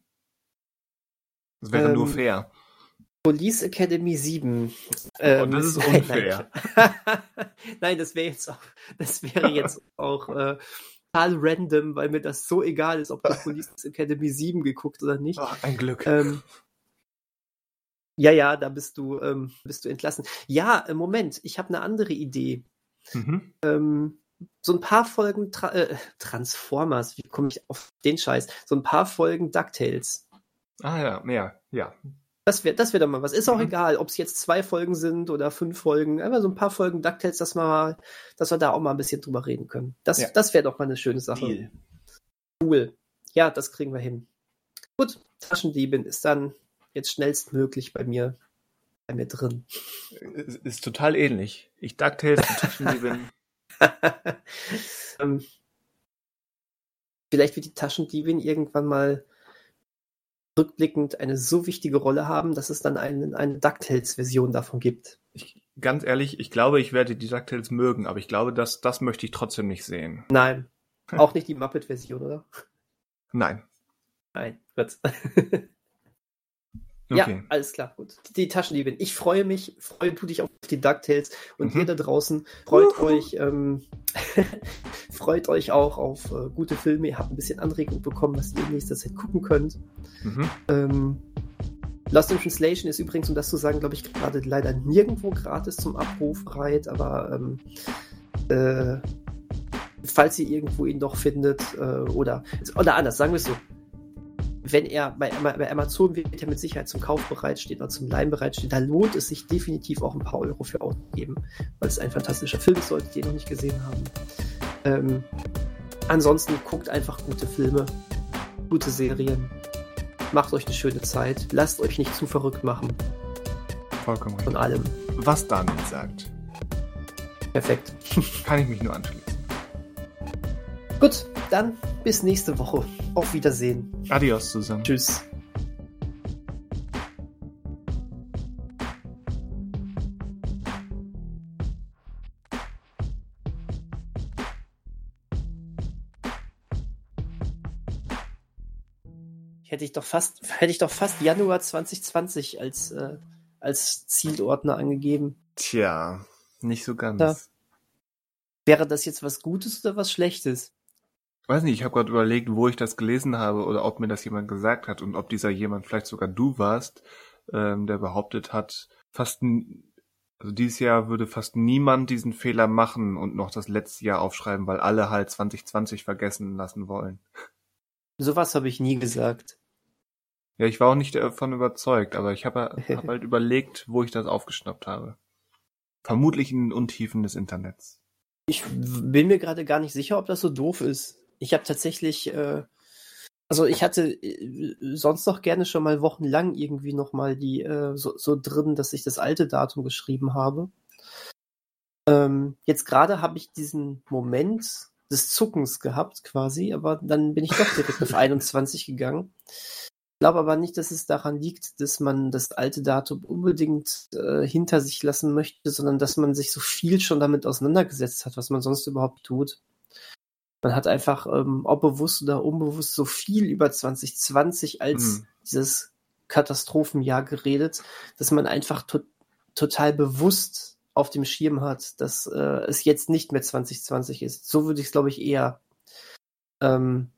Das wäre nur Ähm, fair. Police Academy 7. Oh, das ist unfair. Nein, nein das wäre jetzt auch, das wäre jetzt auch äh, total random, weil mir das so egal ist, ob du Police Academy 7 geguckt oder nicht. Ach, ein Glück. Ähm, ja, ja, da bist du, ähm, bist du entlassen. Ja, äh, Moment, ich habe eine andere Idee. Mhm. Ähm, so ein paar Folgen Tra äh, Transformers, wie komme ich auf den Scheiß? So ein paar Folgen DuckTales. Ah ja, ja, ja. Das wäre das wär doch mal was. Ist auch Mhm. egal, ob es jetzt zwei Folgen sind oder fünf Folgen. Einfach so ein paar Folgen DuckTales, dass, mal, dass wir da auch mal ein bisschen drüber reden können. Das, Ja. das wäre doch mal eine schöne Sache. Cool. Ja, das kriegen wir hin. Gut, Taschendiebin ist dann jetzt schnellstmöglich bei mir, bei mir drin. Ist, ist total ähnlich. Ich DuckTales und Taschendiebin. ähm, vielleicht wird die Taschendiebin irgendwann mal rückblickend eine so wichtige Rolle haben, dass es dann eine, eine DuckTales-Version davon gibt. Ich, ganz ehrlich, ich glaube, ich werde die DuckTales mögen, aber ich glaube, dass das möchte ich trotzdem nicht sehen. Nein, auch nicht die Muppet-Version, oder? Nein. Nein, gut. Okay. Ja, alles klar, gut. Die Taschendiebin. Ich freue mich, freue du dich auf die DuckTales und Mhm. ihr da draußen freut Wuhu. euch, ähm, freut euch auch auf äh, gute Filme. Ihr habt ein bisschen Anregung bekommen, was ihr in nächster Zeit gucken könnt. Mhm. Ähm, Lost in Translation ist übrigens, um das zu sagen, glaube ich, gerade leider nirgendwo gratis zum Abruf bereit, aber ähm, äh, falls ihr irgendwo ihn doch findet, äh, oder, oder anders, sagen wir es so. Wenn er bei, Ama- bei Amazon wird er mit Sicherheit zum Kauf bereitstehen oder zum Leihen bereitstehen, da lohnt es sich definitiv auch ein paar Euro für auszugeben, weil es ein fantastischer Film ist, solltet ihr noch nicht gesehen haben. Ähm, ansonsten guckt einfach gute Filme, gute Serien, macht euch eine schöne Zeit, lasst euch nicht zu verrückt machen Vollkommen richtig. von allem. Was Daniel sagt, Perfekt. kann ich mich nur anschließen. Gut, dann bis nächste Woche. Auf Wiedersehen. Adios zusammen. Tschüss. Hätte ich doch fast, hätte ich doch fast Januar 2020 als, äh, als Zielordner angegeben. Tja, nicht so ganz. Ja. Wäre das jetzt was Gutes oder was Schlechtes? Weiß nicht, ich habe gerade überlegt, wo ich das gelesen habe oder ob mir das jemand gesagt hat und ob dieser jemand vielleicht sogar du warst, ähm, der behauptet hat, fast, also dieses Jahr würde fast niemand diesen Fehler machen und noch das letzte Jahr aufschreiben, weil alle halt 2020 vergessen lassen wollen. Sowas habe ich nie gesagt. Ja, ich war auch nicht davon überzeugt, aber ich habe hab halt überlegt, wo ich das aufgeschnappt habe. Vermutlich in den Untiefen des Internets. Ich bin mir gerade gar nicht sicher, ob das so doof ist. Ich habe tatsächlich, äh, also ich hatte äh, sonst noch gerne schon mal wochenlang irgendwie noch mal die äh, so, so drin, dass ich das alte Datum geschrieben habe. Ähm, jetzt gerade habe ich diesen Moment des Zuckens gehabt quasi, aber dann bin ich doch direkt auf 21 gegangen. Ich glaube aber nicht, dass es daran liegt, dass man das alte Datum unbedingt äh, hinter sich lassen möchte, sondern dass man sich so viel schon damit auseinandergesetzt hat, was man sonst überhaupt tut. Man hat einfach, ähm, ob bewusst oder unbewusst, so viel über 2020 als Mhm. dieses Katastrophenjahr geredet, dass man einfach to total bewusst auf dem Schirm hat, dass äh, es jetzt nicht mehr 2020 ist. So würde ich es, glaube ich, eher ähm,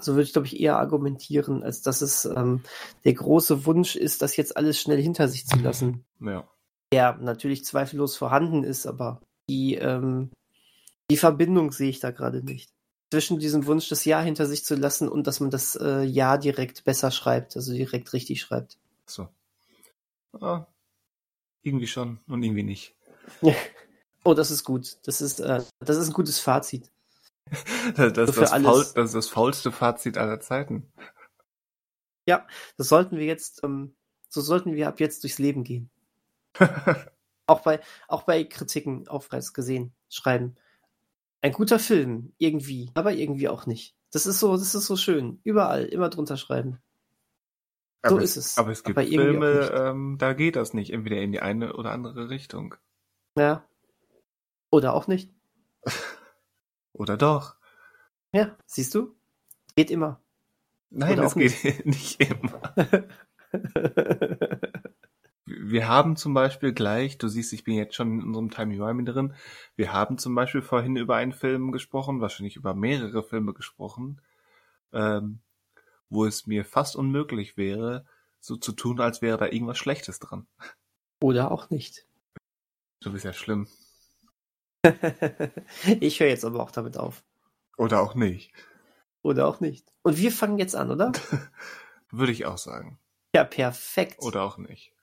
so würde ich, glaube ich, eher argumentieren, als dass es ähm, der große Wunsch ist, das jetzt alles schnell hinter sich zu lassen. Ja. Der natürlich zweifellos vorhanden ist, aber die, ähm, die Verbindung sehe ich da gerade nicht. Zwischen diesem Wunsch, das Jahr hinter sich zu lassen und dass man das äh, Jahr direkt besser schreibt, also direkt richtig schreibt. So. Ah, irgendwie schon und irgendwie nicht. Oh, das ist gut. Das ist, äh, das ist ein gutes Fazit. Das, das, So das, faul, das ist das faulste Fazit aller Zeiten. Das sollten wir jetzt, ähm, so sollten wir ab jetzt durchs Leben gehen. Auch bei, auch bei Kritiken aufreiz gesehen, schreiben. Ein guter Film, irgendwie, aber irgendwie auch nicht. Das ist so, das ist so schön. Überall, immer drunter schreiben. So aber ist es. Aber es gibt Aber Filme, nicht. ähm, da geht das nicht. Entweder in die eine oder andere Richtung. Ja. Oder auch nicht. Oder doch. Ja, siehst du? Geht immer. Nein, Oder auch geht nicht immer. wir haben zum Beispiel gleich, du siehst, ich bin jetzt schon in unserem Timey Wimey drin, wir haben zum Beispiel vorhin über einen Film gesprochen, wahrscheinlich über mehrere Filme gesprochen, ähm, wo es mir fast unmöglich wäre, so zu tun, als wäre da irgendwas Schlechtes dran. Oder auch nicht. Du bist ja schlimm. ich höre jetzt aber auch damit auf. Oder auch nicht. Oder auch nicht. Und wir fangen jetzt an, oder? Würde ich auch sagen. Ja, perfekt. Oder auch nicht.